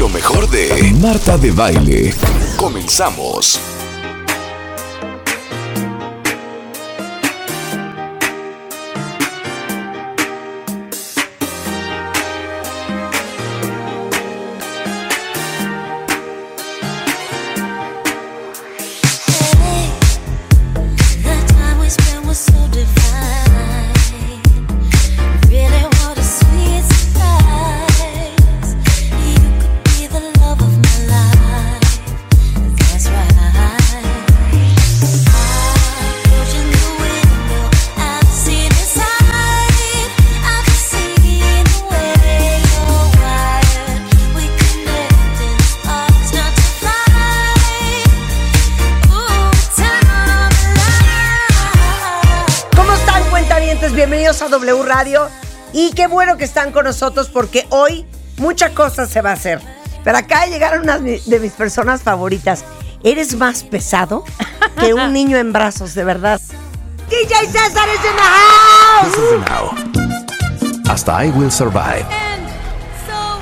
Lo mejor de Marta de Baile. Comenzamos. Que están con nosotros porque hoy mucha cosa se va a hacer. Pero acá llegaron unas de mis personas favoritas. Eres más pesado que un niño en brazos, de verdad. DJ César is in the house. This is the now. Hasta I Will Survive. So.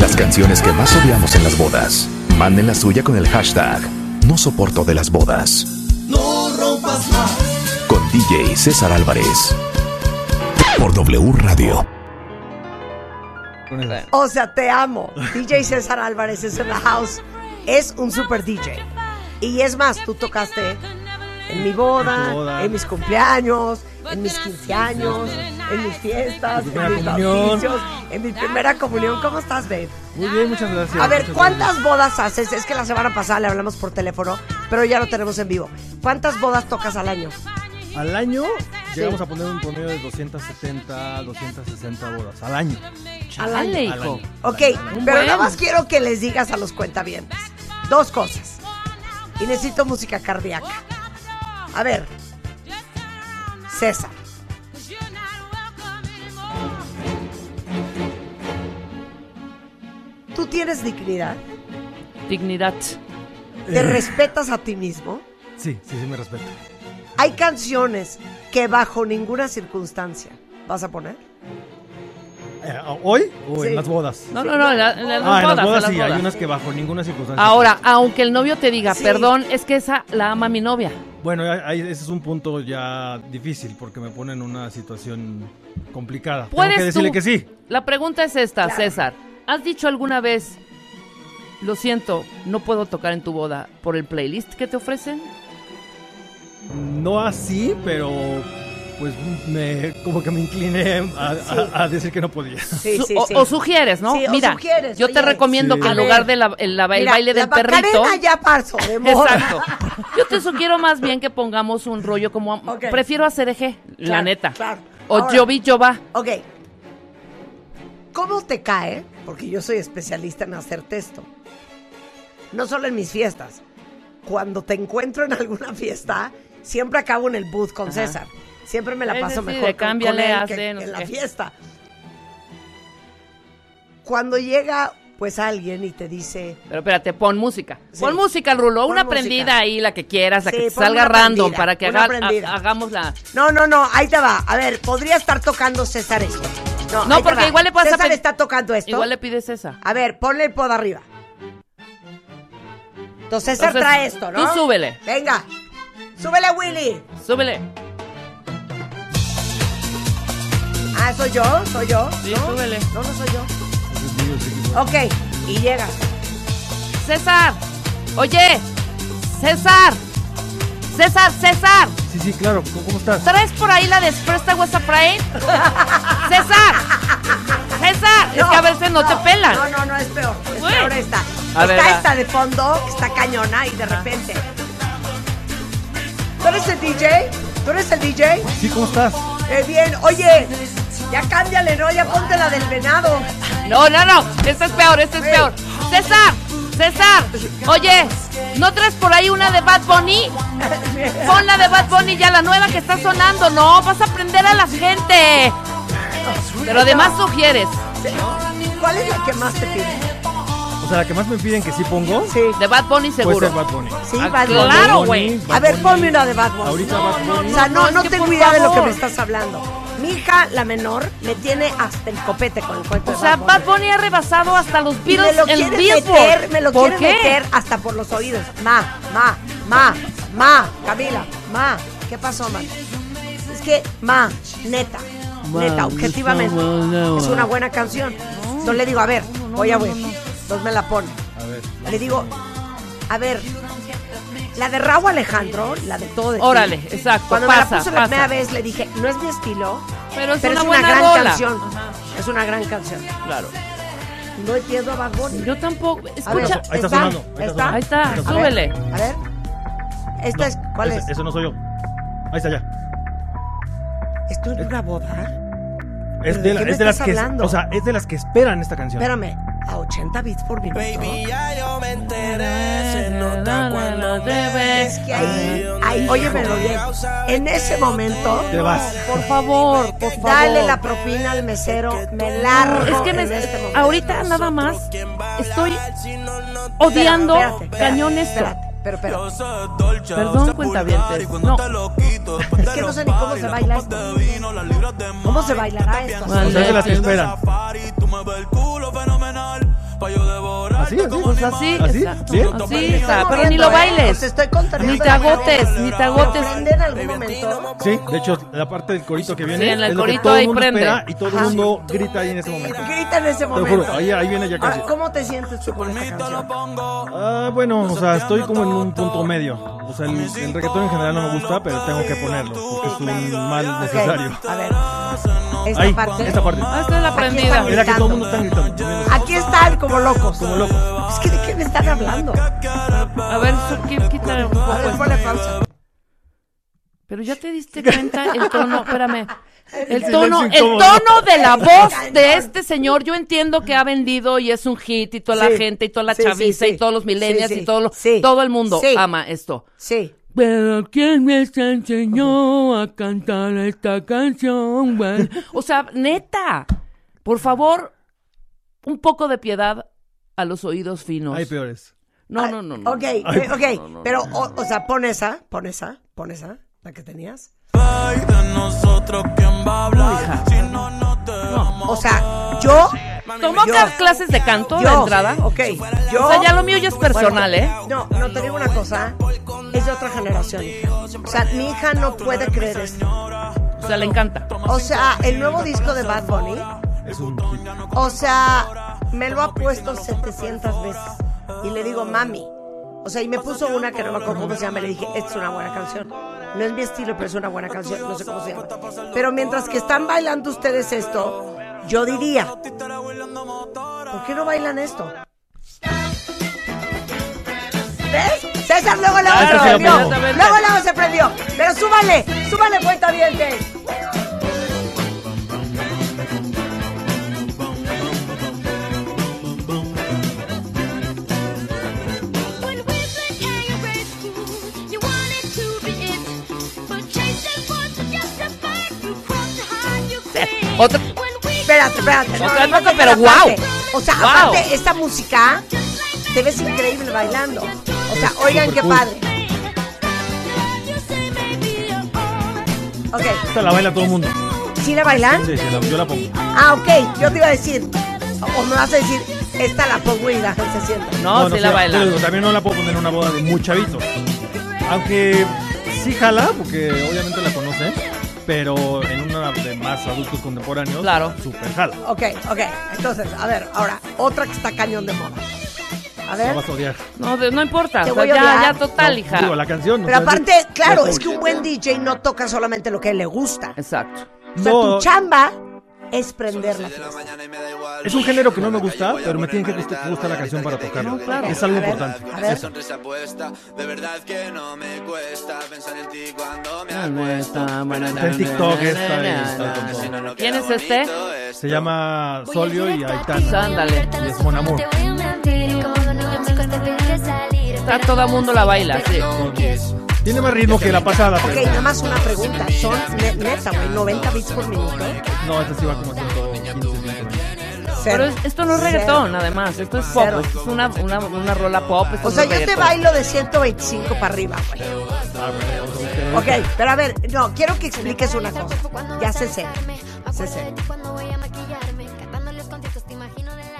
Las canciones que más odiamos en las bodas. Manden la suya con el hashtag No soporto de las bodas. Con DJ César Álvarez. Por W Radio. O sea, te amo. DJ César Álvarez es in the house. Es un super DJ. Y es más, tú tocaste en mi boda, En boda. en mis cumpleaños, en mis 15 años, en mis fiestas, en primera mis comunión. bautizos, en mi primera comunión. ¿Cómo estás, babe? Muy bien, muchas gracias. A ver, ¿cuántas gracias. bodas haces? Es que la semana pasada le hablamos por teléfono, pero ya lo tenemos en vivo. ¿Cuántas bodas tocas al año? Al año llegamos a poner un promedio de 270, 260 bodas. Al año. Al año. Al hijo. año. Ok, pero nada más quiero que les digas a los cuentavientes dos cosas. Y necesito música cardíaca. A ver, César. ¿Tú tienes dignidad? Dignidad. ¿Te Eh. respetas a ti mismo? Sí, sí, sí, me respeto. Hay canciones que bajo ninguna circunstancia vas a poner. Eh, ¿Hoy o Sí. en las bodas? No, no, no, en, la- en las ah, en bodas, las bodas en las sí, bodas. hay unas que bajo ninguna circunstancia. Ahora, aunque el novio te diga, Sí. perdón, es que esa la ama mi novia. Bueno, ahí- ese es un punto ya difícil porque me pone en una situación complicada. Tengo ¿Puedes que decirle tú? que sí. La pregunta es esta, Claro. César. ¿Has dicho alguna vez, lo siento, no puedo tocar en tu boda por el playlist que te ofrecen? No así, pero pues me como que me incliné a, a- a decir que no podía. Sí, Su- sí, o, sugieres, ¿no? Sí, o Mira, sugieres, yo te oye. recomiendo Sí. que en lugar del el, la- el Mira, baile la del perrito... Macarena ya pasó de. Exacto. Yo te sugiero más bien que pongamos un rollo como... Prefiero hacer eje, la Claro, neta. claro. O Ahora- yo vi, yo va. Ok. ¿Cómo te cae? Porque yo soy especialista en hacer texto. No solo en mis fiestas. Cuando te encuentro en alguna fiesta, siempre acabo en el booth con Ajá. César. Siempre me la paso mejor de con, con él hazle, que no en la qué. fiesta. Cuando llega pues alguien y te dice, Pero espérate, pon música. Sí. Pon música, Rulo. Pon Una música. prendida ahí, la que quieras, la Sí, que salga random prendida, para que haga- ha- hagamos la. no, no, no, ahí te va. A ver, podría estar tocando César esto. No, porque igual le vas a César está tocando esto. Igual le pides esa. A ver, ponle el pod arriba. Entonces César Entonces, trae esto, ¿no? tú súbele. Venga. Súbele, Willy. Súbele. Ah, ¿soy yo? ¿Soy yo? Sí, ¿No? súbele. No, no soy yo. Ok, y llega. César. Oye. César. César, César. Sí, sí, claro. ¿Cómo, cómo estás? ¿Traes por ahí la de Express WhatsApp Pride? César. César. es que a veces no, te pelan. No, no, no, es peor. Es peor esta. A está ver, esta de fondo, que está cañona, y de repente. ¿Tú eres el DJ? ¿Tú eres el DJ? Sí, ¿cómo estás? Eh, bien, oye, ya cámbiale, ¿no? Ya ponte la del venado. No, no, no. Este es peor, este es peor. César. César. Oye. ¿No traes por ahí una de Bad Bunny? Pon la de Bad Bunny ya, la nueva que está sonando. No, vas a aprender a la gente. Pero además sugieres. ¿Cuál es la que más te pide? O sea, la que más me piden que sí pongo Sí. De Bad Bunny puede seguro. ser Bad Bunny. Sí, Ah, Bad Bunny. claro, Bad güey. Bad A ver, Bunny. ponme una de Bad Bunny. Ahorita Bad Bunny. O sea, no, No, es no que tengo por idea de lo que favor. me estás hablando. mi hija, la menor, me tiene hasta el copete con el cuento O de sea, Bad Bad Bunny. Bunny ha rebasado hasta los Y me Beatles lo en quiere Billboard. meter, me lo ¿Por quiere qué? meter hasta por los oídos. Ma, ma, ma, ma, Camila, ma. ¿Qué pasó, man? Es que, ma, neta, neta, objetivamente, es una buena canción. Entonces le digo, a ver, voy a ver. Entonces me la pone. A ver. Le digo, a ver, la de Raúl Alejandro, la de todo de ti. Órale, exacto, Cuando me la pasa, puse la pasa. primera vez le dije, no es mi estilo, Pero es pero una es una buena gran rola. canción. Es una gran canción. Claro. No entiendo a Bad Bunny. Yo tampoco. A ver, Escucha. Ahí está sonando, ahí está ¿Está? Ahí está, A ver, súbele. A ver. Esta es, ¿cuál ese, es? Ese no soy yo. Ahí está ya. ¿Esto es una boda? Es ¿Pero de, de la- me es de las que, hablando? o sea, es de las que esperan esta canción. Espérame, a 80 bits por minuto. ya yo me enteré, se nota cuando me Es que ahí, ahí, óyemelo bien. En ese momento, Te vas. Por favor, por favor. dale la propina al mesero, me largo Es que me, en este momento. ahorita nada más estoy odiando Espérate, espérate, cañón esto. Espérate, pero, pero. Perdón, cuentavientes. No. Es que no sé ni cómo se baila esto. ¿Cómo se bailará esto? O sea, es de las que esperan. Así, así. Pues así, ¿Así? exacto. ¿Bien? Así está, pero ni lo bailes. Te estoy contando. Ni te agotes, ni te agotes. ¿Prende en algún momento? Sí, de hecho, la parte del corito que viene Sí, en el es lo que corito todo ahí el mundo prende. espera y todo el Ajá. mundo grita ahí en ese momento. Grita en ese Te momento. juro, ahí, ahí viene ya casi. Ahora, ¿cómo te sientes tú con esta canción? Ah, bueno, o sea, estoy como en un punto medio. O sea, el, el reggaetón en general no me gusta, pero tengo que ponerlo porque es un mal necesario. A ver, esta Ahí, parte. esta parte. Ah, esta es la Aquí prendida. está Mira que todo el mundo está gritando. Aquí están como locos. Como locos. Es que de qué me están hablando. A ver, quítale un poco. A ver, ponle pausa. Pero ya te diste cuenta el tono, espérame. El tono, el tono de la voz de este señor, yo entiendo que ha vendido y es un hit y toda la Sí. gente y toda la Sí, sí, chaviza sí. y todos los millennials Sí, sí. y todo, lo- Sí. todo el mundo Sí. ama esto. Sí. Pero ¿quién me enseñó a cantar esta canción? Bueno, o sea, neta, por favor, un poco de piedad a los oídos finos. Hay peores. No, no, no, no. Ok, Ay, ok. no, no, Pero, o, o sea, pon esa, pon esa, pon esa, la que tenías. de nosotros quién va a hablar hija. si no nos O sea, yo. ¿Tomó yo- clases de canto de yo, entrada? Ok, yo. O sea, ya lo mío ya es personal, ¿eh? No, no te digo una cosa. Es de otra generación. O sea, mi hija no puede creer esto. O sea, le encanta. O sea, el nuevo disco de Bad Bunny. Es un hit. O sea, me lo ha puesto 700 veces. Y le digo, mami. O sea, y me puso una que no me acuerdo cómo se llama. Le dije, esta es una buena canción. No es mi estilo, pero es una buena canción. No sé cómo se llama. Pero mientras que están bailando ustedes esto, yo diría, ¿por qué no bailan esto? ¿Ves? César luego luego Claro, se prendió. Luego luego se prendió. Pero súbale, súbale cuenta bien, we Espérate, espérate. no, Otra no, cosa, no, pero guau. O sea, aparte, esta música te ves increíble bailando. O sea, oigan qué cool. padre. Ok, Esta la baila todo el mundo. ¿sí la bailan? Sí, sí, la- yo la pongo. Ah, ok, yo te iba a decir. O me vas a decir, esta la pongo y la gente se sienta. No, sí la baila. digo, también no la puedo poner en una boda de muy chavito. Aunque sí jala, porque obviamente la conoce, pero en una de más adultos contemporáneos, Claro. super jala. Ok, ok. Entonces, a ver, ahora, otra que está cañón de moda. A ver. vas a odiar. No, de- no importa. Te o sea, voy a ya, odiar. ya total, hija. Digo, la canción. o Pero sea, aparte, claro, es que un buen DJ no toca solamente lo que le gusta. Exacto. O sea, No. tu chamba es prender la fiesta. Es un género que no me gusta, pero me tiene que gustar, gustar la canción para tocarlo. claro. Es algo A ver, importante. a ver. Eso. sonrisa puesta de verdad que no me cuesta pensar en ti cuando me Está Está en TikTok esta. ¿Quién es este? Se llama Solio y Aitana. Ándale. Y es Mon Amour. Está todo mundo la baila, sí. Tiene más ritmo que la pasada, Ok, nada más una pregunta. Son, ne- neta, güey, 90 bits por minuto. no, esta sí va como 115, 120. Cero. Pero es- esto no es Cero. reggaetón, además. Esto es pop. Cero. Esto es una, una, una rola pop. esto O no sea, es yo te reggaetón. bailo de 125 para arriba, güey. Ok, pero a ver, no, quiero que expliques una cosa. Ya sé ser. Sí, sí.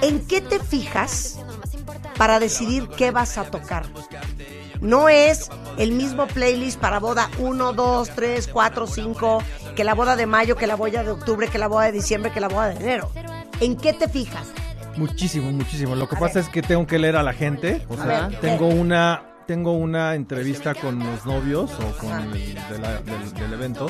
¿En qué te fijas para decidir qué vas a tocar? No es el mismo playlist para boda 1, 2, 3, 4, 5, que la boda de mayo, que la boda de octubre, que la boda de diciembre, que la boda de enero. ¿En qué te fijas? Muchísimo, muchísimo. Lo que A pasa ver. es que tengo que leer a la gente. O A sea, ver, tengo ¿qué? una tengo una entrevista con los novios o con el de la- del, del evento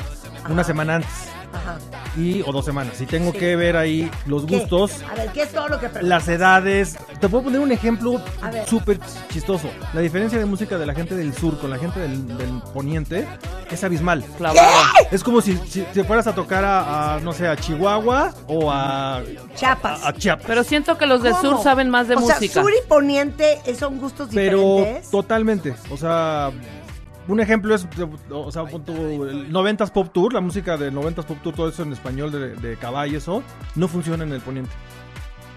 una semana antes Ajá. y o dos semanas. Y tengo Sí. que ver ahí los ¿Qué? gustos, A ver, ¿qué es todo lo que preguntas? las edades. Te puedo poner un ejemplo súper chistoso. La diferencia de música de la gente del sur con la gente del, del poniente es abismal. Clavado. Es como si, si, si fueras a tocar a, a, no sé, a Chihuahua o a, Chiapas. a, a Chiapas. Pero siento que los del sur saben más de o música. sea, sur y poniente son gustos Pero diferentes. totalmente, o sea, un ejemplo es, o sea, pon tú, el 90s Pop Tour, la música del 90s Pop Tour, todo eso en español de, de caballo, y eso, no funciona en el poniente.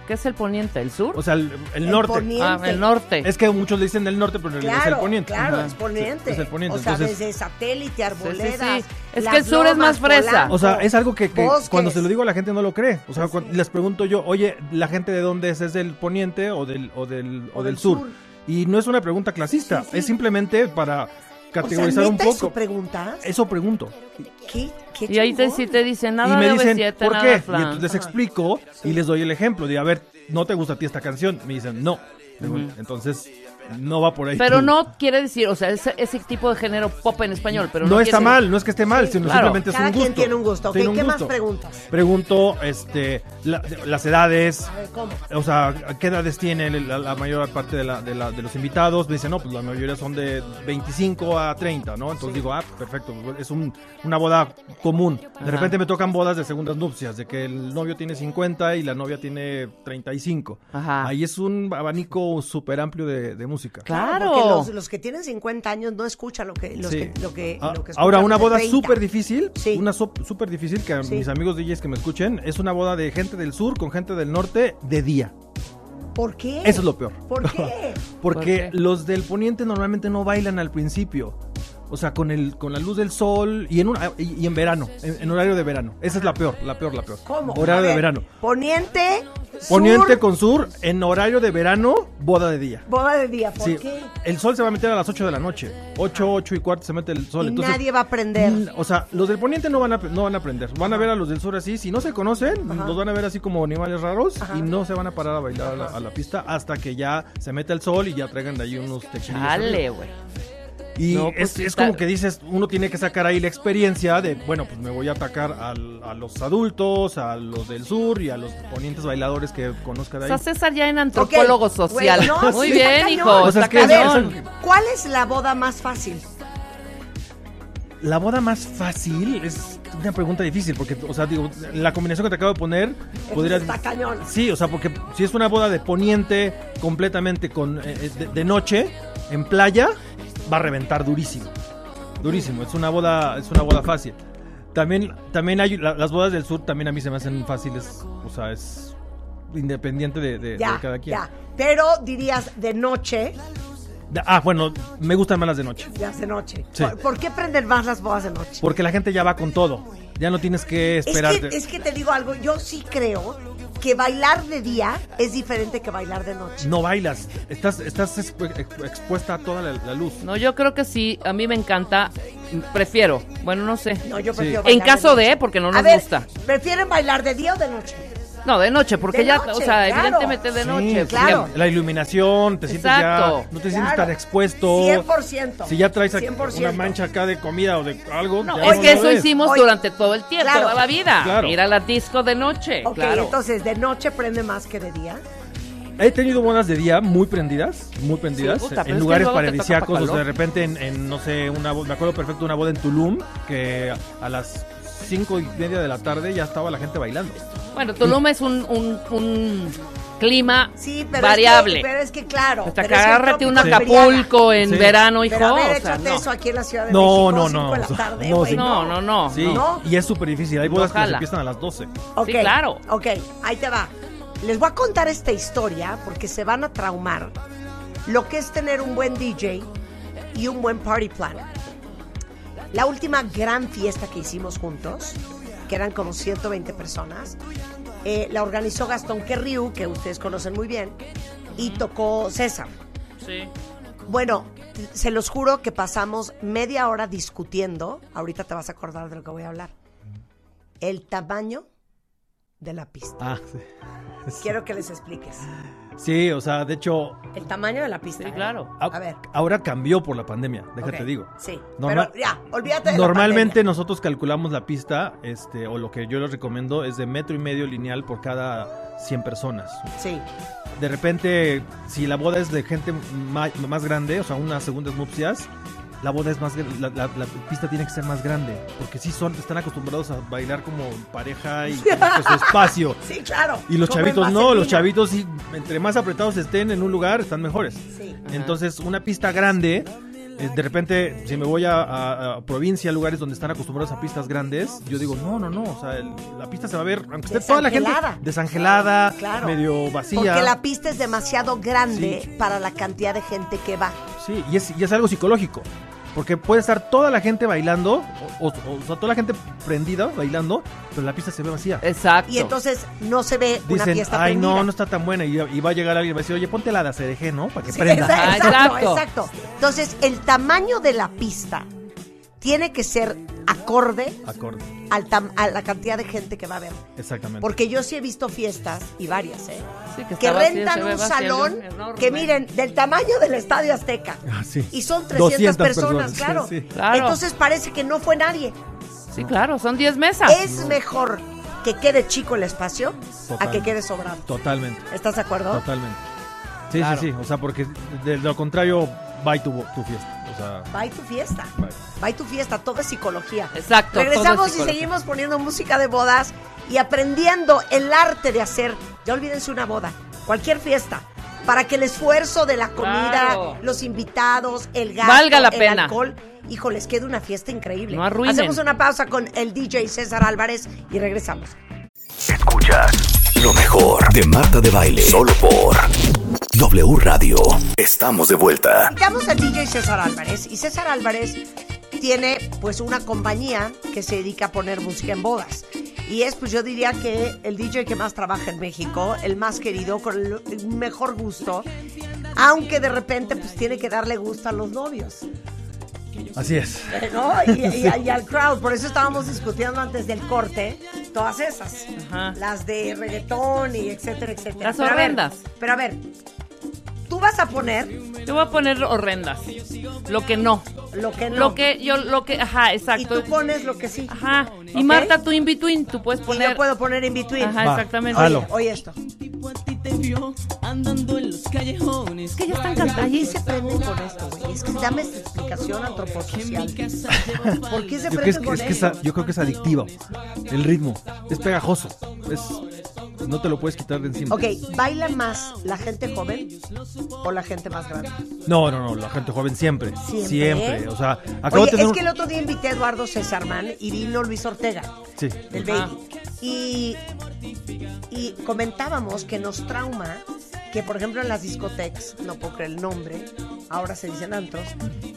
¿Qué es el poniente? ¿El sur? O sea, el, el El norte. poniente. ah, el norte. Es que muchos le dicen el norte, pero en realidad Claro, es el poniente. claro, Ajá. es poniente. Es el poniente. O sea, Entonces, desde satélite, arboledas. sí. Es las que el sur es más fresa. Polanco, o sea, es algo que, cuando se lo digo a la gente no lo cree. O sea, cuando les pregunto yo, oye, ¿la gente de dónde es? ¿Es del poniente o del, o del, o O del del sur? sur. Y no es una pregunta clasista, Sí, sí. es simplemente para O sea, categorizar un ¿neta poco. eso preguntas? Eso pregunto. ¿Qué, qué Y ahí te, sí te dicen nada y me de dicen, OV7, ¿por nada qué? Y entonces les explico y les doy el ejemplo de, a ver, ¿no te gusta a ti esta canción? Me dicen, no. Digo, Entonces, no va por ahí. Pero no quiere decir, o sea, ese, ese tipo de género pop en español, pero no, no, está quiere- mal, no es que esté mal, Sí, sino claro. simplemente es un gusto. quien tiene un gusto. ¿ok? Tiene un ¿Qué más preguntas? Pregunto, este, la- las edades, A ver, ¿cómo? o sea, ¿qué edades tiene la, la mayor parte de, la- de la- de los invitados? Me dicen, no, pues la mayoría son de 25 a 30, ¿no? Entonces digo, ah, perfecto, es un- una boda común. De Ajá. repente me tocan bodas de segundas nupcias, de que el novio tiene 50 y la novia tiene 35. Ajá. Ahí es un abanico súper amplio de, de música. Claro. Porque los, los que tienen 50 años no escuchan lo que, los Sí. que, lo que, Ah, lo que Ahora, una boda 30. súper difícil, Sí. una so- súper difícil que a Sí. mis amigos DJs que me escuchen, es una boda de gente del sur con gente del norte de día. ¿Por qué? Eso es lo peor. ¿Por qué? Porque ¿Por qué? los del poniente normalmente no bailan al principio. O sea, con el con la luz del sol y en un, y, y en verano, en, en horario de verano. Esa es la peor, la peor, la peor. ¿Cómo? Horario de ver, verano. Poniente, Poniente sur, con sur, en horario de verano, boda de día. boda de día. ¿Por Sí, qué? el sol se va a meter a las 8 de la noche. 8, 8 y cuarto se mete el sol. Y entonces, nadie va a aprender. O sea, los del poniente no van a, no van a aprender. Van a ver a los del sur así. Si no se conocen, Ajá. los van a ver así como animales raros Ajá. y no se van a parar a bailar a la, a la pista hasta que ya se meta el sol y ya traigan de ahí unos tequilillos. Dale, güey. Y No, pues es, sí es está- como que dices, uno tiene que sacar ahí la experiencia de, bueno, pues me voy a atacar al- a los adultos, a los del sur y a los ponientes bailadores que conozca de ahí. Está César ya en antropólogo social. güey, no, Muy sí, bien, hijo. O sea, es que-. ¿Cuál es la boda más fácil? La boda más fácil es una pregunta difícil porque, o sea, digo, la combinación que te acabo de poner podría... Está cañón. Sí, o sea, porque si es una boda de poniente completamente con eh, eh, de, de noche en playa, va a reventar durísimo. Durísimo, es una boda, es una boda fácil. También, también hay la- las bodas del sur también a mí se me hacen fáciles, o sea, es independiente de, de- de Ya, cada quien. ya. Pero dirías de noche, Ah, bueno, me gustan más las de noche. ya de noche. Sí. ¿Por, por qué prender más las bodas de noche? Porque la gente ya va con todo. Ya no tienes que Es esperarte. que, es que te digo algo, yo sí creo que bailar de día es diferente que bailar de noche. No bailas, estás, estás expu- expu- expuesta a toda la, la luz. No, yo creo que sí. A mí me encanta. Prefiero. Bueno, no sé. No, yo Sí. prefiero En bailar caso de, noche. porque no A nos ver, gusta. ¿prefieren bailar de día o de noche? No, de noche, porque De ya, noche, o sea, claro. evidentemente de Sí, noche. claro. porque- La iluminación, te sientes Exacto. ya, no te sientes Claro. tan expuesto. 100%. Si ya traes aquí 100%. una mancha acá de comida o de algo, No, ya es no que eso ves. hicimos durante todo el tiempo, claro. toda la vida. Claro. Ir a la disco de noche, Ok, claro. entonces de noche prende más que de día. He tenido bodas de día muy prendidas, muy prendidas, Sí, puta, en lugares paradisíacos, pa' o sea, de repente en, en, no sé, una boda, me acuerdo perfecto de una boda en Tulum, que a las cinco y media de la tarde ya estaba la gente bailando. Bueno, Tulum es un, un, un clima Sí, pero variable. Es que, pero es que claro. Hasta el agárrate un Acapulco en Sí. verano, hijo. Pero a ver, o sea, no. eso aquí en la Ciudad de No, México. no, cinco no, de la tarde, no. No, no, no. Sí, ¿No? y es súper difícil. Hay bodas que Ojalá. se empiezan a las 12. Ok, Sí, claro. Ok, ahí te va. Les voy a contar esta historia porque se van a traumar lo que es tener un buen DJ y un buen party plan. La última gran fiesta que hicimos juntos, que eran como 120 personas. Eh, la organizó Gastón Querriu, que ustedes conocen muy bien, y tocó César. Sí. Bueno, se los juro que pasamos media hora discutiendo, ahorita te vas a acordar de lo que voy a hablar, el tamaño de la pista. Ah, sí. Quiero que les expliques. Sí, o sea, de hecho, El tamaño de la pista. Sí, ¿eh? claro. a- A ver. ahora cambió por la pandemia, déjate Ok, digo. Sí, Normal- pero ya, olvídate de la Normalmente nosotros calculamos la pista, este, o lo que yo les recomiendo es de metro y medio lineal por cada 100 personas. Sí, De repente, si la boda es de gente ma- más, grande, o sea, unas segundas nupcias, la boda es más la, la- la pista tiene que ser más grande, porque sí son, están acostumbrados a bailar como pareja y su espacio. sí, claro. Y los chavitos no, los chavitos sí, entre más apretados estén en un lugar, están mejores. Sí. Entonces, una pista grande, de repente, si me voy a, a- a provincia, lugares donde están acostumbrados a pistas grandes, yo digo, no, no, no, o sea, el- la pista se va a ver, aunque esté toda la gente Desangelada. desangelada, Claro. medio vacía. Porque la pista es demasiado grande para la cantidad de gente que va. Sí, y es, y es algo psicológico. Porque puede estar toda la gente bailando, o, o- o sea, toda la gente prendida bailando, pero la pista se ve vacía. Exacto. Y entonces no se ve una Dicen, fiesta ay, prendida. no, no está tan buena. Y, y va a llegar alguien y va a decir, oye, ponte la de ACDG, ¿no? Para que Sí, prenda. Ah, exacto, exacto. exacto. Entonces, el tamaño de la pista tiene que ser acorde Acorde, al tam- a la cantidad de gente que va a ver. exactamente. Porque yo sí he visto fiestas, y varias, ¿eh? Sí, Que vacío, rentan un salón enorme. que miren, del tamaño del Estadio Azteca. Ah, sí. Y son 300 200 personas, personas, claro. sí. Claro. Entonces parece que no fue nadie. Sí, claro, son 10 mesas. Es mejor que quede chico el espacio a que quede sobrado. Totalmente, ¿Estás de acuerdo? totalmente. Sí, Claro. sí, sí. O sea, porque de, de lo contrario, va tu, tu fiesta. Sea, Va y tu fiesta. y tu fiesta, todo es psicología. Exacto. todo Regresamos y seguimos poniendo música de bodas y aprendiendo el arte de hacer, ya olvídense una boda, cualquier fiesta, para que el esfuerzo de la comida, Claro. los invitados, el gasto, Valga la el pena. alcohol, hijo, les quede una fiesta increíble. No arruinen. Hacemos una pausa con el DJ César Álvarez y regresamos. Escuchas lo mejor de Marta de Baile. Solo por W Radio. Estamos de vuelta. Invitamos al DJ César Álvarez y César Álvarez tiene pues una compañía que se dedica a poner música en bodas. Y es pues yo diría que el DJ que más trabaja en México, el más querido, con el el mejor gusto, aunque de repente pues tiene que darle gusto a los novios, Así es. ¿no? Y, y- y al crowd, por eso estábamos discutiendo antes del corte todas esas, Ajá. las de reggaetón y etcétera, etcétera. Las Pero a ver, horrendas. pero a ver, tú vas a poner Yo voy a poner horrendas. Lo que no. lo que no. Lo que yo, lo que, ajá, y exacto. tú pones lo que sí. Ajá. Y. Marta, tú in between, tú puedes Y poner. yo puedo poner in between. Ajá, Va, exactamente. Oye, oye esto. tipo a ti te vio andando en los callejones. Es que ya están ¿Por cantando. qué se prenden con esto, güey? Es que dame esta explicación antroposocial. ¿Por qué se prenden con es que yo creo que es adictivo. El ritmo. Es pegajoso. Es, no te lo puedes quitar de encima. Ok, ¿baila más la gente joven o la gente más grande? No, no, no. La gente joven siempre. Siempre. Siempre. O sea, acabo Oye, de tener. es un- que el otro día invité a Eduardo Cesarman y vino Luis Ortega, Sí. del. Baby. Y, y comentábamos que nos trauma que, por ejemplo, en las discotecas, no puedo creer el nombre, ahora se dicen antros,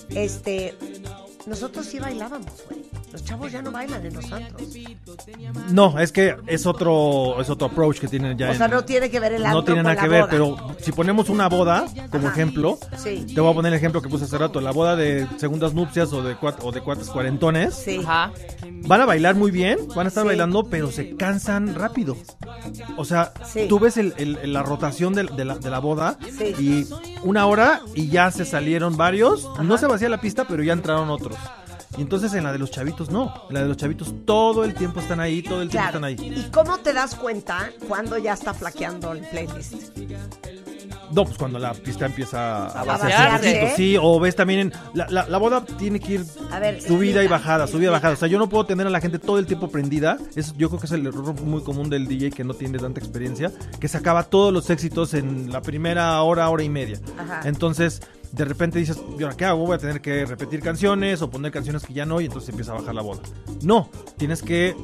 este, nosotros sí bailábamos, güey. Los chavos ya no bailan en los antros. No, es que es otro, es otro approach que tienen ya. O sea, no tiene que ver el antro no tiene nada que ver, boda. pero si ponemos una boda como Ajá. ejemplo, Sí. te voy a poner el ejemplo que puse hace rato, la boda de segundas nupcias o de cuat- o de cuates cuarentones, Sí. Ajá. van a bailar muy bien, van a estar Sí. bailando, pero se cansan rápido. O sea, Sí. tú ves el- el- la rotación de, de la, de la boda Sí. y una hora y ya se salieron varios, no se vacía la pista, pero ya entraron otros. Y entonces en la de los chavitos no, en la de los chavitos todo el tiempo están ahí, todo el tiempo están ahí. ¿Y cómo te das cuenta cuando ya está flaqueando el playlist? No, pues cuando la pista empieza a, A vaciarse poquito, sí, o ves también en la, la- la boda tiene que ir A ver, subida y bajada, subida y bajada. O sea, yo no puedo tener a la gente todo el tiempo prendida. Es, yo creo que es el error muy común del DJ que no tiene tanta experiencia, que se acaba todos los éxitos en la primera hora, hora y media. Ajá. Entonces, de repente dices, ¿y ahora qué hago? Voy a tener que repetir canciones o poner canciones que ya no y entonces empieza a bajar la boda. No, tienes que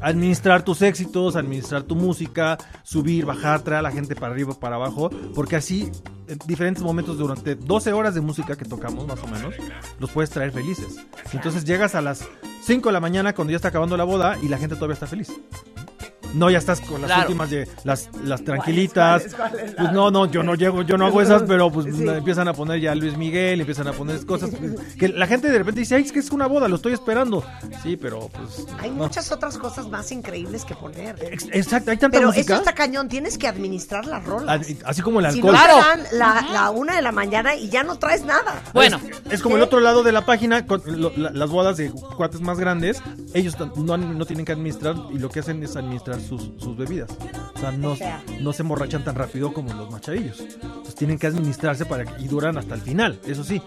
administrar tus éxitos, administrar tu música, subir, bajar, traer a la gente para arriba, para abajo, porque así en diferentes momentos durante 12 horas de música que tocamos más o menos, los puedes traer felices. Entonces llegas a las 5 de la mañana cuando ya está acabando la boda y la gente todavía está feliz. No, ya estás con las Claro. últimas de las, las tranquilitas. Pues no, no, yo no llego, yo no hago esas, pero pues Sí. empiezan a poner ya Luis Miguel, empiezan a poner cosas pues, que la gente de repente dice, ay, es que es una boda, lo estoy esperando. Sí, pero pues Hay no. muchas otras cosas más increíbles que poner. Ex- Exacto, hay tanta Pero música. eso está cañón, tienes que administrar las rolas. Así- como el Si alcohol. no Claro. te dan la, la una de la mañana y ya no traes nada. Bueno, Es como el otro lado de la página, con lo- la- las bodas de cuates más grandes, ellos no, no tienen que administrar y lo que hacen es administrar sus, sus bebidas. O sea, no, no se emborrachan tan rápido como los más chavillos. Entonces tienen que administrarse para y duran hasta el final, eso sí.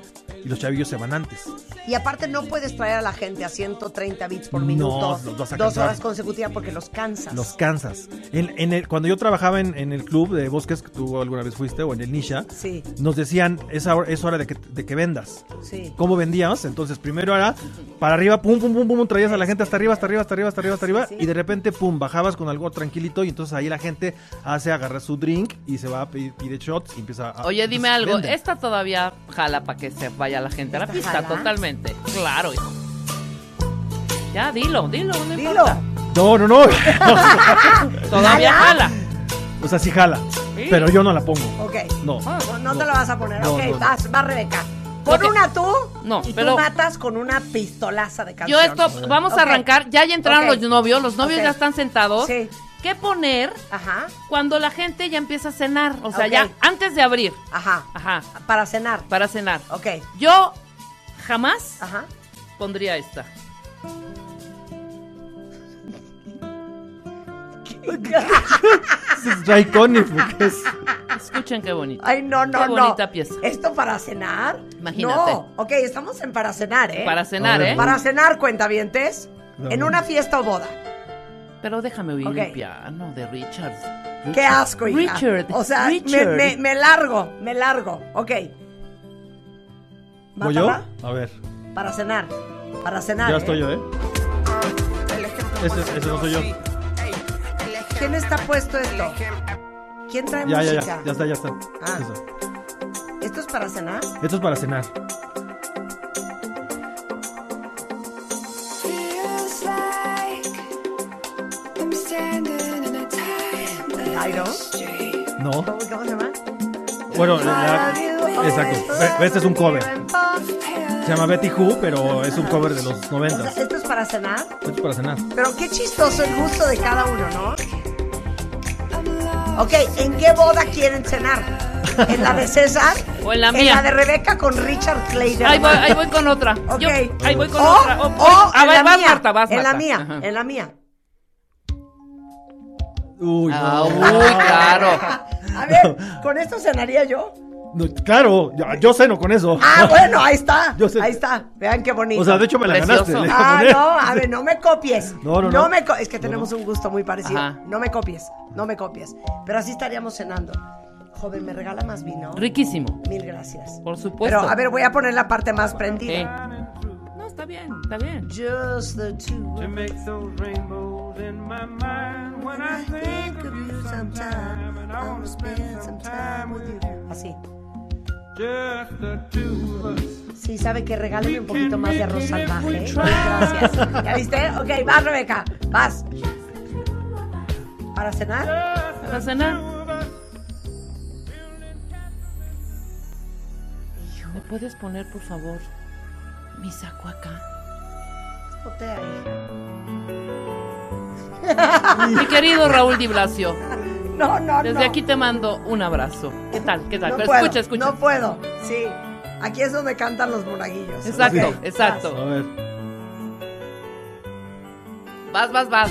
Y los chavillos se van antes. Y aparte no puedes traer a la gente a 130 bits por No, minuto a dos cansar. horas consecutivas porque los cansas. Los cansas. En, en el, cuando yo trabajaba en, en el club de bosques que tú alguna vez fuiste, o en el Nisha, Sí, nos decían, es hora, es hora de, que, de que vendas. sí. ¿Cómo vendíamos? Entonces, primero era para arriba, pum, pum, pum, pum, traías a la gente hasta arriba, hasta arriba, hasta arriba, hasta arriba, hasta arriba, y de repente, pum, bajabas con algo tranquilito, y entonces ahí la gente hace, agarra su drink y se va a pedir, pide shots y empieza a. oye, dime algo. venden. Esta todavía jala para que se vaya la gente a la ¿Esta pista, jala? totalmente. Claro, hijo. Ya, dilo, dilo, no Dilo. importa. No, no, no. Todavía ¿Jala? o sea, sí jala, Sí. pero yo no la pongo. Ok. No. No, no te la vas a poner. No, ok, no, no. vas, vas, Rebeca. Ok. una tú No, y pero- tú matas con una pistolaza de Yo canción. esto, vamos a arrancar. Ya ya entraron los novios, los novios ya están sentados. Sí. ¿Qué poner Ajá, cuando la gente ya empieza a cenar? O sea, ya antes de abrir. ajá. Ajá, Para cenar. para cenar. Ok, Yo jamás ajá. pondría esta. Es porque es- Escuchen qué bonito. Ay, no, no, Qué no. bonita pieza. ¿Esto para cenar? Imagínate. No. Ok, estamos en para cenar, ¿eh? Para cenar, ¿eh? Para cenar, cuentavientes. No, En una fiesta o boda. Pero déjame oír Ok. el piano de Richard. Qué asco, hija. Richard. O sea, me, Richard. me- me largo, me largo. Ok. ¿Voy yo? A ver, Para cenar. Para cenar. ya ¿eh? estoy yo, ¿eh? Ese, ese no soy yo. ¿Quién está puesto esto? ¿Quién trae Ya, ya, música? ya. Ya está, ya está. Ah. Eso. ¿Esto es para cenar? Esto es para cenar. No. ¿Cómo, cómo se llama? Bueno, la- exacto. Este es un cover. Se llama Betty Who, pero es un cover de los O sea, 90. esto es para cenar. Esto es para cenar. Pero qué chistoso el gusto de cada uno, ¿no? Ok, ¿en qué boda quieren cenar? ¿En la de César? O en la ¿En mía. la de Rebeca con Richard Clayder? Ahí voy, ahí voy con otra. Ok. Yo- ahí voy con o, otra. Oh, o ah, en la vas, mía. Marta, vas, En la mía, Ajá. en la mía. Uy, Ah, no. uy, claro. A ver, ¿con esto cenaría yo? No, claro, yo, yo ceno con eso. Ah, bueno, ahí está. Yo. Ahí está. Vean qué bonito. O sea, de hecho me la Precioso. ganaste. Ah, poner. no, a ver, no me copies. No, no, no. me co- es que tenemos un gusto muy parecido. Ajá. No me copies, no me copies. Pero así estaríamos cenando. Joven, ¿me regala más vino? Riquísimo. Mil gracias. Por supuesto. Pero, a ver, voy a poner la parte más prendida. No, está bien, está bien. Just the two of us. Think of you sometime. I wanna spend some time with you. Así. Sí, sabe que regáleme un poquito más de arroz salvaje. ¿eh? Gracias. ¿Ya viste? Ok, vas, Rebeca. Vas. ¿Para cenar? Para cenar. ¿Me puedes poner, por favor, mi saco acá? Botea, hija. Mi querido Raúl Di Blasio, No, no, desde no. aquí te mando un abrazo. ¿Qué tal? ¿Qué tal? No Pero puedo, escucha, escucha. No puedo. Sí. Aquí es donde cantan los monaguillos. Exacto, exacto. A ver. Vas, vas, vas.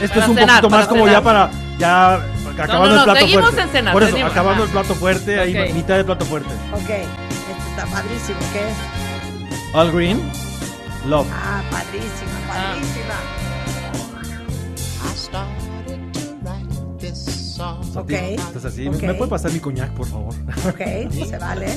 Esto Para es un cenar, poquito más como cenar. ya para. Ya acabando no, el plato seguimos fuerte. en cenar, Por eso, seguimos, acabando el plato fuerte, ahí Ok. mitad del plato fuerte. Ok. Esto está padrísimo. ¿Qué es? All green, love. Ah, padrísima, Ah. Ok. Estás así. Ok. ¿Me puede pasar mi coñac, por favor? Ok, se vale.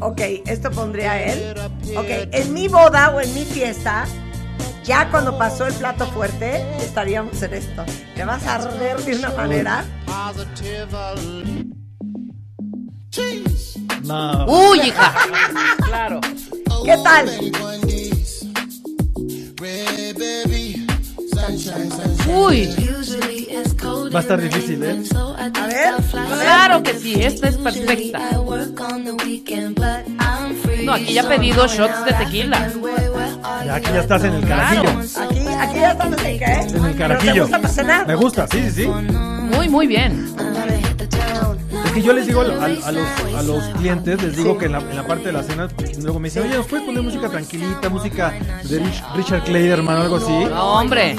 Ok, esto pondría él. Ok, en mi boda o en mi fiesta, Ya cuando pasó el plato fuerte, estaríamos en esto. Te vas a arder de una manera. No. Uy, hija. Claro. ¿Qué tal? Uy, Va a estar difícil, ¿eh? A ver. claro que sí, esta es perfecta. No, aquí ya he pedido shots de tequila. Ya aquí ya estás en el carajillo. Aquí, aquí ya estamos en? En el ¿Pero te carajillo. gusta para cenar? Me gusta, sí, sí, sí. Muy, muy bien. Que yo les digo a, a- a los, a los clientes, les digo que en la, en la parte de la cena, luego me dicen, oye, ¿nos puedes poner música tranquilita, música de Rich- Richard Clayderman o algo así? No, hombre.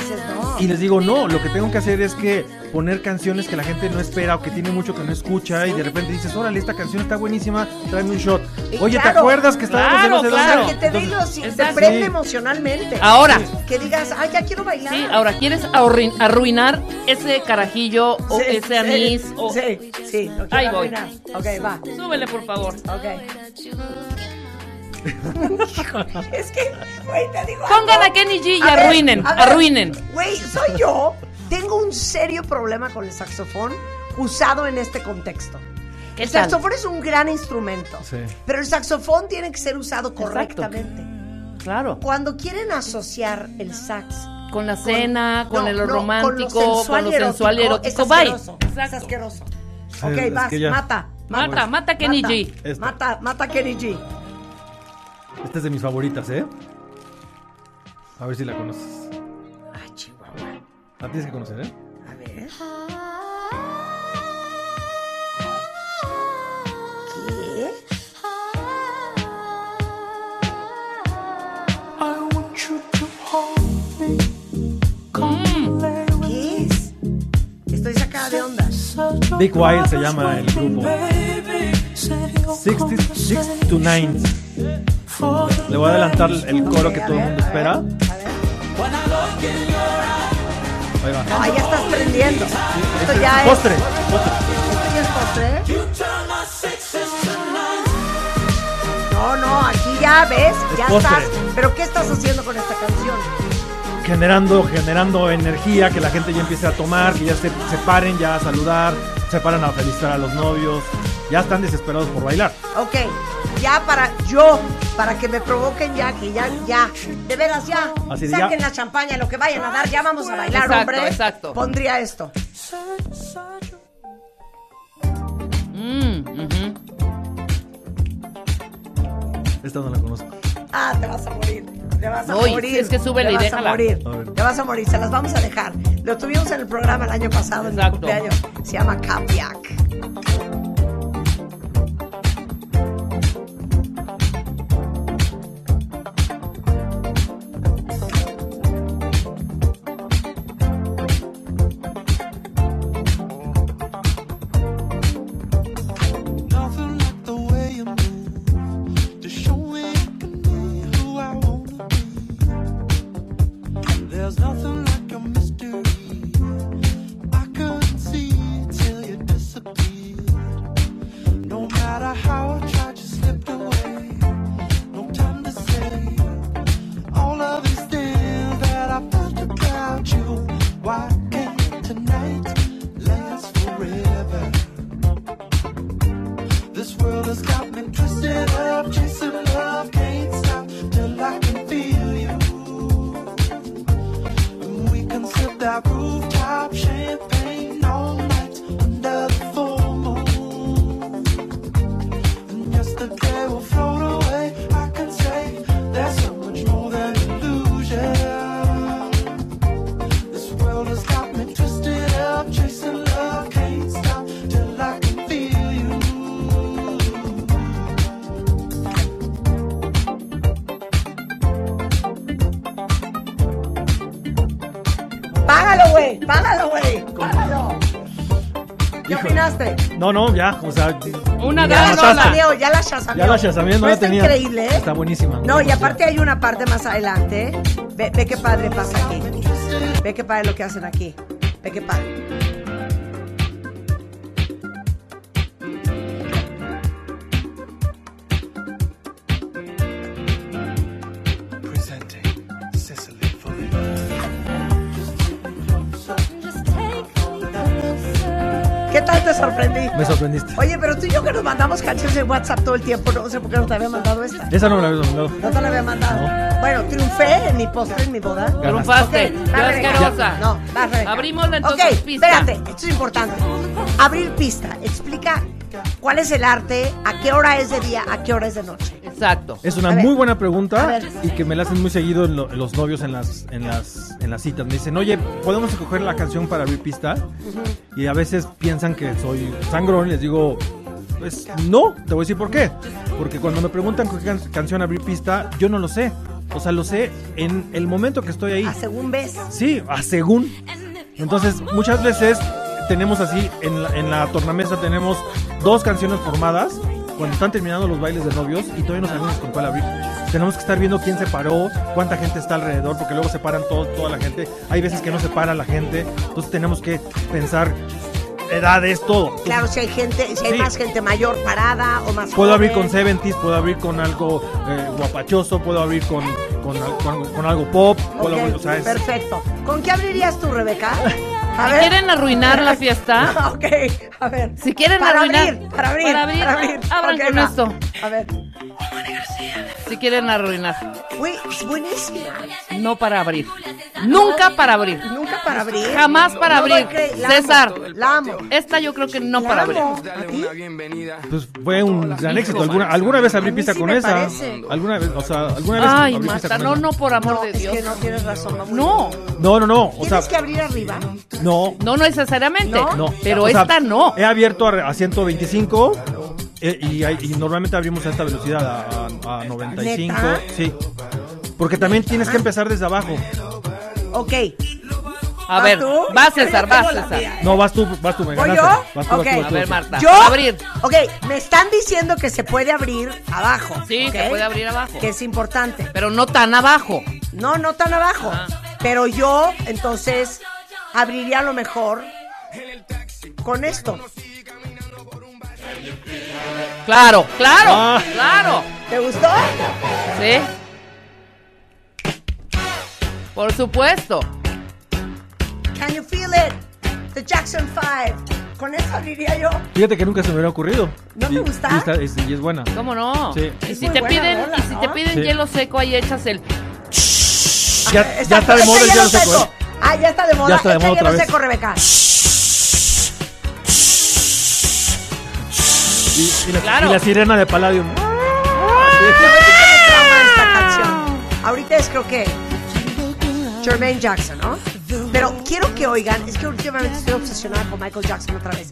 Y les digo, no, lo que tengo que hacer es que poner canciones que la gente no espera o que tiene mucho que no escucha y de repente dices, órale, esta canción está buenísima, tráeme un shot. Oye, ¿te acuerdas que estábamos claro, en no sé dónde? claro. Que te Entonces, los- te prende Sí. emocionalmente. Ahora. Que digas, ay, ya quiero bailar. Sí, ahora, ¿quieres arruin- arruinar ese carajillo o Sí, ese sí, anís? o... Sí, sí, lo quiero Ahí voy. arruinar. Ok, va. Súbele, por favor. Ok. es que, güey, te digo. Pongan algo. a Kenny G y A ver, arruinen, a ver, arruinen. Güey, soy yo. Tengo un serio problema con el saxofón usado en este contexto. ¿Qué El tal? saxofón es un gran instrumento, Sí. pero el saxofón tiene que ser usado Exacto. correctamente. Claro. Cuando quieren asociar el sax Con la cena, con, no, el no, romántico, con lo sensual, y erótico, sensual y erótico. Es Bye. asqueroso. Es asqueroso. Sí, ok, es vas, ya- mata. Mata, mata a Kenny mata, G. Esta. Mata, mata Kenny G. Esta es de mis favoritas, ¿eh? A ver si la conoces. La tienes que conocer, ¿eh? A ver. ¿Qué? ¿Qué es? Estoy sacada de onda. Big Wild se llama el grupo. 66 to 9. Le voy a adelantar el coro que todo el mundo espera. Va. No, ahí ya estás prendiendo. Esto Este ya es es. postre. postre. ¿Esto ya es postre? No, no, aquí ya ves, Es ya postre. estás. ¿Pero qué estás haciendo con esta canción? Generando, generando energía, que la gente ya empiece a tomar, que ya se, se paren ya a saludar, se paran a felicitar a los novios. Ya están desesperados por bailar. Ok, ya para yo, para que me provoquen ya, que ya, ya, de veras ya, Así de saquen ya. la champaña, lo que vayan a dar, ya vamos a bailar, Exacto, hombre. exacto. Pondría esto. Mm, ujú. Esta no la conozco. Ah, te vas a morir. Te vas a Uy, morir. es que te y vas déjala. a morir. A ver. Te vas a morir. Se las vamos a dejar. Lo tuvimos en el programa el año pasado, en mi Exacto. cumpleaños. Se llama Capiac. Ya, o sea. Una ya la. Chasameo, ya la chasameo. Ya la chasameo, no la está tenía. increíble, ¿eh? Está buenísima. No, y aparte hay una parte más adelante. Ve, ve qué padre pasa aquí. Ve qué padre lo que hacen aquí. Ve qué padre. Me sorprendiste. Oye, pero tú y yo que nos mandamos canciones en WhatsApp todo el tiempo, no sé por qué no te había mandado esta. Esa no me la había mandado. No te la había mandado. Bueno, triunfé en mi postre, en mi boda. Triunfaste. Ok, Qué va, Rebeca. asquerosa. No, va, Rebeca. Abrimosla entonces, pista. espérate, esto es importante. Abrir pista. Explica cuál es el arte, a qué hora es de día, a qué hora es de noche. Exacto. Es una A ver. muy buena A pregunta y que me la hacen muy seguido en lo- en los novios en las, en, las, en las citas. Me dicen, oye, ¿podemos escoger la canción para abrir pista? Y a veces piensan que soy sangrón y les digo, pues no, te voy a decir por qué. Porque cuando me preguntan con qué can- canción abrir pista, yo no lo sé. O sea, lo sé en el momento que estoy ahí. A según ves. Sí, a según. Entonces, muchas veces tenemos así, en la, en la tornamesa tenemos dos canciones formadas cuando están terminando los bailes de novios y todavía no sabemos con cuál abrir. Tenemos que estar viendo quién se paró, cuánta gente está alrededor, porque luego se paran todo, toda la gente. Hay veces que no se para la gente, entonces tenemos que pensar edades, todo. Claro, si hay gente, si hay Sí. más gente mayor parada o más Puedo abrir con joven. 70s, puedo abrir con algo eh, guapachoso, puedo abrir con, con, con- con algo pop, puedo Ok, abrir, o sea, es- Perfecto. ¿Con qué abrirías tú, Rebeca? A Si quieren arruinar la fiesta, ok, a ver. si quieren para arruinar, abrir, para abrir, para abrir, para abrir. abran con va. esto. A ver. Si quieren arruinar, Uy, es buenísima. no para abrir. Nunca para abrir. Nunca para abrir. Jamás para No abrir. la César, La amo. esta yo creo que no La para abrir. amo. ¿A ti? Pues fue un gran éxito. ¿Alguna, alguna vez abrí pista sí con esa? parece. ¿Alguna vez? O sea, ¿alguna vez Ay, abrí pista Marta, con no, esa? no, por amor No, de es Dios. que no tienes razón. mamá. No, No, no, no. O sea, Tienes que abrir arriba. no. No necesariamente. No. Pero O sea, esta no. He abierto a, a 125 eh, y, hay- y normalmente abrimos a esta velocidad, a, a- a 95. ¿Neta? Sí. Porque también tienes que empezar desde abajo. Ok. A ¿Vas ver, tú? va Yo ya César, va tengo la César. mía. No, vas tú, vas tú, me ¿Voy ganaste. yo? Vas tú, vas Ok. tú, vas A tú, ver, vas tú. Marta, Yo, abrir. ok, me están diciendo que se puede abrir abajo. Sí, ¿ok? se puede abrir abajo. Que es importante. Pero no tan abajo. No, no tan abajo. Ah. Pero yo, entonces, abriría a lo mejor con esto. Claro, claro, Ah. claro. ¿Te gustó? Sí. Por supuesto. Can you feel it? The Jackson 5. Con eso abriría yo. Fíjate que nunca se me hubiera ocurrido. ¿No te gusta? Y, está- es, y es buena. ¿Cómo no? Sí. Y si te buena piden, y si te piden Sí. hielo seco, ahí echas el. Ya, está de moda el hielo seco, ¿eh? Ah, ya está de moda. Ya está de moda otra vez. seco, Rebeca. Y, y la, Claro. y la sirena de Palladium. Canción. Ahorita es creo que Jermaine Jackson, ¿no? Pero quiero que oigan, es que últimamente estoy obsesionada con Michael Jackson otra vez.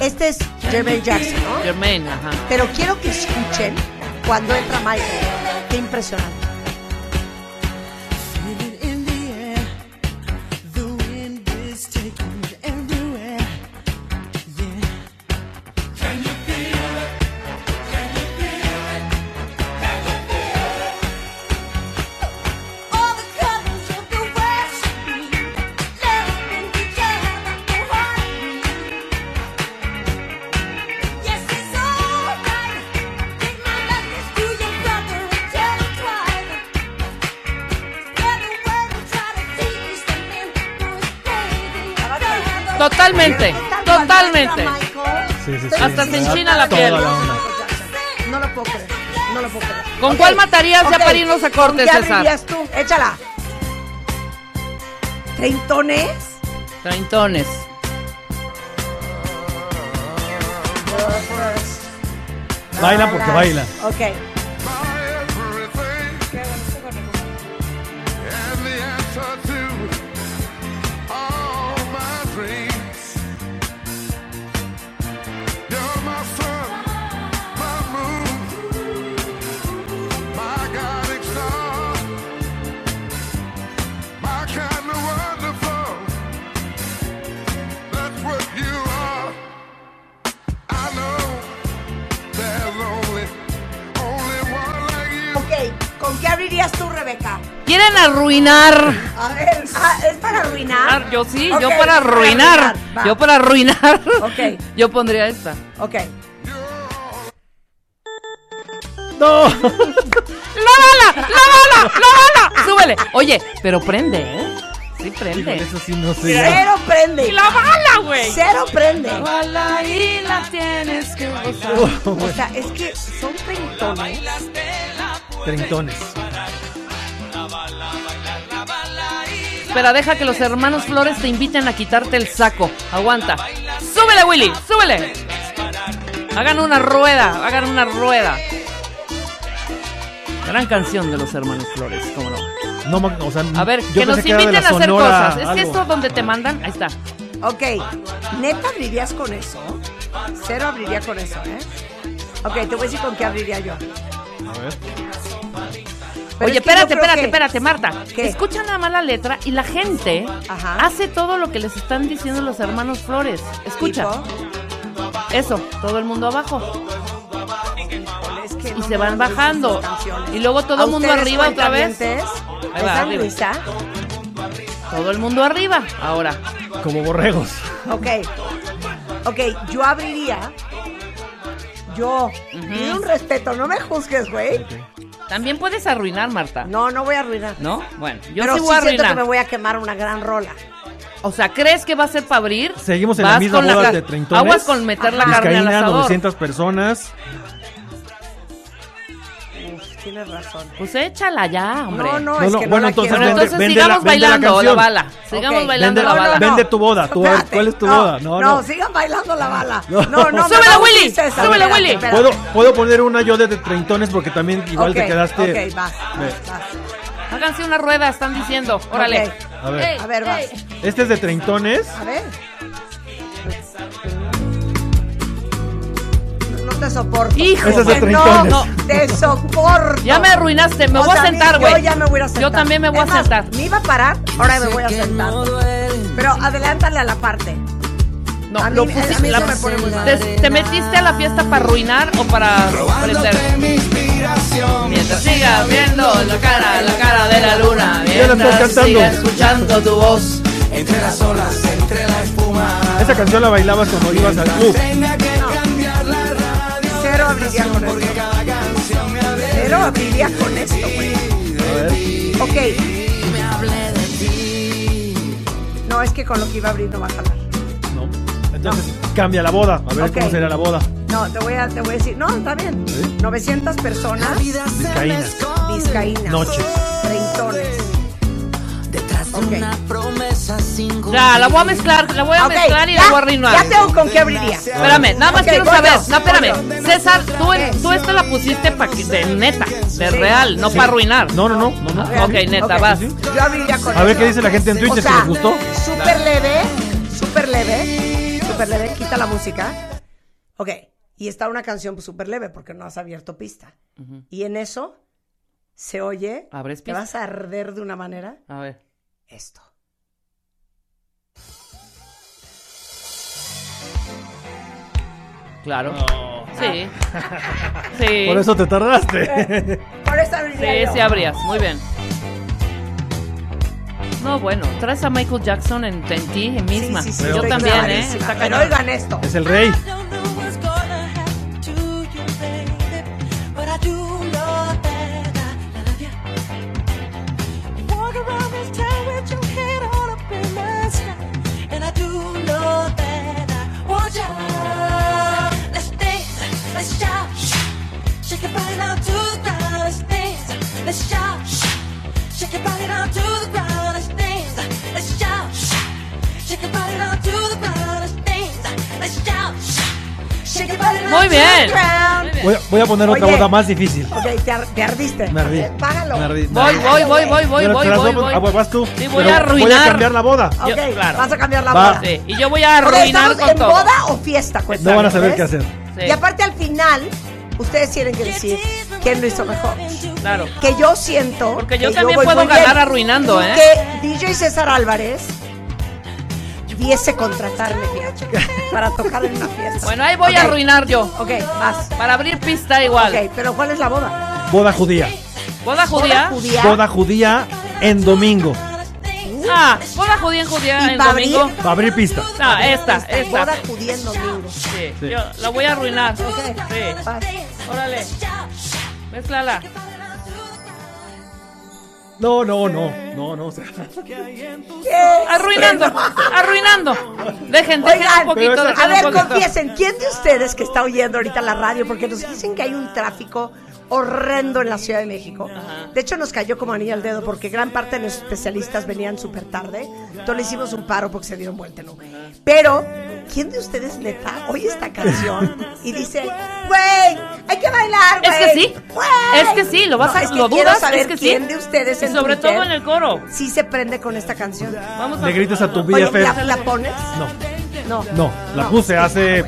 Este es Jermaine Jackson, ¿no? Germain, ajá. Pero quiero que escuchen cuando entra Michael. Qué impresionante. Michael. Sí, sí, sí. Hasta se enchina la piel. la. No lo puedo creer. No lo puedo creer. ¿Con Ok, cuál matarías ya ok. para irnos a corte, ¿Con qué César? tú? Échala. ¿Treintones? Treintones. Baila porque baila. Ok. Arruinar? A ver. Ah, ¿Es para arruinar? Yo sí, yo para arruinar. Yo para arruinar. Ok. Yo pondría esta. Ok. ¡No! ¡La bala! ¡La bala! ¡La bala! Súbele. Oye, pero prende, ¿eh? Sí Híjole, prende. eso sí no sé. Cero prende. Y la bala, güey. Cero prende. Bala y la tienes que gozar. O sea, es que son treintones. Treintones. Espera, deja que los hermanos Flores te inviten a quitarte el saco. Aguanta. ¡Súbele, Willy! ¡Súbele! Hagan una rueda, hagan una rueda. Gran canción de los hermanos Flores, cómo no. No, ma- o sea, A ver, que nos inviten a hacer Sonora cosas. Es que algo. esto donde te mandan, ahí está. Ok, ¿neta abrirías con eso? Cero abriría con eso, ¿eh? Ok, te voy a decir con qué abriría yo. A ver. Pero Oye, es que yo espérate, espérate, que- espérate, Marta. ¿Qué? Escucha nada más la letra y la gente Ajá. hace todo lo que les están diciendo los hermanos Flores. Escucha. Tipo, Eso, todo el mundo abajo. es que Y no se van bajando. Y luego todo ¿A el mundo arriba otra vez. Ahí ¿Les va, arriba. Todo el mundo arriba. Ahora. Como borregos. Ok. Ok, yo abriría. Yo. Pido un respeto, no me juzgues, güey. También puedes arruinar, Marta. No, no voy a arruinar. ¿No? Bueno, yo Pero sí sí voy a siento que arruinar. me voy a quemar una gran rola. O sea, ¿crees que va a ser para abrir? Seguimos en Vas la misma la boda de treintones. Aguas con meter la carne al asador. 900 personas. Tienes razón. Pues échala ya, hombre. No, no, No, es no, que no bueno, la entonces vende- entonces vende sigamos la- bailando la, bala. Sigamos bailando Vende- la bala. vende tu boda. Tú. ¿cuál es tu No, boda? No, no. sigan bailando la bala. No. No, no. me Súbele, va a Willy, espérate, Willy. ¿Puedo, puedo poner una yo de, de treintones porque también igual te quedaste. Ok, vas, vas, vas. Háganse una rueda, están diciendo. Órale. A ver. A ver, vas. Este es de treintones. A ver. Te soporto. Hijo, de treintones. No, te soporto. Ya me arruinaste, me O voy a sentar, Yo güey. ya me voy a sentar. Yo también me voy a sentar. Me iba a parar, ahora me voy a sentar. Pero adelántale a la parte. No, a mí, lo a mí pusiste- la- me pone muy mal. ¿Te, te metiste a la fiesta para arruinar o para prender? Mientras sigas viendo la cara, la cara de la luna, mientras sigas escuchando tu voz. Entre las olas, entre la espuma. Esa canción la bailabas cuando ibas al club. Abriría con esto. Cero abriría con esto, güey. A ver. Ok. No, es que con lo que iba a abrir no va a jalar. No. Entonces cambia la boda. A ver cómo será la boda. No, te voy a, te voy a decir. No, está bien. 900 personas. Vizcaínas. Vizcaínas. Noche. Treintones. Ok. Ya, la voy a mezclar, la voy a mezclar y ya, la voy a arruinar. Ya tengo con qué abriría. Espérame, nada más Ok, quiero saber. yo, No, espérame. yo. César, tú, tú esta la pusiste pa que- de neta, de Sí. real, no para arruinar. No, no, no. no, no. Ok, neta, vas. Yo abriría con A ver eso. qué dice la gente en Twitter, O si les gustó. Súper leve, súper leve, súper leve. Quita la música. Ok. Y está una canción súper leve porque no has abierto pista. Y en eso se oye. Abres Te vas a arder de una manera. A ver. Esto. Claro. Sí. Sí. Por eso te tardaste. Por eso abriría Sí, sí abrías. Muy bien. No, bueno, traes a Michael Jackson en, en ti misma. Sí, sí, sí, Yo también, ¿eh? Está Pero oigan esto. es el rey. Shake your body down to the ground. Let's dance, let's shout, shake your body down to the ground. Let's dance, let's shout, shake your body down to the ground. Let's dance, let's shout, shake your body down Muy To the bien. ground. Voy a, voy a poner otra Oye. boda más difícil. Ok, te, ar- te ardiste. Me ardí. Págalo. Me ardí. Voy, voy, voy, voy, voy, Pero voy, te las voy, doy- voy. ah, pues vas tú. Sí, voy Pero a Voy arruinar. a cambiar la boda. Ok, Yo- claro. vas a cambiar la Va. boda. Sí, y yo voy a arruinar ¿Estamos con en todo. boda o fiesta? No van a saber ¿ves? qué hacer. Sí, Y aparte al final, ustedes tienen que decir quién lo hizo mejor. claro. Que yo siento. Porque yo que también voy puedo bien. ganar arruinando, ¿eh? Que DJ César Álvarez pudiese contratarme, fíjate, para tocar en una fiesta. Bueno, ahí voy a arruinar yo. Ok, vas. Para abrir pista igual. Ok, pero ¿cuál es la boda? Boda judía. ¿Boda judía? ¿Boda judía? Boda judía en domingo. Ah, boda judía en judía ¿Y en para domingo. abrir? Va a abrir pista. Ah, esta, esta. Boda judía en domingo. Sí, Sí. yo la voy a arruinar. Ok, Sí. vas. Órale. Mézclala. No, no, no, no, no. Arruinando, arruinando. Dejen, dejen Oigan, un poquito, dejen A un ver, poquito. confiesen, ¿quién de ustedes que está oyendo ahorita la radio? Porque nos dicen que hay un tráfico horrendo en la Ciudad de México. De hecho, nos cayó como anillo al dedo porque gran parte de los especialistas venían súper tarde. Entonces le hicimos un paro porque se dieron vuelta, ¿no? Pero, ¿quién de ustedes neta oye esta canción y dice, güey, hay que bailar, Es güey? que sí. güey"? Es que sí, lo vas a- es que lo dudas, saber es que sí. quién de ustedes Y sobre Twitter todo en el coro. sí se prende con esta canción. Vamos a Le gritas a tu Oye, BFF. ¿la, la pones? No, No. no, la puse hace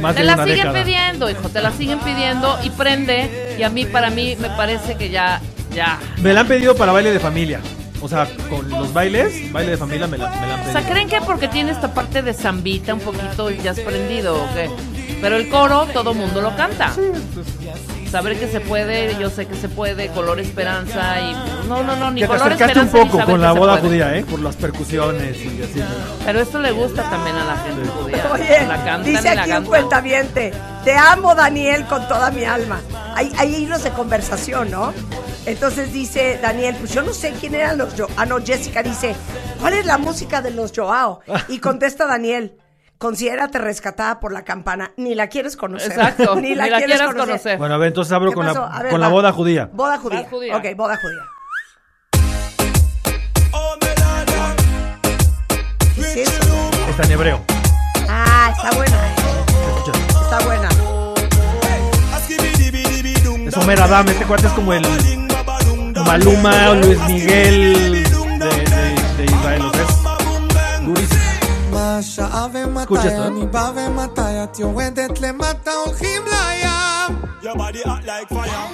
más Te de la una siguen década. pidiendo, hijo, te la siguen pidiendo y prende. Y a mí, para mí, me parece que ya, ya. Me la han pedido para baile de familia. O sea, con los bailes, baile de familia me la, me la han O pedido. sea, ¿creen que porque tiene esta parte de zambita un poquito ya has prendido o qué? Pero el coro, todo mundo lo canta. Saber que se puede, yo sé que se puede, color esperanza y... No, no, no, ni que te color acercaste un esperanza ni poco saber con que la se boda puede. judía, ¿eh? Por las percusiones y así. Pero esto le gusta también a la gente judía. Oye, la cantan dice la aquí un cantan. cuentaviente, te amo Daniel con toda mi alma. Hay, hay hilos de conversación, ¿no? Entonces dice Daniel, pues yo no sé quién eran los Joao. Ah, no, Jessica dice, ¿cuál es la música de los Joao? Y contesta Daniel, considérate rescatada por la campana. Ni la quieres conocer. Exacto, ni la, quieres conocer. Bueno, a ver, entonces abro ¿Qué con la, ver, con la boda judía. Boda judía. Boda judía. Ok, boda judía. ¿Qué es eso? Está en hebreo. Ah, está buena. eh. Está buena. Es Homer Adam, este cuate es como el Maluma o Luis Miguel de, de- de Israel, מה שעה escucha ומתי אני בא ומתי את יורדת למטה הולכים לים Your body hot like fire.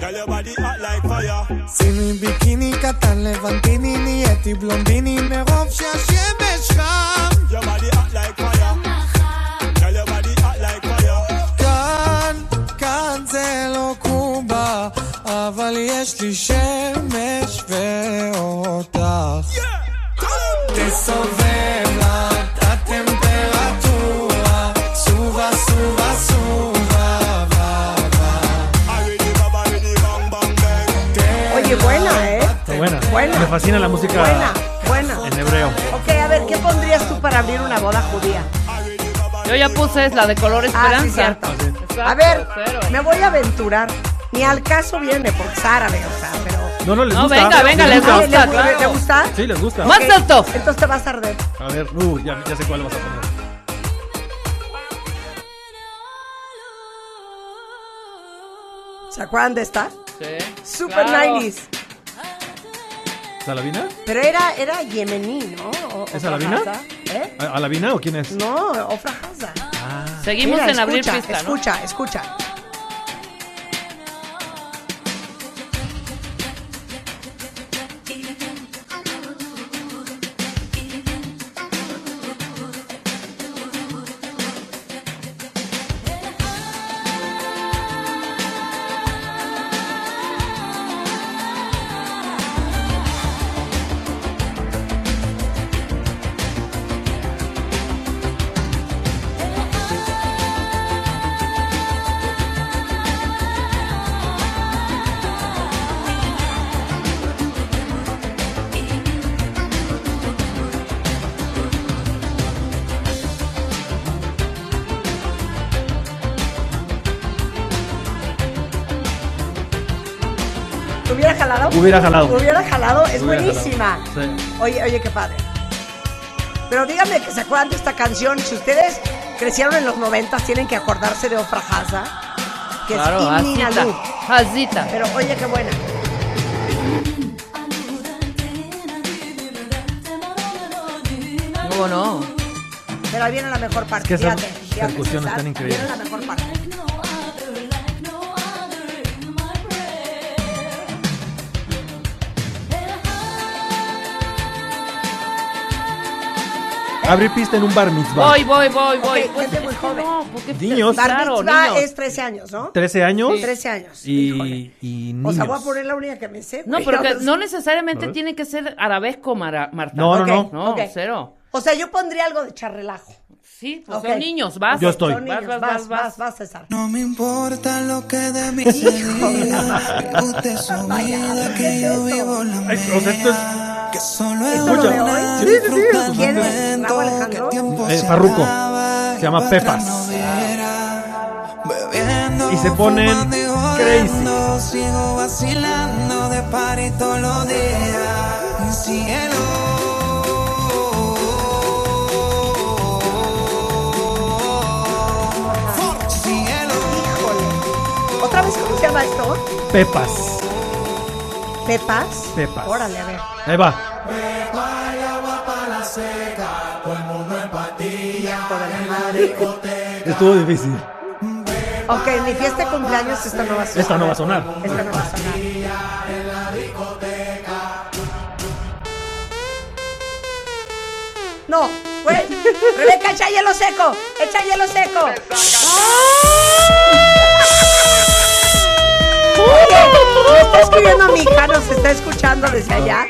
Girl, your body hot like fire. שימי ביקיני קטן לבנטיני נהייתי בלונדיני מרוב שהשמש חם Your body hot like fire. Girl, your body hot like fire. כאן, כאן זה לא קובה אבל יש לי שמש ואותך תסובב buena. Me fascina la música Buena, buena. en hebreo. Ok, a ver, ¿qué pondrías tú para abrir una boda judía? Yo ya puse la de color Ah, esperanza. sí, cierto. Exacto, A ver, cero. me voy a aventurar. Ni al caso viene porque es árabe, o sea, pero... No, no, les No, gusta. venga, venga, les Ah, gusta, ¿le- le- claro. ¿Le gusta? Sí, les gusta. Más Ok, alto. Entonces te vas a arder. A ver, uh, ya, ya sé cuál vas a poner. ¿Se acuerdan de esta? Sí. Super Claro. 90s. ¿Salavina? Pero era, era yemení, ¿no? O- ¿Es Alavina? ¿Eh? ¿A- ¿Alavina o quién es? No, Ofra Haza. Seguimos Mira, en abrir escucha, pista, ¿no? Escucha, escucha. Hubiera jalado. Hubiera jalado, es Hubiera buenísima. jalado. Sí. Oye, oye, qué padre. Pero díganme que se acuerdan de esta canción. Si ustedes crecieron en los 90, tienen que acordarse de Ofra Haza, que Claro, es Imni Hazita. Pero oye, qué buena. ¿Cómo no? Pero ahí viene la mejor parte. que esas fíjate, fíjate, percusiones César, están increíbles. Abrir pista en un bar mitzvah. Voy, voy, voy, voy. Ok, gente muy joven. no, porque Niños. Bar Claro, mitzvah niños. es 13 años, ¿no? 13 años 13 años. y, y O sea, niños. voy a poner la única que me sé. No, pero que no necesariamente tiene que ser arabesco, Mara- Marta. No, no, Ok, no. No, ok. cero. O sea, yo pondría algo de charrelajo. Sí, pues son niños, vas. Yo estoy. Son niños, Vas, vas, vas, vas, vas. vas, César. No me importa lo que de mí se diga. Usted es su vida, que yo vivo la Ay, o sea, esto es Que solo es una Sí, ¿Quién Eh, se llama Pepas. Y se ponen crazy. Sigo vacilando de party todos los días. Cielo. Esto? Pepas. Pepas. Pepas. Órale, a ver. Ahí va. Estuvo difícil. Ok, en mi fiesta de cumpleaños esta no va a sonar. Esta no va a sonar. Esta no va a sonar. No, güey. Rebeca, echa hielo seco. Echa hielo seco. Está escribiendo mi hija, nos está escuchando desde allá.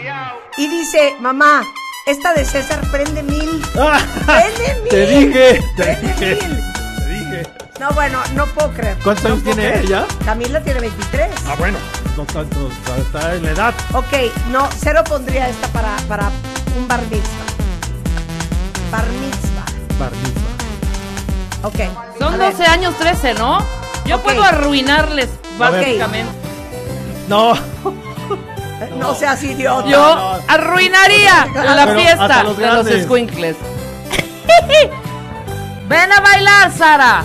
Y dice, mamá, esta de César prende mil. Prende mil. Te dije, te dije, te dije. No, bueno, no puedo creer. ¿Cuántos No años tiene creer. ella? Camila tiene 23. Ah, bueno, no tanto, está en la edad. Ok, no, cero pondría esta para, para un bar mitzvah. Bar mitzvah. Bar mitzvah. Ok. Son ver. 12 años, 13, ¿no? Yo puedo arruinarles, básicamente. No, No seas idiota. Yo arruinaría la Pero fiesta los de los squinkles. Ven a bailar, Sara.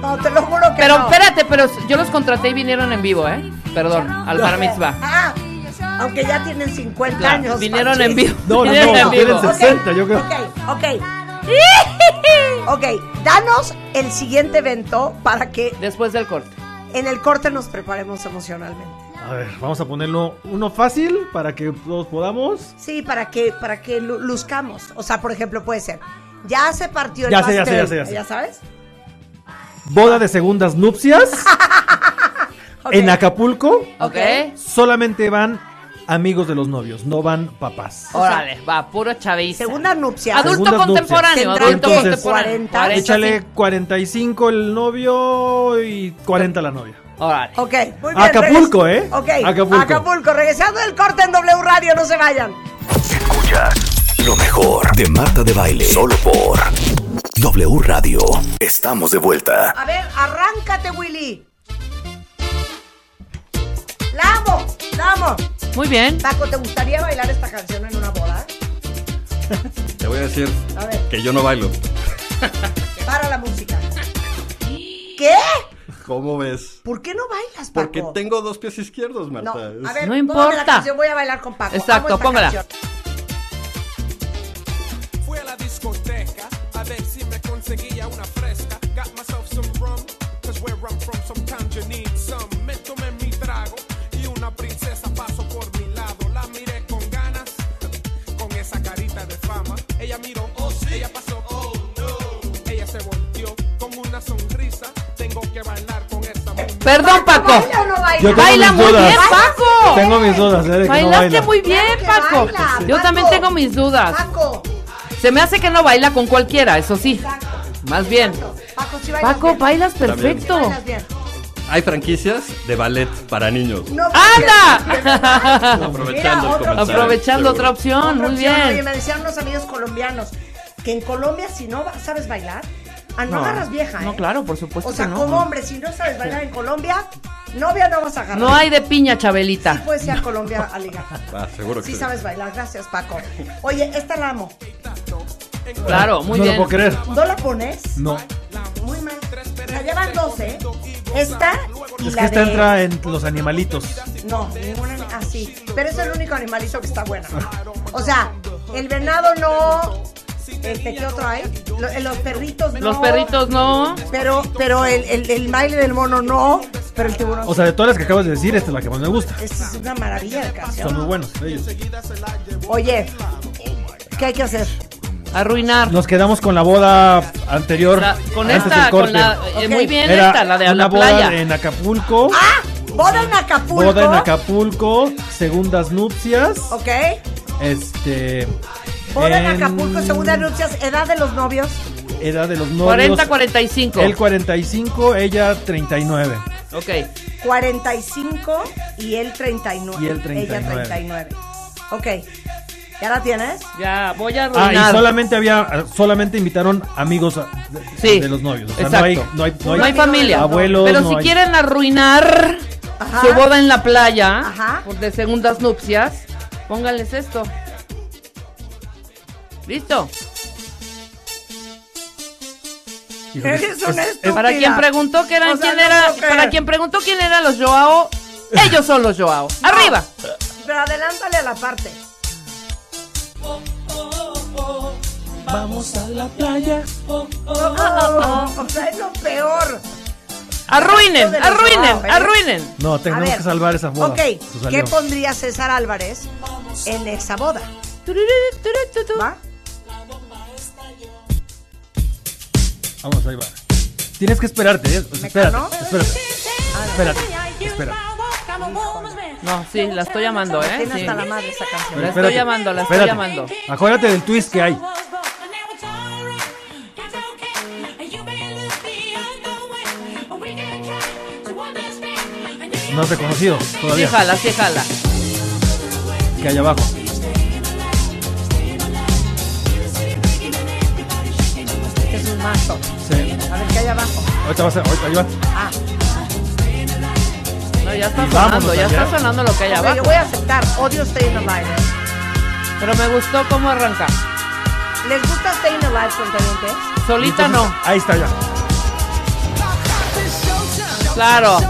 No, te lo juro que Pero no. espérate, pero yo los contraté y vinieron en vivo, ¿eh? Perdón, al bar mitzvah. Ah, aunque ya tienen 50 Claro, años. vinieron Panchis. en vivo. no, no, vinieron en no, vivo. tienen 60, yo creo. Ok, ok. Ok, danos el siguiente evento para que Después del corte. en el corte nos preparemos emocionalmente. A ver, vamos a ponerlo uno fácil para que todos podamos. Sí, para que, para que lu- luzcamos. O sea, por ejemplo, puede ser. Ya se partió el Ya sé, ya pastel. sé, ya sé, ya sé. sabes? Boda de segundas nupcias Ok. en Acapulco. ¿Ok? Solamente van amigos de los novios, no van papás. Órale, va, puro chaviza. Segunda nupcia. Adulto Segundas contemporáneo, nupcias. adulto ¿qué? contemporáneo. 40. Échale 45 el novio y 40 la novia. Órale. Ok, muy bien. Acapulco, regres- ¿eh? Ok, Acapulco. Acapulco. Regresando del corte en W Radio, no se vayan. Escuchas lo mejor de Marta de Baile. Solo por W Radio. Estamos de vuelta. A ver, arráncate, Willy. La amo, la amo. Muy bien. Paco, ¿te gustaría bailar esta canción en una boda? Te voy a decir A ver, que yo no bailo. para la música. ¿Qué? ¿Cómo ves? ¿Por qué no bailas, Paco? Porque tengo dos pies izquierdos, Marta. No, a ver, No importa. la canción, voy a bailar con Paco. Exacto, póngala. canción. Fui a la discoteca a ver si me conseguía una fresca. Got myself some rum, cause where I'm from sometimes you need some. Perdón, Paco. ¿Baila o no baila? Baila muy dudas. bien, Paco. Tengo mis dudas, ¿eh? De que no Bailaste baila. muy bien, Claro Paco. baila, Yo Paco. también tengo mis dudas. Paco, Se me hace que no baila con cualquiera, eso sí. Más bien. Paco, sí bailas Paco, bien. bailas Sí perfecto. bailas bien. Hay franquicias de ballet para niños. No, ¡Anda! Aprovechando otra comentario. Aprovechando otra opción, Otra muy opción. Oye, bien. me decían unos amigos colombianos que en Colombia si no sabes bailar, ah, no, No, agarras vieja, ¿eh? no, claro, por supuesto O sea, que no. como hombre, si no sabes bailar en Colombia, novia no vas a agarrar. No hay de piña, Sí Chabelita. puedes ir a Colombia a ligar. Ah, seguro que Sí sí. sabes bailar, gracias Paco. Oye, esta la amo. Claro, muy no bien. lo puedo creer. ¿No la pones? No. Muy mal. O sea, llevan 12. Esta y Es la que esta de... entra en los animalitos. No, ninguna. Ah, sí. Pero es el único animalito que está bueno. O sea, el venado no. Este, ¿qué otro hay? Eh, los perritos no. Los perritos no. Pero, pero el, el, el baile del mono no. Pero el tiburón. O sea, de todas las que acabas de decir, esta es la que más me gusta. Esta es una maravilla de Son muy canción. buenos ellos. Oye, ¿qué hay que hacer? Arruinar. Nos quedamos con la boda anterior. La- con antes del esta, corte. con la. eh. Muy bien Era esta, la de una la boda playa. en Acapulco. ¡Ah! Boda en Acapulco. Boda en Acapulco, segundas nupcias. Ok. Este. Boda en En- Acapulco, segunda nupcias, edad de los novios. Edad de los novios. 40, 45. Él 45, ella 39. Ok. 45 y él 39. Y él 39. Ella 39. Ok. ¿Ya la tienes? Ya, voy a Ah, arruinar. y solamente había, solamente invitaron amigos a- de, Sí. de los novios. O sea, Exacto. no hay, no hay, no hay- No hay familia. Abuelos, Pero no si hay- quieren arruinar Ajá. su boda en la playa Ajá. por de segundas nupcias, pónganles esto. ¿Listo? Eres es- una es- estúpida. Para quien preguntó que eran O sea, quién no era, para quien preguntó quién eran los Joao, ellos son los Joao. Arriba. Pero adelántale a la parte. Vamos a la playa. Oh, o sea, es lo peor. Arruinen, arruinen, Joao, ¿eh? arruinen. No, tenemos ver. que salvar esa boda. Ok, ¿qué pondría César Álvarez en esa boda? ¿Va? Vamos, ahí va. Tienes que esperarte, ¿eh? Espérate, espérate. Espérate, espérate. No, sí, la estoy llamando, ¿eh? Tiene Sí. hasta la madre esa canción. La estoy llamando, la estoy espérate. llamando. Acuérdate del twist que hay. No te he conocido Sí, todavía. jala, sí, jala. Que hay abajo. Mazo. Sí. A ver qué hay abajo. Ahorita va a ser, ahorita ahí va. Ah, No, ya está sonando, ya allá. está sonando lo que hay ok, abajo. yo voy a aceptar. Odio Staying Alive. Pero me gustó cómo arranca. ¿Les gusta Staying Alive, cuentavientes? Solita no. Ahí está ya. Claro. Se,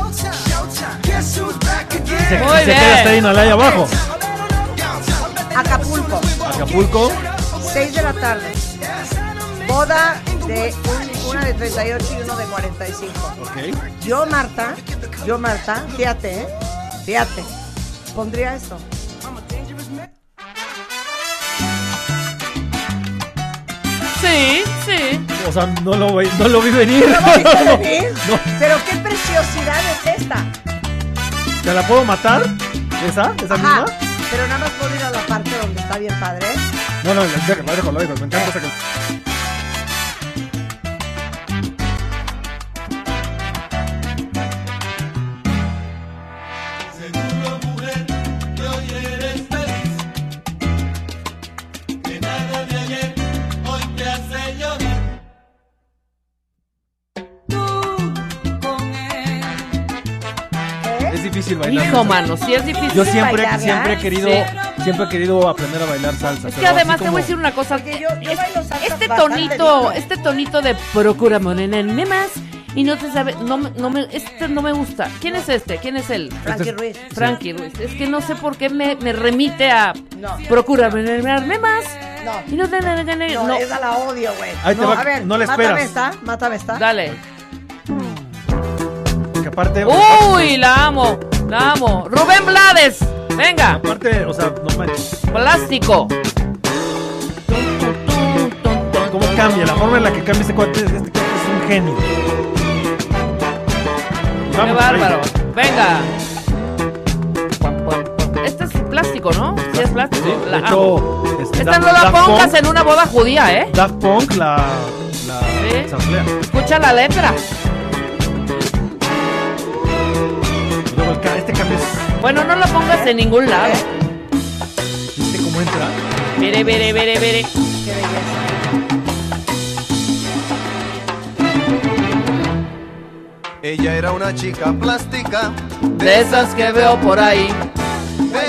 Muy se bien. queda Staying Alive abajo. Acapulco, Acapulco. 6 de la tarde. Boda de un- una de 38 y uno de 45. Ok. Yo, Marta, yo, Marta, fíjate, ¿eh? Fíjate. Pondría esto. Sí, sí. O sea, no lo, vi- no lo vi venir. ¿No lo viste venir? No. Pero qué preciosidad es esta. ¿Te la puedo matar? ¿Esa? ¿Esa Ajá. misma? Pero nada más puedo ir a la parte donde está bien padre. No, no, déjalo, la dejo, la dejo. Me encanta esa canción. Es difícil bailar. Hijo, mano, sí es difícil. Yo siempre, bailarla. siempre he querido, Sí. siempre he querido aprender a bailar salsa. Es que además te voy a decir una cosa. Yo- yo Es- bailo salsa este tonito, bien. este tonito de procura morena más y no te sabe, no, me- no me, este no me gusta. ¿Quién es este? ¿Quién es él? Frankie Este Ruiz. Frankie Ruiz. Es que no sé por qué me, me remite a No. procura morena más. No. Y no, te- No, no. esa la odio, güey. Ahí te no, va, a ver, no le mátame esperas. esta, mátame esta. Dale. Que aparte, Uy, la amo, la amo. Rubén Blades, venga, aparte, o sea, no manches. plástico. ¿Cómo cambia? La forma en la que cambia este cuate, este cuate es un genio. Qué Vamos, bárbaro. ahí. Venga. Este es plástico, ¿no? Sí, es plástico. Sí, La de hecho, este, Esta no la pongas Punk- en una boda judía, ¿eh? Daft Punk la, la Sí. Escucha la letra. Bueno, no la pongas en ningún lado. ¿Viste cómo entra? Vere, vere, vere, vere. Qué belleza. Ella era una chica plástica. De esas que veo por ahí.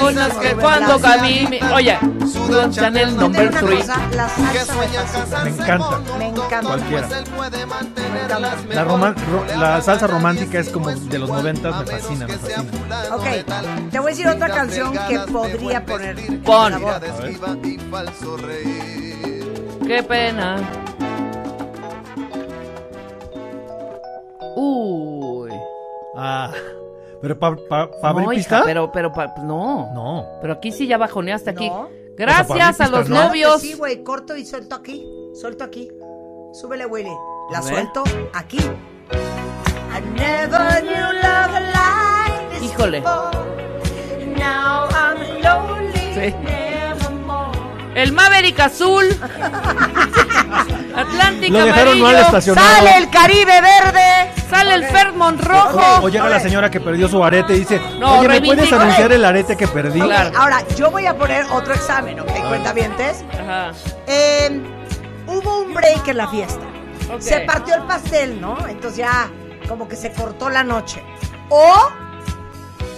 Unas que cuando camine. Oye, Sudan Chanel number digo una 3. cosa, la salsa me fascina. Me encanta. Me encanta. Cualquiera. Encanta. La, roman- ro- la salsa romántica es como de los noventas, me fascina, me fascina. Ok, te voy a decir otra canción que podría poner. Pon. Qué pena. Uy. Ah, pero pa, pa, No, hija, Pista. pero, pero, pa- no. No. Pero aquí sí ya bajoneaste aquí. No. Gracias a los no. novios. Sí, güey, corto y suelto aquí. Suelto aquí. Súbele, Willy. La A ver. suelto aquí. I never knew love like this Híjole. Now I'm lonely Sí. El Maverick azul. Atlántico Lo dejaron amarillo. mal estacionado. ¡Sale el Caribe verde! Sale el Fairmont O, rojo. o llega la señora que perdió su arete y dice, No, oye, ¿me puedes anunciar el arete que perdí? Ok, ahora, yo voy a poner otro examen, ¿ok? Cuentavientes. Ajá. Eh, hubo un break en la fiesta. Se partió el pastel, ¿no? Entonces ya como que se cortó la noche. O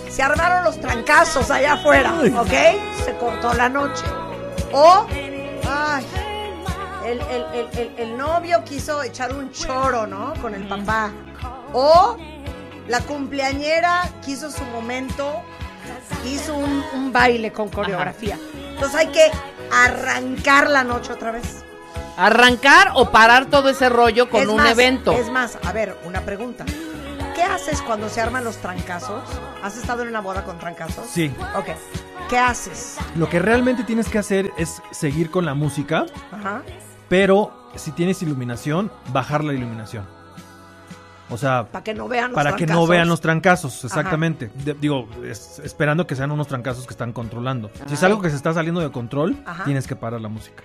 se armaron los trancazos allá afuera, ¿ok? Se cortó la noche. O, ay, el, el- el- el- novio quiso echar un choro, ¿no? Con el papá. O la cumpleañera quiso su momento, hizo un, un baile con coreografía. Entonces hay que arrancar la noche otra vez. Arrancar o parar todo ese rollo con Es un más, evento. Es más, a ver, una pregunta. ¿Qué haces cuando se arman los trancazos? ¿Has estado en una boda con trancazos? Sí. Ok. ¿Qué haces? Lo que realmente tienes que hacer es seguir con la música, Ajá. pero si tienes iluminación, bajar la iluminación. O sea, Para que no vean los para que no trancazos. vean los trancazos, exactamente. De- digo, es- esperando que sean unos trancazos que están controlando. Si es algo que se está saliendo de control, Ajá. tienes que parar la música.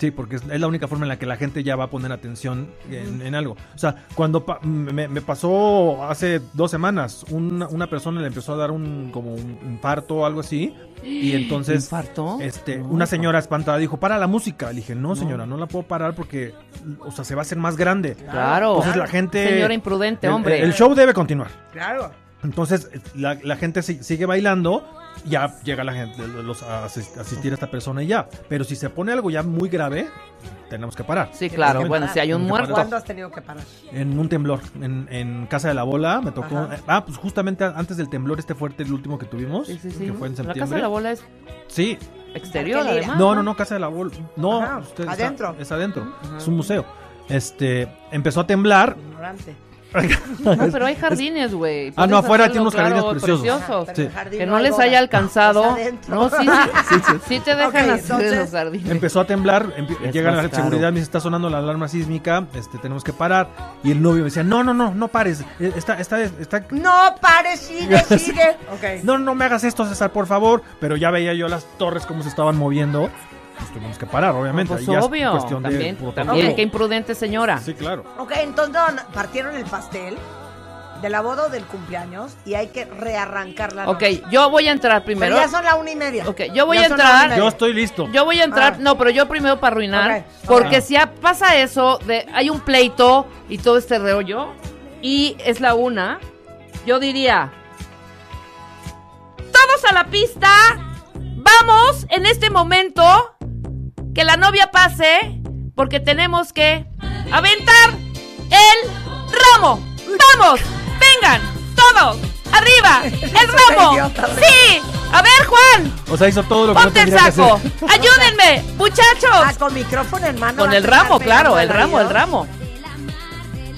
Sí, porque es, es la única forma en la que la gente ya va a poner atención en, en algo. O sea, cuando pa- me, me pasó hace dos semanas, una, una persona le empezó a dar un como un infarto o algo así. Y entonces, ¿Infarto? este, una señora espantada dijo, para la música. Le dije, no señora, no la puedo parar porque, o sea, se va a hacer más grande. Claro. Entonces la gente... Señora imprudente, el- hombre. El, show debe continuar. Claro. Entonces la, la gente si- sigue bailando, ya llega la gente los, a asis- asistir a esta persona y ya. Pero si se pone algo ya muy grave, tenemos que parar. Sí, claro. Bueno, si hay un muerto. ¿Cuándo has tenido que parar? En un temblor, en, en Casa de la Bola, me tocó... Ajá. eh, ah, pues justamente antes del temblor este fuerte, el último que tuvimos, Sí, sí, sí. que fue en La septiembre. casa de la bola es Sí, exterior, además. no, no, no, Casa de la Bola. No, Ajá, usted está- adentro. es adentro. Es un museo. Este, empezó a temblar. Ignorante. No, pero hay jardines, güey. Ah, no, afuera hacerlo, tiene unos jardines claro, preciosos. Ajá, Sí. Que no les haya alcanzado. No, sí, sí, sí, te dejan Ok, hacer en entonces- los jardines. Empezó a temblar, Es llega la seguridad, me dice, está sonando la alarma sísmica, este, tenemos que parar. Y el novio me decía, no, no, no, no pares, eh, está, está, está... No, pare, sigue, sigue. No, no me hagas esto, César, por favor. Pero ya veía yo las torres cómo se estaban moviendo. Pues tuvimos que parar, obviamente. Pues Ahí ya es obvio. cuestión de También, también, qué imprudente señora. Sí, claro. Ok, entonces partieron el pastel de la boda o del cumpleaños y hay que rearrancar la Ok, noche. yo voy a entrar primero. Pero ya son la una y media. Ok, yo voy Ya a entrar. Yo estoy listo. Yo voy a entrar, Ah. no, pero yo primero para arruinar, porque ok. si pasa eso de hay un pleito y todo este rollo y es la una, yo diría, todos a la pista, vamos en este momento que la novia pase, porque tenemos que aventar el ramo. Vamos, vengan, todos, arriba, el ramo. Sí, a ver Juan. O sea, hizo todo lo que no Ponte el tendría que saco. hacer. Ayúdenme, Ah, muchachos. con micrófono en mano. Con el ramo, claro, el ramo, el ramo.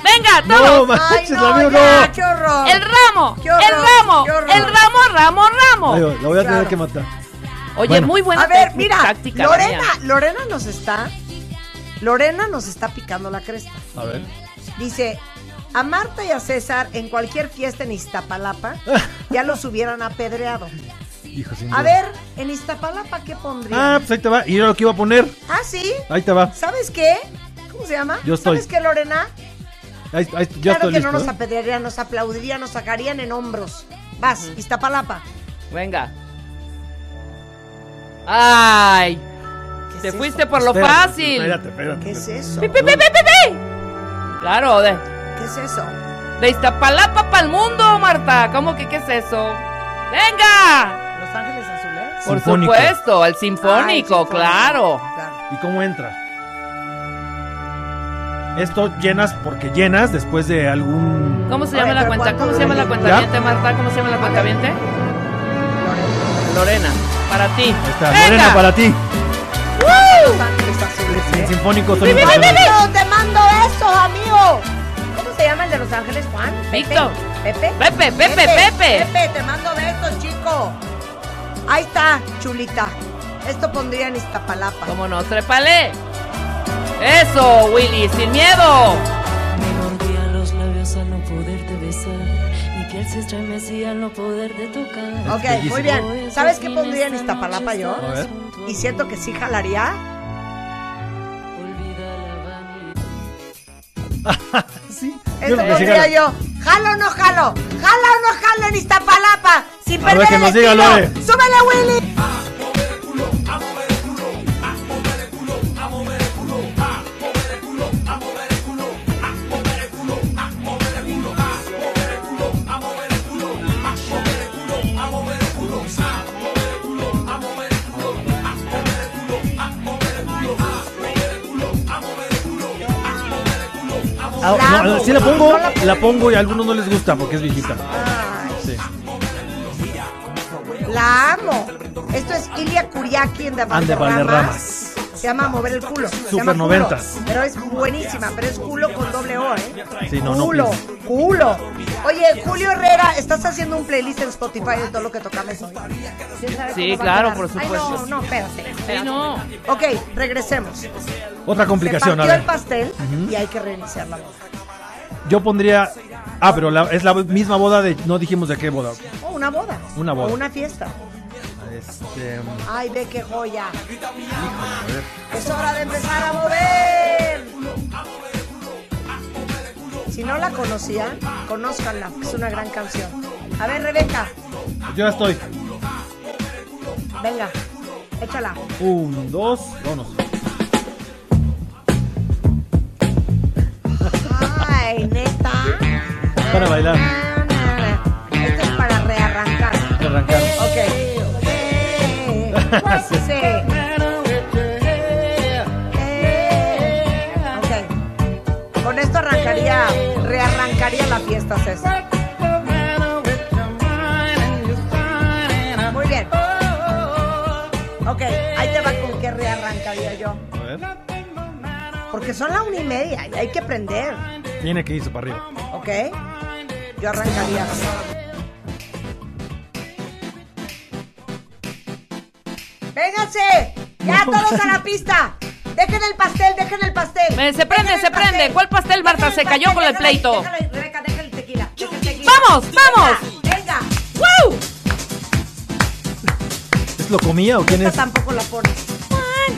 Venga, No, todos. Ay, manches, la no, veo, ya, no. qué horror. El ramo, Qué horror, el ramo, qué el ramo, ramo, ramo. Ay, la voy a tener que matar. Oye, Bueno. muy buena A ver, mira, táctica. Lorena, mía. Lorena nos está, Lorena nos está picando la cresta. A ver. Dice, a Marta y a César en cualquier fiesta en Iztapalapa ya los hubieran apedreado. Hijo, sin A duda. ver, en Iztapalapa, ¿qué pondrían? Ah, pues ahí te va. Y yo lo que iba a poner. Ah, ¿sí? Ahí te va. ¿Sabes qué? ¿Cómo se llama? Yo estoy. ¿Sabes qué, Lorena? Ahí, ahí- ya claro estoy que listo. no nos ¿eh? apedrearían, nos aplaudirían, nos sacarían en hombros. Vas, Iztapalapa. Venga. Ay, ¿Qué te es fuiste eso? por lo Espérate, fácil. Espérate, espérate. ¿Qué es eso? Pi, pi, pi, pi, pi, pi. Claro, de, ¿Qué es eso? de Iztapalapa para el mundo, Marta. ¿Cómo que qué es eso? ¡Venga! ¿Los Ángeles Azules? Por Sinfónico. supuesto, Ay, sinfónico, sinfónico. claro. Claro. ¿Y cómo entra? Esto llenas porque llenas después de algún. ¿Cómo se llama la cuenta? ¿cuánto ¿Cómo se llama la cuenta Marta? ¿Cómo se llama la cuenta Lorena, para ti. Ahí está, Venga. Lorena, para ti. ¿eh? sinfónico. ¡Te mando eso, amigo! ¿Cómo se llama el de Los Ángeles, Juan? Víctor. ¿Pepe? Pepe, Pepe, Pepe. Pepe, te mando besos, chico. Ahí está, chulita. Esto pondría en Iztapalapa. ¿Cómo no? ¡Trépale! ¡Eso, Willy! ¡Sin miedo! Me mordía los labios al no poderte besar. Piel se estremecía al no poder de tocar. Ok, muy bien. ¿Sabes qué pondría en Iztapalapa yo? A ver. Y siento que sí jalaría. sí. Eso sí pondría yo. ¿Jalo o no jalo? ¿Jala o no jalo en Iztapalapa? Sin A ver, perder que el estilo. ¡Súbele, Willy! Ah, La no, amo, sí la güey. pongo, No la la pongo y a algunos no les gusta porque es viejita. Sí. La amo. Esto es Ilia Kuriaki en de Valderramas. Se llama Mover el culo. Se Super noventas. Pero es buenísima, pero es culo con doble O, ¿eh? Sí, no, no culo, culo. Oye, Julio Herrera, estás haciendo un playlist en Spotify de todo lo que tocamos hoy. ¿Quién sabe Sí, claro, por supuesto. Ay, no, no, espérate. espérate. Sí, no. Ok, regresemos. Otra complicación, Se a el pastel y hay que reiniciar la boda. Yo pondría. Ah, pero la- es la misma boda de. No dijimos de qué boda. O una boda. Una boda. O una fiesta. Este. Ay, ve qué joya. A ver. Es hora de empezar a mover. Si no la conocían, conózcanla. Es una gran canción. A ver, Rebeca, Yo estoy. venga, échala. Un, dos, vámonos. Ay, neta. Para bailar. Esto es para rearrancar. Arrancar. Ok. Sí. Esto arrancaría, rearrancaría la fiesta, César. Muy bien. Ok, ahí te va con qué rearrancaría yo. A ver. Porque son la una y media y hay que aprender, Tiene que irse para arriba. ¿ok? Yo arrancaría. ¡Vénganse! ¡Ya todos a la pista! ¡Dejen el pastel, dejen el pastel! Eh, se prende, se el prende. pastel. ¿Cuál pastel, Marta? Dejen Se cayó pastel, con el déjalo pleito. déjalo ahí, Rebeca, deja el tequila. deja el tequila. ¡Vamos, vamos! Venga, ¡Woo! ¿Es lo comía o quién esta es? tampoco la pones.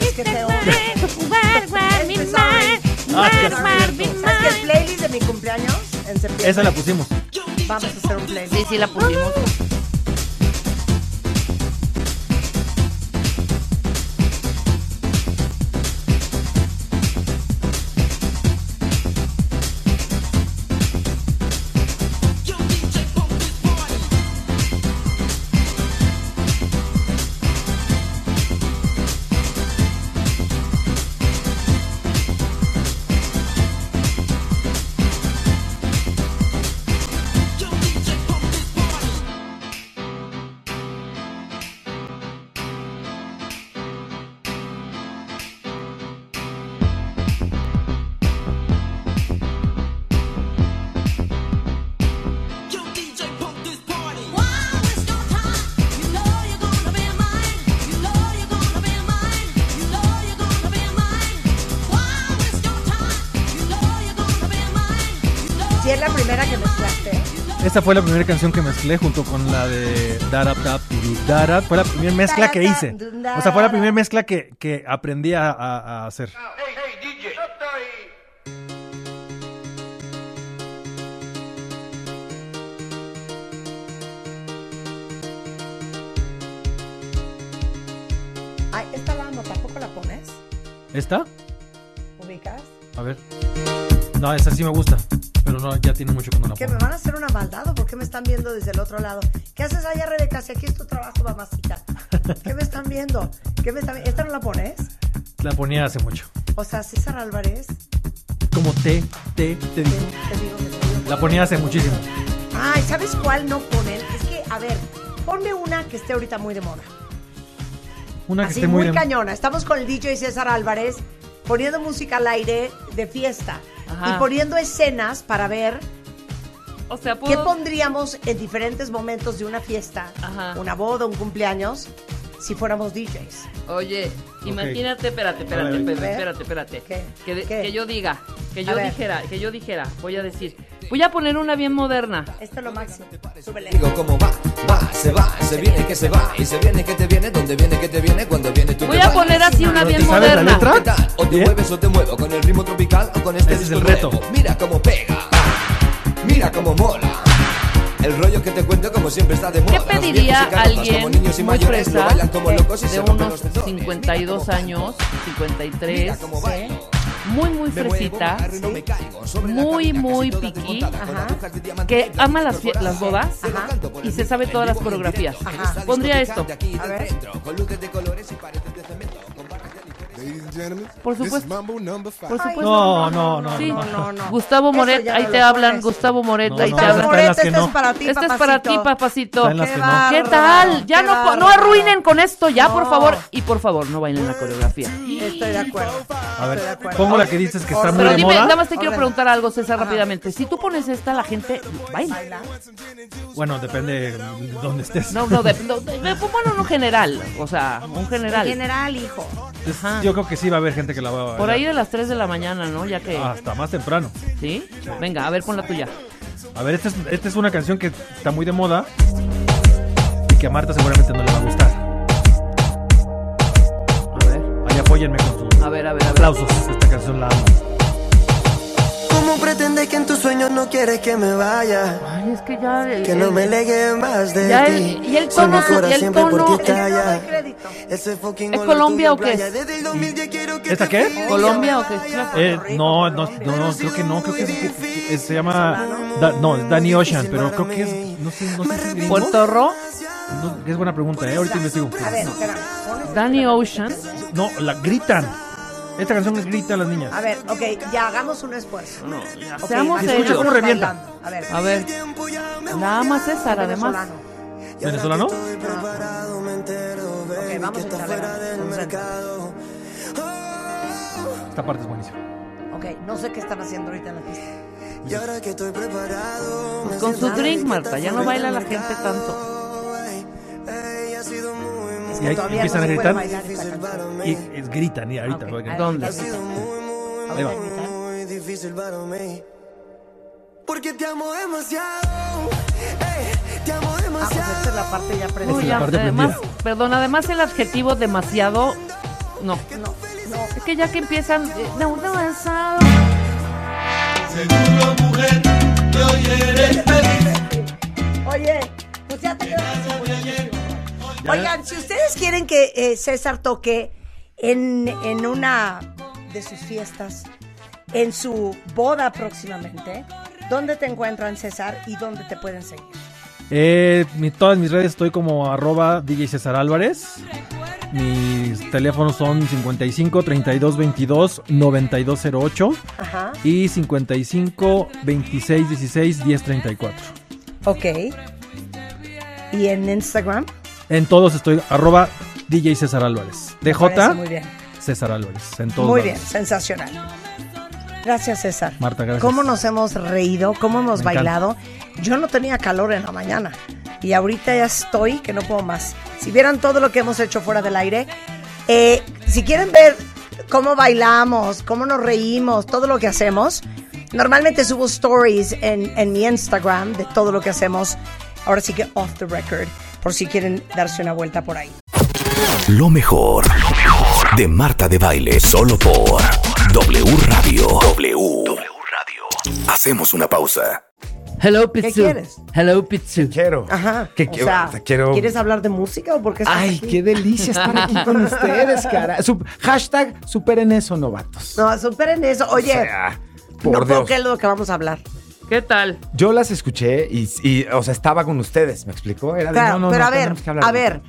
Es que te. Este, sorry. Ah, ¿Sabes que el playlist de mi cumpleaños en septiembre? Esa la pusimos. Vamos a hacer un playlist. Sí, sí, la pusimos. Esta fue la primera canción que mezclé junto con la de Turu Darap. Fue la primera mezcla que hice. O sea, fue la primera mezcla que, que aprendí a, a- a hacer. Ay, esta la amo, ¿tampoco la pones? ¿Esta? ¿Ubicas? A ver. No, esa sí me gusta. Pero no, ya tiene mucho la Que me van a hacer una maldad o por qué me están viendo desde el otro lado. ¿Qué haces allá, Rebeca? Si aquí es tu trabajo, mamacita. ¿Qué me están viendo? ¿Qué me están ¿Esta no la pones? La ponía hace mucho. O sea, César Álvarez, Como te, te, te digo. te digo que te digo. La ponía hace muchísimo. Ay, ¿sabes cuál no ponen? Es que, a ver, ponme una que esté ahorita muy de moda. Una que Así esté muy, muy... de- cañona. Estamos con el DJ César Álvarez poniendo música al aire de fiesta Ajá. y poniendo escenas para ver O sea, qué pondríamos en diferentes momentos de una fiesta, Ajá. una boda, un cumpleaños, si fuéramos DJs. Oye, imagínate, espérate, espérate, espérate, espérate, espérate. ¿Qué? Que, de- ¿Qué? que yo diga, que A yo ver. dijera, que yo dijera, voy a decir, voy a poner una bien moderna. Esto es lo máximo. Súbele. Digo cómo va, va, se va, se viene que se va y se viene que te viene, donde viene que te viene, cuando viene tú Voy a poner así una ¿Pero bien sabes la moderna. letra? ¿Qué tal? O te mueves o te muevo con el ritmo tropical o con este Ese es disco el reto. nuevo. Mira cómo pega, mira cómo mola. El rollo que te cuento como siempre está de moda. ¿Qué pediría alguien como niños y muy mayores fresa bailan como locos y de se unos los tendones. 52 años, 53, Mira cómo bailo. muy muy fresita, muy muy piqui, que ama las, bodas y se sabe todas las coreografías. Pondría esto. A ver. Por supuesto. Por supuesto. No, no, no, Sí. no. No, no. Gustavo Moret, ahí no te hablan. Gustavo Moret, No, ahí no, te hablan. este no. es para ti, Este es para ti, papacito. Qué que no. bárbaro. ¿Qué tal? Ya Qué no, no arruinen con esto, ya, por favor. Y por favor, no bailen la coreografía. Estoy de acuerdo. A ver, Estoy de acuerdo. pongo la que dices que está muy Pero de dime, moda. nada más te quiero preguntar algo, César, rápidamente. Si tú pones esta, la gente baila. Bueno, depende de dónde estés. No, no, de, no, de- de- bueno, no general. O sea, un general. General, hijo. Ajá. Yo creo que sí va a haber gente que la va a bailar. Por ahí de las 3 de la mañana, ¿no? Ya que. Hasta más temprano. ¿Sí? Venga, a ver, pon la tuya. A ver, esta es, esta es una canción que está muy de moda y que a Marta seguramente no le va a gustar. A ver, Ahí apóyenme con sus a ver, a ver. A ver. aplausos. Esta canción la amo. ¿Cómo pretendes que en tus sueños no quieres que me vaya? Ay, es que ya. el- Que no me legue más de Ya ti. el- y el tono- y el tono- ¿Es Colombia o qué es? playa. Desde el 2010 quiero que ¿Esta qué? ¿Colombia o qué? Eh, no, no, no, no, creo que no, creo que es, que- es- se llama, Da- no, es Danny Ocean, pero creo que es, no sé, no sé si es. ¿Puerto Ro? No, es buena pregunta, eh, ahorita investigo. A ver, Danny Ocean. No, la gritan. Esta canción les grita a las niñas. A ver, ok, ya hagamos un esfuerzo. No, ya. Ok, Seamos serios. cómo revienta. bailando. A ver, A ver. Nada más César, además. venezolano. Baby, Ok, vamos a mercado. Esta parte es buenísima. Ok, no sé qué están haciendo ahorita en la pista. Y ahora que estoy preparado, me Con su drink, Marta. Ya no baila la gente tanto. Y ahí Todavía empiezan no a se gritar bailar y gritan y ahorita. Ok, lo que- a ver, ¿Dónde? Ahí va. muy difícil para mí. Porque te amo demasiado. Ey, te amo Vamos, demasiado. esta es la parte ya Uy, predecida. la ya, parte además, perdón, además el adjetivo demasiado. No. No, no. Es que ya que empiezan. eh, No, no, esa- Oye, pues ya te. Oigan, si ustedes quieren que eh, César toque en, en una de sus fiestas, en su boda próximamente, ¿dónde te encuentran, César, y dónde te pueden seguir? Eh, mi- todas mis redes estoy como arroba DJ César Álvarez. Mis teléfonos son 55 32 22 9208 Ajá. y 55 26 16 10 34. Ok. ¿Y en Instagram? En todos estoy arroba DJ César Álvarez. DJ Muy bien. César Álvarez. En todos Muy lados. bien, sensacional. Gracias, César. Marta, gracias. ¿Cómo nos hemos reído? ¿Cómo hemos Me encanta. bailado? Yo no tenía calor en la mañana y ahorita ya estoy que no puedo más. Si vieran todo lo que hemos hecho fuera del aire, eh, si quieren ver cómo bailamos, cómo nos reímos, todo lo que hacemos, normalmente subo stories en, en mi Instagram de todo lo que hacemos. Ahora sí que off the record, por si quieren darse una vuelta por ahí. Lo mejor, lo mejor de Marta de Baile, solo por W Radio. W. Radio. Hacemos una pausa. Hello, ¿Qué Pizzu. quieres? Hello, Pizzu. Quiero. Ajá. ¿Qué o quiero? sea, quiero- ¿quieres hablar de música o por qué estás Ay, aquí? qué delicia estar aquí con ustedes, cara. Sup- hashtag superen eso, novatos. No, superen eso. Oye, O sea, por no creer lo que vamos a hablar. ¿Qué tal? Yo las escuché y, y, o sea, estaba con ustedes, ¿me explicó? Era de, Claro, no, no, pero no, a ver, tenemos que hablar a ver,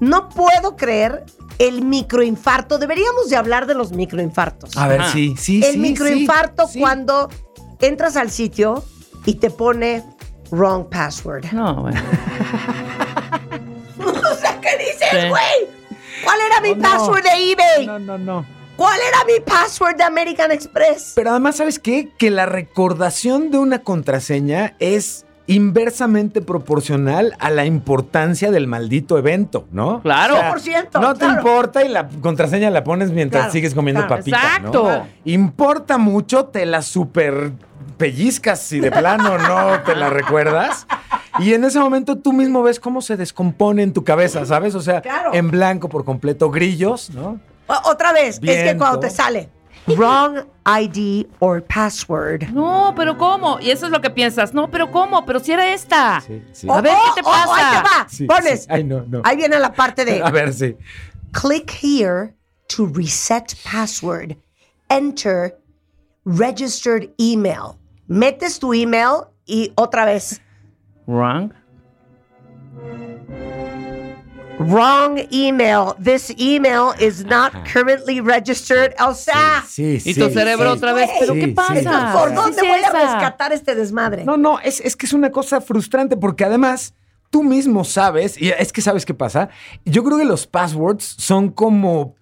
no puedo creer el microinfarto. Deberíamos de hablar de los microinfartos. A ver, sí, sí, el sí, microinfarto sí, sí. cuando entras al sitio y te pone wrong password. No, bueno. o sea, ¿qué dices, Sí. güey? ¿Cuál era mi Oh, no. password de eBay? No, no, no. ¿Cuál era mi password de American Express? Pero además, ¿sabes qué? Que la recordación de una contraseña es inversamente proporcional a la importancia del maldito evento, ¿no? Claro. 100%, No te importa y la contraseña la pones mientras Claro, sigues comiendo claro. papita, Exacto. ¿no? Importa mucho, te la super pellizcas si de plano no te la recuerdas. Y en ese momento tú mismo ves cómo se descompone en tu cabeza, ¿sabes? O sea, Claro. en blanco por completo, grillos, ¿no? Otra vez, es que cuando te sale wrong ID or password. No, pero ¿cómo? Y eso es lo que piensas. No, pero ¿cómo? Pero si era esta. sí. A ver, Oh, ¿qué te oh, pasa? oh, ahí te va. Sí, Pones. sí. Ay, no, no. Ahí viene la parte de A ver, sí. click here to reset password. Enter registered email. Metes tu email y otra vez. Wrong. Wrong email. This email is not currently registered. O sea, Sí, sí. Y tu cerebro sí. otra vez. ¿Pero Sí, qué sí. pasa? ¿por dónde sí, voy a rescatar este desmadre? No, no, es, es que es una cosa frustrante porque además tú mismo sabes, y es que sabes qué pasa. Yo creo que los passwords son como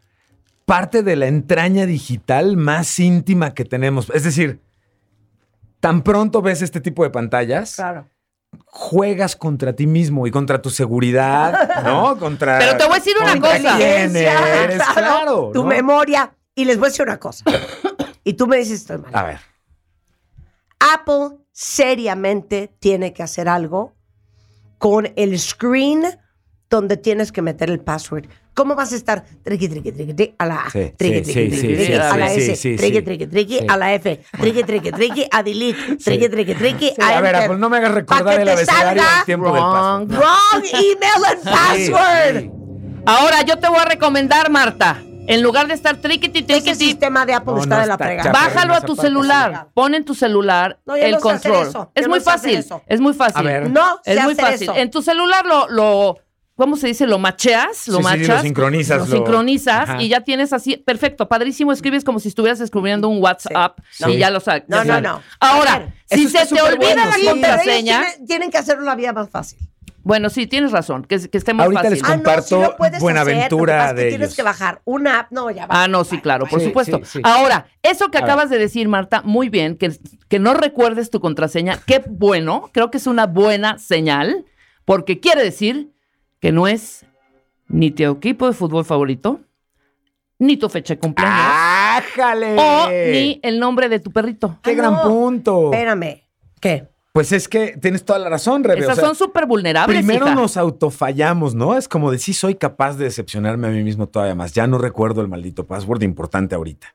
parte de la entraña digital más íntima que tenemos. Es decir, tan pronto ves este tipo de pantallas, Claro. Juegas contra ti mismo y contra tu seguridad, ¿no? Contra. Pero te voy a decir una cosa. quién eres, claro. Tu ¿no? memoria. Y les voy a decir una cosa. y tú me dices, estoy mal. A ver. Apple seriamente tiene que hacer algo con el screen donde tienes que meter el password. ¿Cómo vas a estar triqui, triqui, triqui, triqui, a la A, Sí, triqui, sí, triqui, sí, a la S, triqui, triqui, triqui, a la F, triqui, triqui, triqui, a delete, triqui, triqui, triqui, a a ver. Apple, no me hagas recordar el abecedario al tiempo del Wrong. password. Wrong email and password. Ahora yo te voy a recomendar, Marta. En lugar de estar triquiti, Ese triquiti, sistema de Apple No, está no de la chafa. bájalo a tu celular. Pon en tu celular No, ya el control. eso. Es Ya muy fácil. eso. Es muy fácil. A ver. No Es muy fácil. eso. En tu celular lo, lo ¿cómo se dice? Lo macheas, lo Sí, sí, machas. lo sincronizas, Lo lo- sincronizas Ajá. y ya tienes así, perfecto, padrísimo, escribes como si estuvieras escribiendo un WhatsApp Sí. y ya lo sabes. No, no, no. Ahora, ver, si se te olvida bueno, la sí. Contraseña, tienen, tienen que hacer una vida más fácil. bueno, sí, tienes razón, que, que esté muy Ahorita fácil. les comparto puedes Buenaventura lo que de tienes ellos. que bajar una app. No, ya va. Ah, no, sí, claro, por Sí, supuesto. sí, sí. Ahora, eso que A acabas de decir, Marta, muy bien, que, que no recuerdes tu contraseña, qué bueno, creo que es una buena señal, porque quiere decir que no es ni tu equipo de fútbol favorito, ni tu fecha de cumpleaños, ¡Ájale! o ni el nombre de tu perrito. ¡Qué Ah, gran no. punto! Espérame. ¿Qué? Pues es que tienes toda la razón, Rebe. Esas o sea, son súper vulnerables, Primero hija. nos autofallamos, ¿no? Es como de sí soy capaz de decepcionarme a mí mismo todavía más. Ya no recuerdo el maldito password importante ahorita.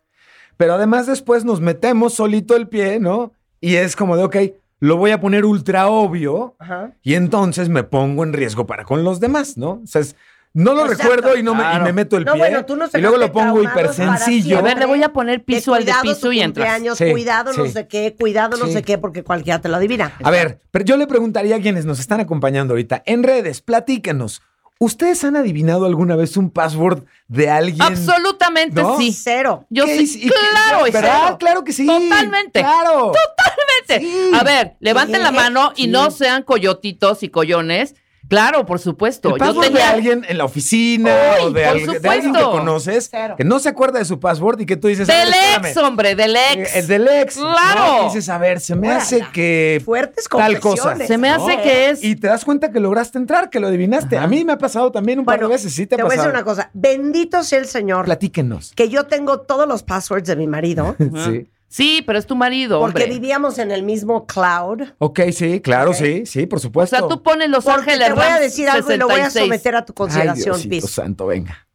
Pero además después nos metemos solito el pie, ¿no? Y es como de, ok, lo voy a poner ultra obvio Ajá. y entonces me pongo en riesgo para con los demás, ¿no? O sea, es- no lo Exacto. recuerdo y, no me, y Claro. me meto el No, pie. bueno, tú nos y luego lo pongo hiper sencillo. A ver, le voy a poner piso al de piso y entras. Sí, cuidado no sé qué, cuidado no sé qué, porque cualquiera te lo adivina. A ver, pero yo le preguntaría a quienes nos están acompañando ahorita en redes, platícanos. ¿Ustedes han adivinado alguna vez un password de alguien? Absolutamente ¿No? sí. Cero. Yo ¿Qué sí, claro, cero. Claro que sí. Totalmente. Claro. Totalmente. Sí. A ver, levanten la Sí. mano y Sí. no sean coyotitos y collones. Claro, por supuesto. El Yo password de tenía alguien en la oficina Uy, o de, al- de alguien que conoces Cero. que no se acuerda de su password y que tú dices. del ex, hombre, del ex. Eh, El del ex. Claro. ¿no? Y dices, a ver, se me hace que Fuertes tal cosa. Se me ¿no? hace que es. Y te das cuenta que lograste entrar, que lo adivinaste. A mí me ha pasado también un par de veces. Sí te ha te voy a decir una cosa. Bendito sea el Señor Platíquenos. que yo tengo todos los passwords de mi marido Sí. Sí, pero es tu marido, porque hombre. vivíamos en el mismo cloud. Ok, sí, claro, sí, sí, por O supuesto. sea, tú pones Los Porque Ángeles te voy a Rams decir algo y lo voy a 66. someter a tu Ay, consideración, Diosito Piz. santo, venga.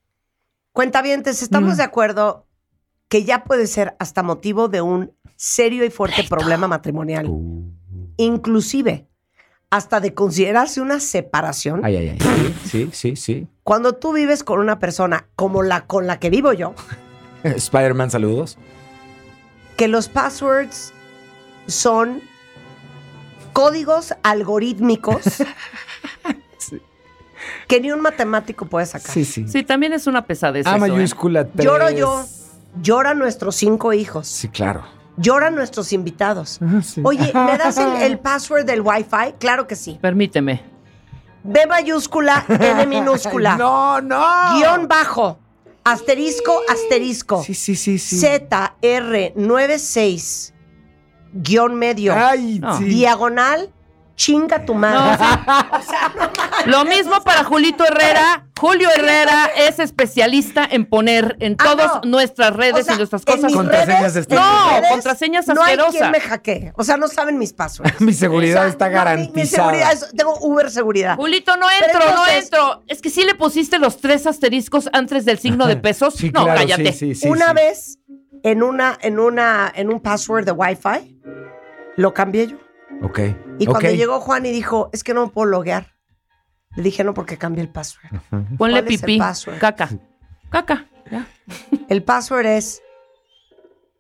Cuentavientes, estamos Mm. de acuerdo que ya puede ser hasta motivo de un serio y fuerte problema matrimonial. Uh. Inclusive, hasta de considerarse una separación. Ay, ay, ay. Sí, sí, sí. Cuando tú vives con una persona como la con la que vivo yo, sí. Spider-Man, saludos. Que los passwords son códigos algorítmicos que ni un matemático puede sacar. Sí, sí. Sí, también es una pesadez. A eso, ¿eh? mayúscula 3. Lloro yo, lloran nuestros cinco hijos, Sí, claro. lloran nuestros invitados. Sí. Oye, ¿me das el, el password del Wi-Fi? Claro que sí. Permíteme. B mayúscula, N minúscula. No, no. Guión bajo. Asterisco, asterisco. Sí, sí, sí, sí. ZR96. Guión medio. Ay, No. sí. Diagonal. Chinga tu madre. O sea, no mames. Lo mismo para Julito Herrera. Julio Herrera es especialista en poner en Ah, todas no. nuestras redes O sea, y nuestras cosas. Contraseñas redes- este- No, redes contraseñas No hay quien asquerosas. me hackee. O sea, no saben mis passwords. Mi seguridad O sea, está no, mi- garantizada. Mi, seguridad, es- tengo Uber seguridad. Julito, no entro, no entro. Es que sí le pusiste los tres asteriscos antes del signo de pesos. Sí, no, claro, cállate. sí, sí, sí, una sí. vez en una, en una, en un password de Wi-Fi, lo cambié yo. Ok. Y cuando llegó Juan y dijo, es que no me puedo loguear. Le dije, no, porque cambié el password. Ponle ¿Cuál es el pipí. password? Caca. Caca. Ya. El password es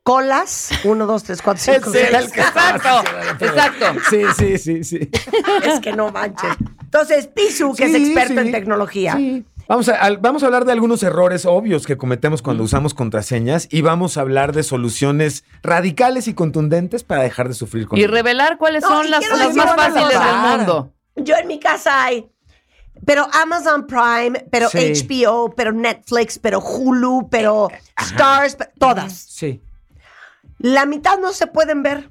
colas 1, 2, 3, 4, 5, Ese era el 6. que estaba Exacto, exacto. Sí, sí, sí, sí. Es que no manches. Entonces, Pisu, que es Sí, experto sí. en tecnología. Sí. Vamos a, al- vamos a hablar de algunos errores obvios que cometemos cuando usamos contraseñas y vamos a hablar de soluciones radicales y contundentes para dejar de sufrir con Y revelar cuáles No, son las, las más fáciles del mundo. Yo en mi casa hay, pero Amazon Prime, pero Sí. HBO, pero Netflix, pero Hulu, pero Stars, pero- todas. Sí. La mitad no se pueden ver.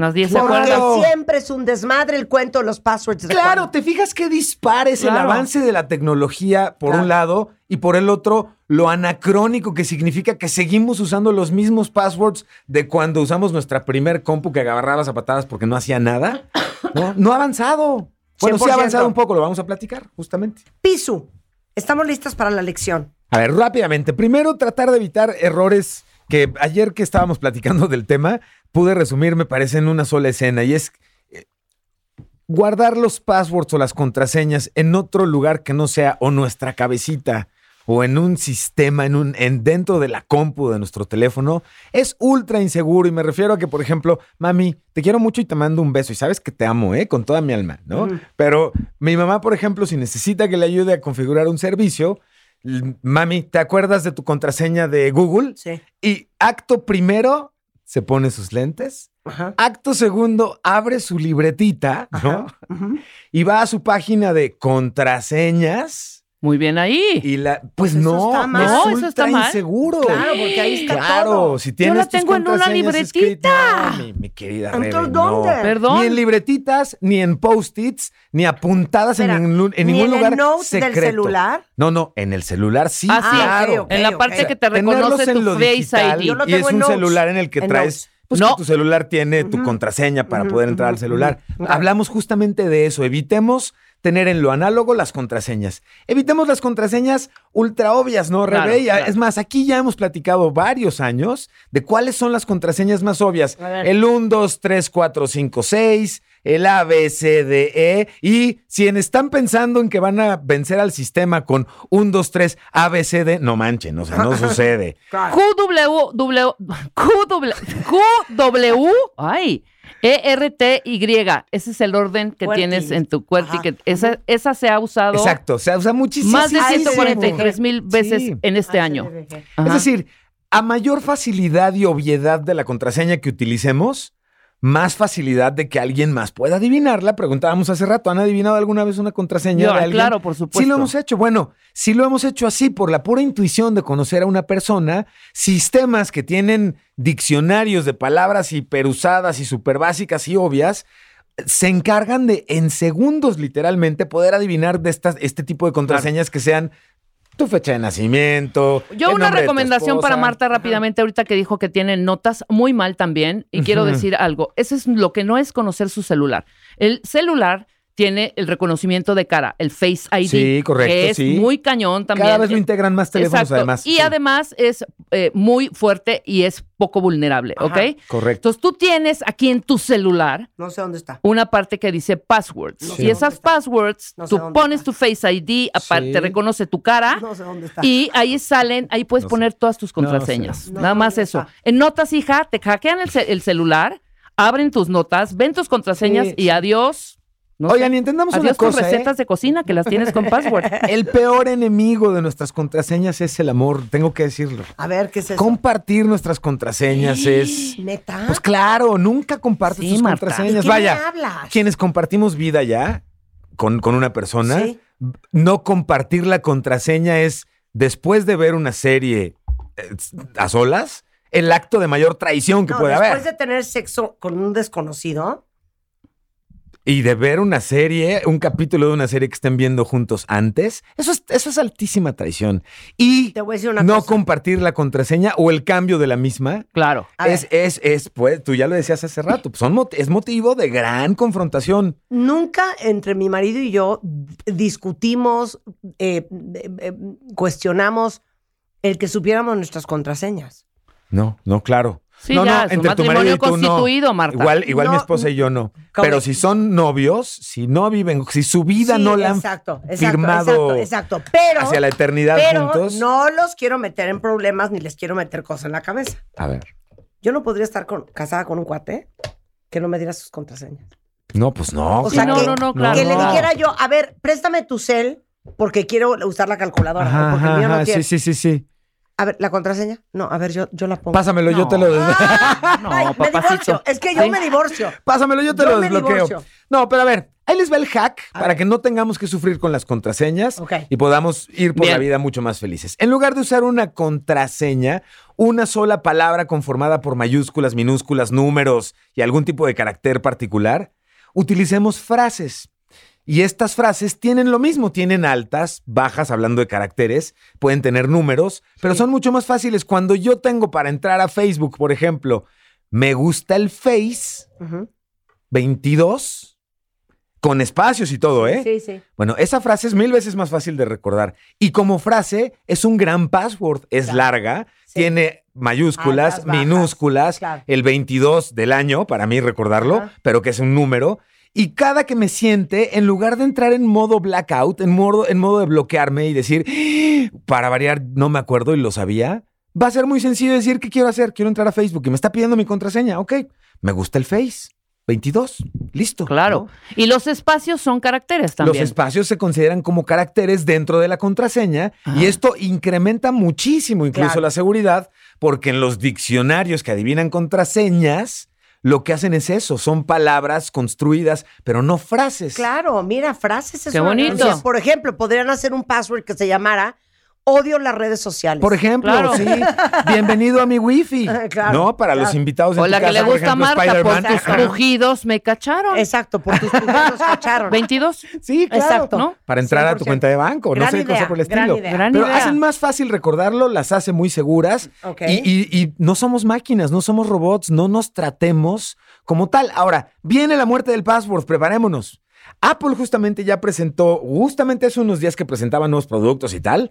Las 10 se Porque siempre es un desmadre el cuento de los passwords. de Claro, Juan. te fijas que dispares el Claro. avance de la tecnología por Claro. un lado y por el otro lo anacrónico que significa que seguimos usando los mismos passwords de cuando usamos nuestra primer compu que agarrabas a patadas porque no hacía nada. No, no ha avanzado. Bueno, sí ha 100%. avanzado un poco, lo vamos a platicar justamente. Pisu, estamos listas para la lección. A ver, rápidamente. Primero, tratar de evitar errores que ayer que estábamos platicando del tema, pude resumir, me parece, en una sola escena. Y es eh, guardar los passwords o las contraseñas en otro lugar que no sea o nuestra cabecita o en un sistema, en un, en dentro de la compu de nuestro teléfono, es ultra inseguro. Y me refiero a que, por ejemplo, mami, te quiero mucho y te mando un beso. Y sabes que te amo, ¿eh? Con toda mi alma, ¿no? Pero mi mamá, por ejemplo, si necesita que le ayude a configurar un servicio, mami, ¿te acuerdas de tu contraseña de Google? Sí. Y acto primero, se pone sus lentes. Ajá. Acto segundo, abre su libretita, ¿no? Y va a su página de contraseñas. Muy bien ahí. Y la, pues no, está mal. No, eso está mal. inseguro. Claro, porque ahí está Claro, todo. si tienes la tus tengo en una libretita. escritas- No, mi, mi querida Entonces, ¿dónde? no. Perdón. Ni en libretitas, ni en post-its, ni apuntadas Espera, en, ningún- en ¿ni ningún en el lugar note del secreto. celular? No, no, en el celular sí, Ah, sí, claro. ok, en la parte que te reconoce en tu Face digital ID. Yo lo y es en un notes. celular en el que En traes notes. pues No. que tu celular tiene tu contraseña para poder entrar al celular. Hablamos justamente de eso. Evitemos tener en lo análogo las contraseñas. Evitemos las contraseñas ultra obvias, ¿no, Claro, Rebe? Y, claro. Es más, aquí ya hemos platicado varios años de cuáles son las contraseñas más obvias. El 1, 2, 3, 4, 5, 6, el A, B, C, D, E. Y si en- están pensando en que van a vencer al sistema con 1, 2, 3, A, B, C, D, no manchen, o sea, no sucede. QW, W, QW, QW, ay, E ERTY. Ese es el orden que QWERTY. tienes en tu QWERTY. Que esa, esa se ha usado Exacto, se usa muchísimo. más de Ah, 143 mil veces Sí. en este año. Ajá. Es decir, a mayor facilidad y obviedad de la contraseña que utilicemos, más facilidad de que alguien más pueda adivinarla. Preguntábamos hace rato, ¿han adivinado alguna vez una contraseña de alguien? claro, por supuesto. Sí lo hemos hecho. Bueno, si lo hemos hecho así por la pura intuición de conocer a una persona, sistemas que tienen diccionarios de palabras hiperusadas y súper básicas y obvias, se encargan de en segundos literalmente poder adivinar de estas, este tipo de contraseñas que sean tu fecha de nacimiento. Yo una recomendación para. Marta rápidamente ahorita que dijo que tiene notas muy mal también y quiero decir algo, eso es lo que no es conocer su celular. El celular tiene el reconocimiento de cara, el Face ID, Sí, correcto, que es sí. muy cañón también. Cada vez lo integran más teléfonos Exacto. además. Y Sí. además es eh, muy fuerte y es poco vulnerable, ¿ok? Correcto. Entonces tú tienes aquí en tu celular No sé dónde está. una parte que dice passwords. No sé y esas está. passwords, No sé tú pones tu Face ID, aparte Sí. te reconoce tu cara. No sé dónde está. Y ahí salen, ahí puedes No sé. poner todas tus No contraseñas. Nada más ¿dónde eso. está? En notas, hija, te hackean el, ce- el celular, abren tus notas, ven tus contraseñas Sí, y adiós. No Oigan, sé, y entendamos una adiós tus cosa, ¿eh? recetas de cocina que las tienes con password. El peor enemigo de nuestras contraseñas es el amor, tengo que decirlo. A ver, ¿qué es eso? Compartir nuestras contraseñas es... ¿Neta? Pues claro, nunca compartes Sí, tus Marta. contraseñas. ¿De qué Vaya, hablas? quienes compartimos vida ya con, con una persona, Sí. no compartir la contraseña es, después de ver una serie eh, a solas, el acto de mayor traición que No, puede después haber. de tener sexo con un desconocido, y de ver una serie, un capítulo de una serie que estén viendo juntos antes, eso es, eso es altísima traición. Y Te voy a decir una no cosa. compartir la contraseña o el cambio de la misma. Claro. Es, es, es, pues, tú ya lo decías hace rato, pues, son es motivo de gran confrontación. Nunca entre mi marido y yo discutimos, eh, eh, eh, cuestionamos el que supiéramos nuestras contraseñas. No, no, claro. Sí, no, ya, no, entre tu marido matrimonio y tú no. constituido, Marta. Igual, igual mi No, esposa y yo no. ¿cómo? Pero si son novios, si no viven, si su vida Sí, no la han exacto, exacto, firmado exacto, exacto. Pero, hacia la eternidad pero juntos. no los quiero meter en problemas ni les quiero meter cosas en la cabeza. A ver. Yo no podría estar con- casada con un cuate que no me diera sus contraseñas. No, pues no. O sea, no, que, no, no, claro. que le no. dijera yo, a ver, préstame tu cel porque quiero usar la calculadora. Ajá, o porque el ajá, mío no ajá, tiene. sí, sí, sí, sí. A ver, ¿la contraseña? No, a ver, yo, yo la pongo. Pásamelo, yo te lo No, Ay, me divorcio. Es que yo Sí. me divorcio. Pásamelo, yo te Yo lo me desbloqueo. divorcio. No, pero a ver, ahí les va el hack para que no tengamos que sufrir con las contraseñas y podamos ir por Bien. la vida mucho más felices. En lugar de usar una contraseña, una sola palabra conformada por mayúsculas, minúsculas, números y algún tipo de carácter particular, utilicemos frases. Y estas frases tienen lo mismo, tienen altas, bajas, hablando de caracteres, pueden tener números, pero son mucho más fáciles. Cuando yo tengo para entrar a Facebook, por ejemplo, me gusta el Face, Ujú. 22 con espacios y todo, ¿eh? Sí, sí. Bueno, esa frase es mil veces más fácil de recordar. Y como frase, es un gran password. Es Claro. larga, Sí. tiene mayúsculas, Altas, minúsculas, Claro. el 22 del año, para mí recordarlo, Ajá. pero que es un número. Y cada que me siente, en lugar de entrar en modo blackout, en modo, en modo de bloquearme y decir, para variar, no me acuerdo y lo sabía, va a ser muy sencillo decir, ¿qué quiero hacer? Quiero entrar a Facebook y me está pidiendo mi contraseña. Ok, me gusta el Face. 22. Listo. Claro. ¿no? Y los espacios son caracteres Los también. espacios se consideran como caracteres dentro de la contraseña y esto incrementa muchísimo incluso Claro. la seguridad porque en los diccionarios que adivinan contraseñas lo que hacen es eso, son palabras construidas, pero no frases. Claro, mira, frases es Qué una- bonito. por ejemplo, podrían hacer un password que se llamara odio las redes sociales. Por ejemplo, Claro. sí, bienvenido a mi wifi. Claro, no, para claro. los invitados en O tu la que casa, le por gusta ejemplo, Marta, por tus Ajá. rugidos me cacharon. Exacto, por tus pujidos cacharon. 22. Sí, claro. Exacto. ¿no? Para entrar a tu 100%. cuenta de banco, no Gran sé, cosa idea, por el gran estilo. idea. Gran Pero idea. hacen más fácil recordarlo, las hace muy seguras. Ok. Y, y- y no somos máquinas, no somos robots, no nos tratemos como tal. Ahora, viene la muerte del password, preparémonos. Apple justamente ya presentó, justamente hace unos días que presentaba nuevos productos y tal,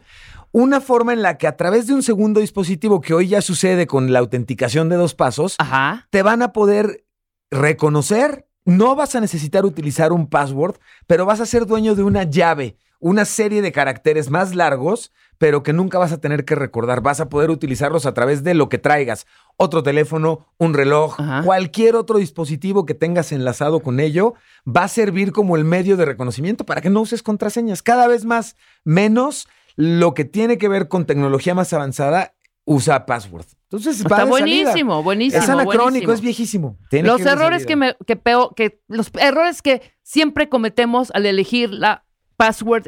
una forma en la que a través de un segundo dispositivo que hoy ya sucede con la autenticación de dos pasos, Ajá. te van a poder reconocer. No vas a necesitar utilizar un password, pero vas a ser dueño de una llave, una serie de caracteres más largos, pero que nunca vas a tener que recordar. Vas a poder utilizarlos a través de lo que traigas. Otro teléfono, un reloj, Ajá. cualquier otro dispositivo que tengas enlazado con ello, va a servir como el medio de reconocimiento para que no uses contraseñas. Cada vez más, menos lo que tiene que ver con tecnología más avanzada, usa password. Entonces, Está buenísimo, buenísimo. Es anacrónico, buenísimo. es viejísimo. Tiene Los que errores que, me, que peo- que los errores que siempre cometemos al elegir la password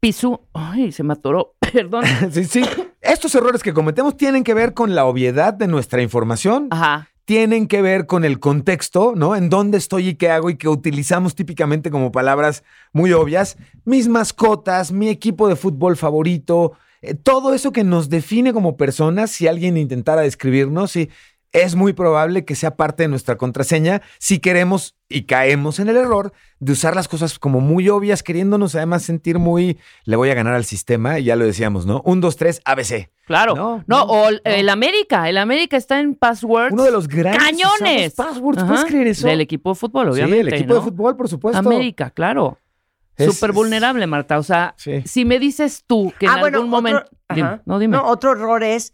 pisu. Ay, se me atoró. Perdón. Sí, sí. Estos errores que cometemos tienen que ver con la obviedad de nuestra información. Ajá. Tienen que ver con el contexto, ¿no? En dónde estoy y qué hago y que utilizamos típicamente como palabras muy obvias. Mis mascotas, mi equipo de fútbol favorito, eh, todo eso que nos define como personas, si alguien intentara describirnos, sí, es muy probable que sea parte de nuestra contraseña si queremos y caemos en el error de usar las cosas como muy obvias, queriéndonos además sentir muy, le voy a ganar al sistema, y ya lo decíamos, ¿no? Un, dos, tres, ABC. Claro. No, No, no, o el- el América. El América está en passwords. Uno de los grandes ¡Cañones! passwords, Ajá. ¿puedes creer eso? Del equipo de fútbol, Sí, obviamente. el equipo ¿no? de fútbol, por supuesto. América, claro. Súper vulnerable, Marta. O sea, Sí. si me dices tú que en Ah, bueno, algún momento. Dime. No, dime. No, otro error es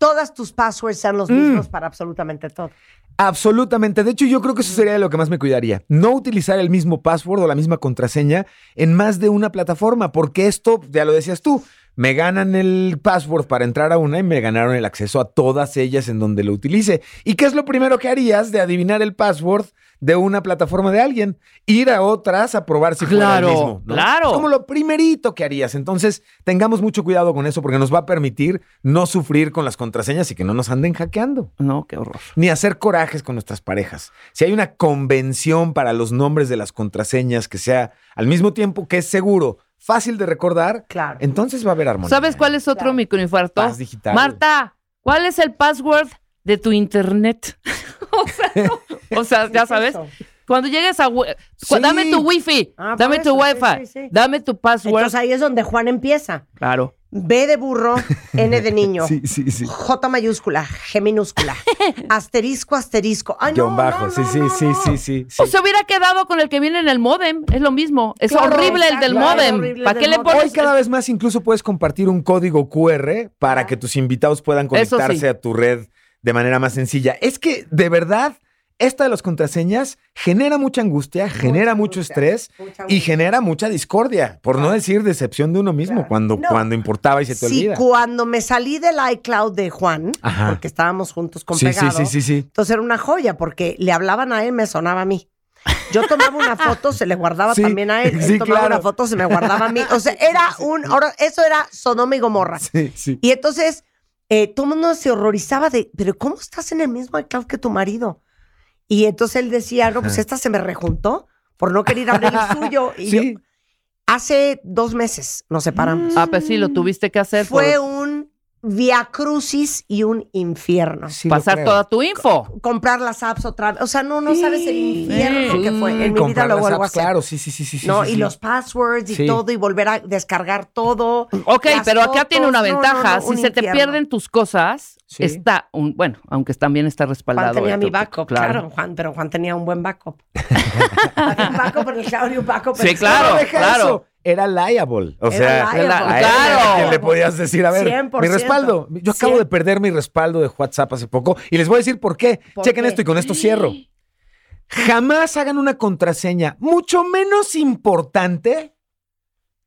todas tus passwords sean los Mm. mismos para absolutamente todo. Absolutamente. De hecho, yo creo que eso sería lo que más me cuidaría. No utilizar el mismo password o la misma contraseña en más de una plataforma, porque esto, ya lo decías tú, me ganan el password para entrar a una y me ganaron el acceso a todas ellas en donde lo utilice. ¿Y qué es lo primero que harías de adivinar el password de una plataforma de alguien? Ir a otras a probar si fuera el Claro, mismo. ¿no? claro. Es como lo primerito que harías. Entonces, tengamos mucho cuidado con eso porque nos va a permitir no sufrir con las contraseñas y que no nos anden hackeando. No, qué horror. Ni hacer corajes con nuestras parejas. Si hay una convención para los nombres de las contraseñas que sea al mismo tiempo que es seguro, fácil de recordar, Claro. entonces va a haber armonía. ¿Sabes cuál es otro microinfarto? Paz digital. Marta, ¿cuál es el password de tu internet? o sea, no. O sea, ya sabes. Cuando llegues a... Sí. Dame tu wifi, Ah, dame tu eso, wifi, sí, sí. dame tu password. Entonces ahí es donde Juan empieza. Claro. B de burro, N de niño. Sí, sí, sí. J mayúscula, G minúscula. asterisco, asterisco. Ay, no, Guión bajo. no, sí, no, sí, no, sí, no. sí, sí, sí. O se hubiera quedado con el que viene en el modem. Es lo mismo. Es Claro, horrible el del modem. ¿Para qué le pones? Hoy cada vez más incluso puedes compartir un código QR para que tus invitados puedan conectarse sí. a tu red de manera más sencilla. Es que, de verdad, esta de las contraseñas genera mucha angustia, genera mucho estrés y genera mucha discordia, por no decir decepción de uno mismo cuando, No. cuando importaba y se te Sí, olvida. cuando me salí del iCloud de Juan, Ajá. porque estábamos juntos con Sí, sí, pegado, sí, sí, sí. entonces era una joya porque le hablaban a él, me sonaba a mí. Yo tomaba una foto, se le guardaba Sí, también a él. Él sí, tomaba claro. una foto, se me guardaba a mí. O sea, era un. ahora, eso era Sodoma y Gomorra. Sí, sí. Y entonces eh, todo el mundo se horrorizaba de, pero ¿cómo estás en el mismo iCloud que tu marido? Y entonces él decía, no, pues esta se me rejuntó por no querer abrir el suyo. Y Sí. yo, hace dos meses nos separamos. Ah, pues sí, lo tuviste que hacer. Fue por un via crucis y un infierno. Sí pasar toda tu info. Comprar las apps otra vez. O sea, no, no sabes el infierno Sí. que fue. En mi vida lo vuelvo a hacer. claro, sí, sí, sí, sí. sí, no, sí, y sí. los passwords y Sí. todo, y volver a descargar todo. Ok, pero acá tiene una no, ventaja. no, no, un si se te pierden tus cosas, Sí. está un, bueno, aunque también está respaldado. Juan tenía esto, mi backup, claro. Juan, pero Juan tenía un buen backup. Un backup en el cloud y un backup en Sí, claro, No, deja claro. eso. Era liable. O Era sea, liable. a él Claro. era quien le podías decir, a ver, 100%. mi respaldo. Yo acabo de perder mi respaldo de WhatsApp hace poco y les voy a decir por qué. ¿Por Chequen qué? esto y con esto cierro. Jamás hagan una contraseña mucho menos importante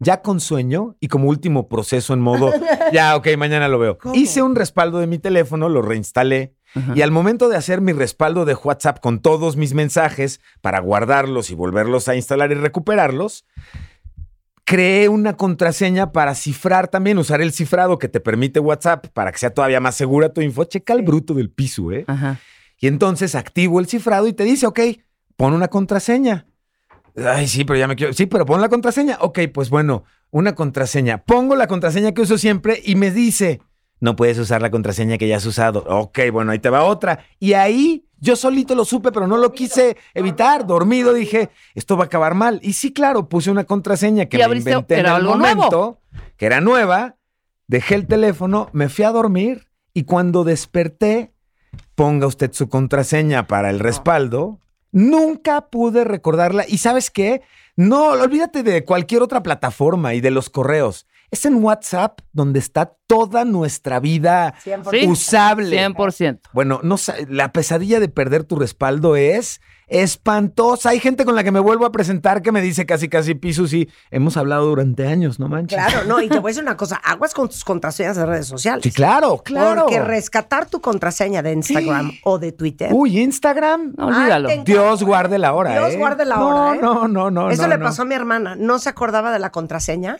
ya con sueño y como último proceso en modo, ya, ok, mañana lo veo. ¿Cómo? Hice un respaldo de mi teléfono, lo reinstalé y al momento de hacer mi respaldo de WhatsApp con todos mis mensajes para guardarlos y volverlos a instalar y recuperarlos, creé una contraseña para cifrar también, usar el cifrado que te permite WhatsApp para que sea todavía más segura tu info. Checa el bruto del piso, ¿eh? Ajá. Y entonces activo el cifrado y te dice, ok, pon una contraseña. Ay, sí, pero ya me quiero. Sí, pero pon la contraseña. Ok, pues bueno, una contraseña. Pongo la contraseña que uso siempre y me dice, no puedes usar la contraseña que ya has usado. Ok, bueno, ahí te va otra. Y ahí yo solito lo supe, pero no lo quise evitar. Dormido dije, esto va a acabar mal. Y sí, claro, puse una contraseña que me abriste- inventé en era el momento, que era nueva. Dejé el teléfono, me fui a dormir y cuando desperté, ponga usted su contraseña para el respaldo. Nunca pude recordarla. ¿Y sabes qué? No, olvídate de cualquier otra plataforma y de los correos. Es en WhatsApp donde está toda nuestra vida 100%. usable. 100%. Bueno, no la pesadilla de perder tu respaldo es espantosa. Hay gente con la que me vuelvo a presentar que me dice casi casi piso y hemos hablado durante años, no manches. Claro, no, y te voy a decir una cosa, aguas con tus contraseñas de redes sociales. Sí, claro, claro. Porque rescatar tu contraseña de Instagram o de Twitter. Uy, Instagram. No, olvídalo. Dios guarde la hora, Dios ¿eh? guarde la No, hora, ¿eh? No, no, no. Eso no, le no. pasó a mi hermana. No se acordaba de la contraseña.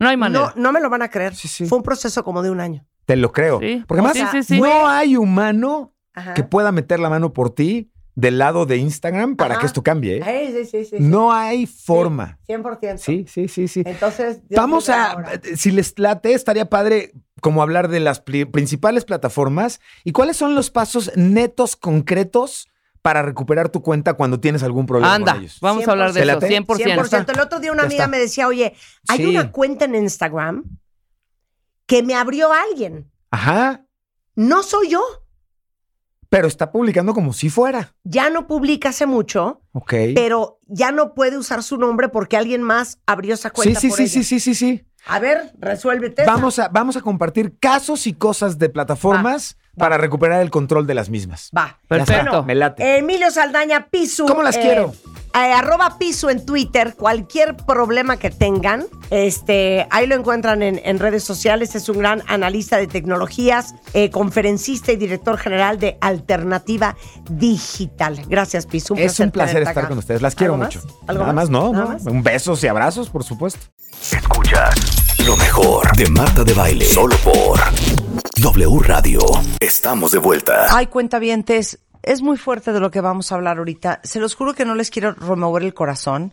No hay manera. No, no me lo van a creer. Sí, sí. Fue un proceso como de un año. Te lo creo. Sí. Porque más, sí, sí, sí. no hay humano Ajá. que pueda meter la mano por ti del lado de Instagram para Ajá. que esto cambie. ¿eh? Ay, sí, sí, sí, sí. No hay forma. 100%. Sí, sí, sí, sí. Entonces, Dios Vamos a, si les late, estaría padre como hablar de las principales plataformas y cuáles son los pasos netos concretos para recuperar tu cuenta cuando tienes algún problema Anda, con ellos. vamos a hablar de ¿Te eso. late? 100%. 100%. El otro día una amiga me decía, oye, hay Sí. una cuenta en Instagram que me abrió alguien. Ajá, No soy yo. Pero está publicando como si fuera. Ya no publica hace mucho, Ok. pero ya no puede usar su nombre porque alguien más abrió esa Sí, cuenta sí, por sí, ella. sí, sí, sí, sí. A ver, resuélvete. Vamos a, vamos a compartir casos y cosas de plataformas para recuperar el control de las mismas. Va. Perfecto. Me late. Emilio Saldaña Pisu. ¿Cómo las eh, quiero? Eh, arroba piso en Twitter, cualquier problema que tengan, este, ahí lo encuentran en, en redes sociales. Es un gran analista de tecnologías, eh, conferencista y director general de Alternativa Digital. Gracias, Piso. Es un placer estar acá. con ustedes. Las quiero ¿Algo más? mucho. ¿Algo Nada más, no, ¿Nada no. más? Un besos y abrazos, por supuesto. Escucha lo mejor de Marta de Baile. Solo por W Radio. Estamos de vuelta. Ay, cuentavientes, es muy fuerte de lo que vamos a hablar ahorita. Se los juro que no les quiero remover el corazón,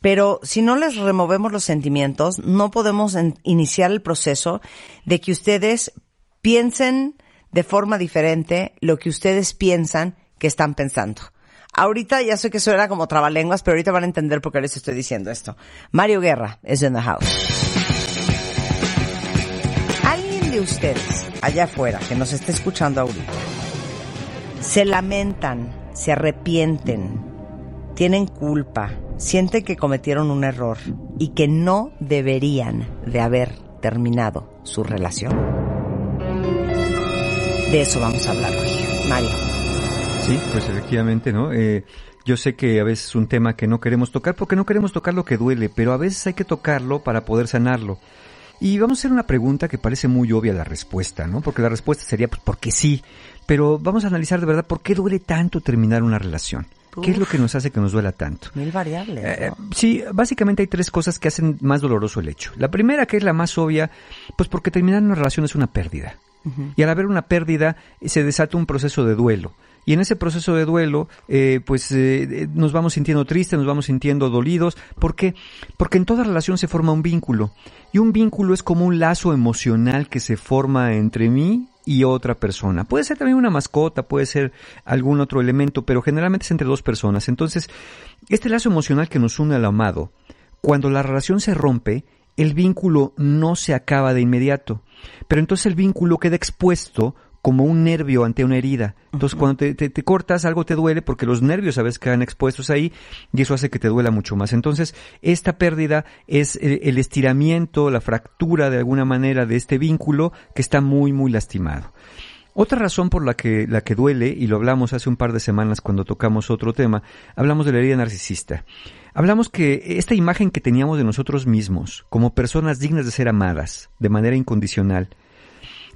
pero si no les removemos los sentimientos, no podemos iniciar el proceso de que ustedes piensen de forma diferente lo que ustedes piensan que están pensando. Ahorita ya sé que eso era como trabalenguas, pero ahorita van a entender por qué les estoy diciendo esto. Mario Guerra es in the house. ¿Alguien de ustedes allá afuera que nos esté escuchando ahorita se lamentan, se arrepienten, tienen culpa, sienten que cometieron un error y que no deberían de haber terminado su relación? De eso vamos a hablar hoy. Mario. Sí, pues efectivamente, ¿no? Eh, yo sé que a veces es un tema que no queremos tocar porque no queremos tocar lo que duele, pero a veces hay que tocarlo para poder sanarlo. Y vamos a hacer una pregunta que parece muy obvia la respuesta, ¿no? Porque la respuesta sería, pues, porque sí. Pero vamos a analizar de verdad por qué duele tanto terminar una relación. ¿Qué es lo que nos hace que nos duela tanto? Mil variables. Eh, sí, básicamente hay tres cosas que hacen más doloroso el hecho. La primera, que es la más obvia, pues porque terminar una relación es una pérdida. Y al haber una pérdida, se desata un proceso de duelo. Y en ese proceso de duelo, eh, pues eh, eh, nos vamos sintiendo tristes, nos vamos sintiendo dolidos. ¿Por qué? Porque en toda relación se forma un vínculo. Y un vínculo es como un lazo emocional que se forma entre mí y otra persona. Puede ser también una mascota, puede ser algún otro elemento, pero generalmente es entre dos personas. Entonces, este lazo emocional que nos une al amado, cuando la relación se rompe, el vínculo no se acaba de inmediato, pero entonces el vínculo queda expuesto como un nervio ante una herida. Entonces, cuando te, te- te cortas, algo te duele porque los nervios a veces quedan expuestos ahí y eso hace que te duela mucho más. Entonces, esta pérdida es el, el estiramiento, la fractura de alguna manera de este vínculo que está muy, muy lastimado. Otra razón por la que, la que duele, y lo hablamos hace un par de semanas cuando tocamos otro tema, hablamos de la herida narcisista. Hablamos que esta imagen que teníamos de nosotros mismos, como personas dignas de ser amadas, de manera incondicional,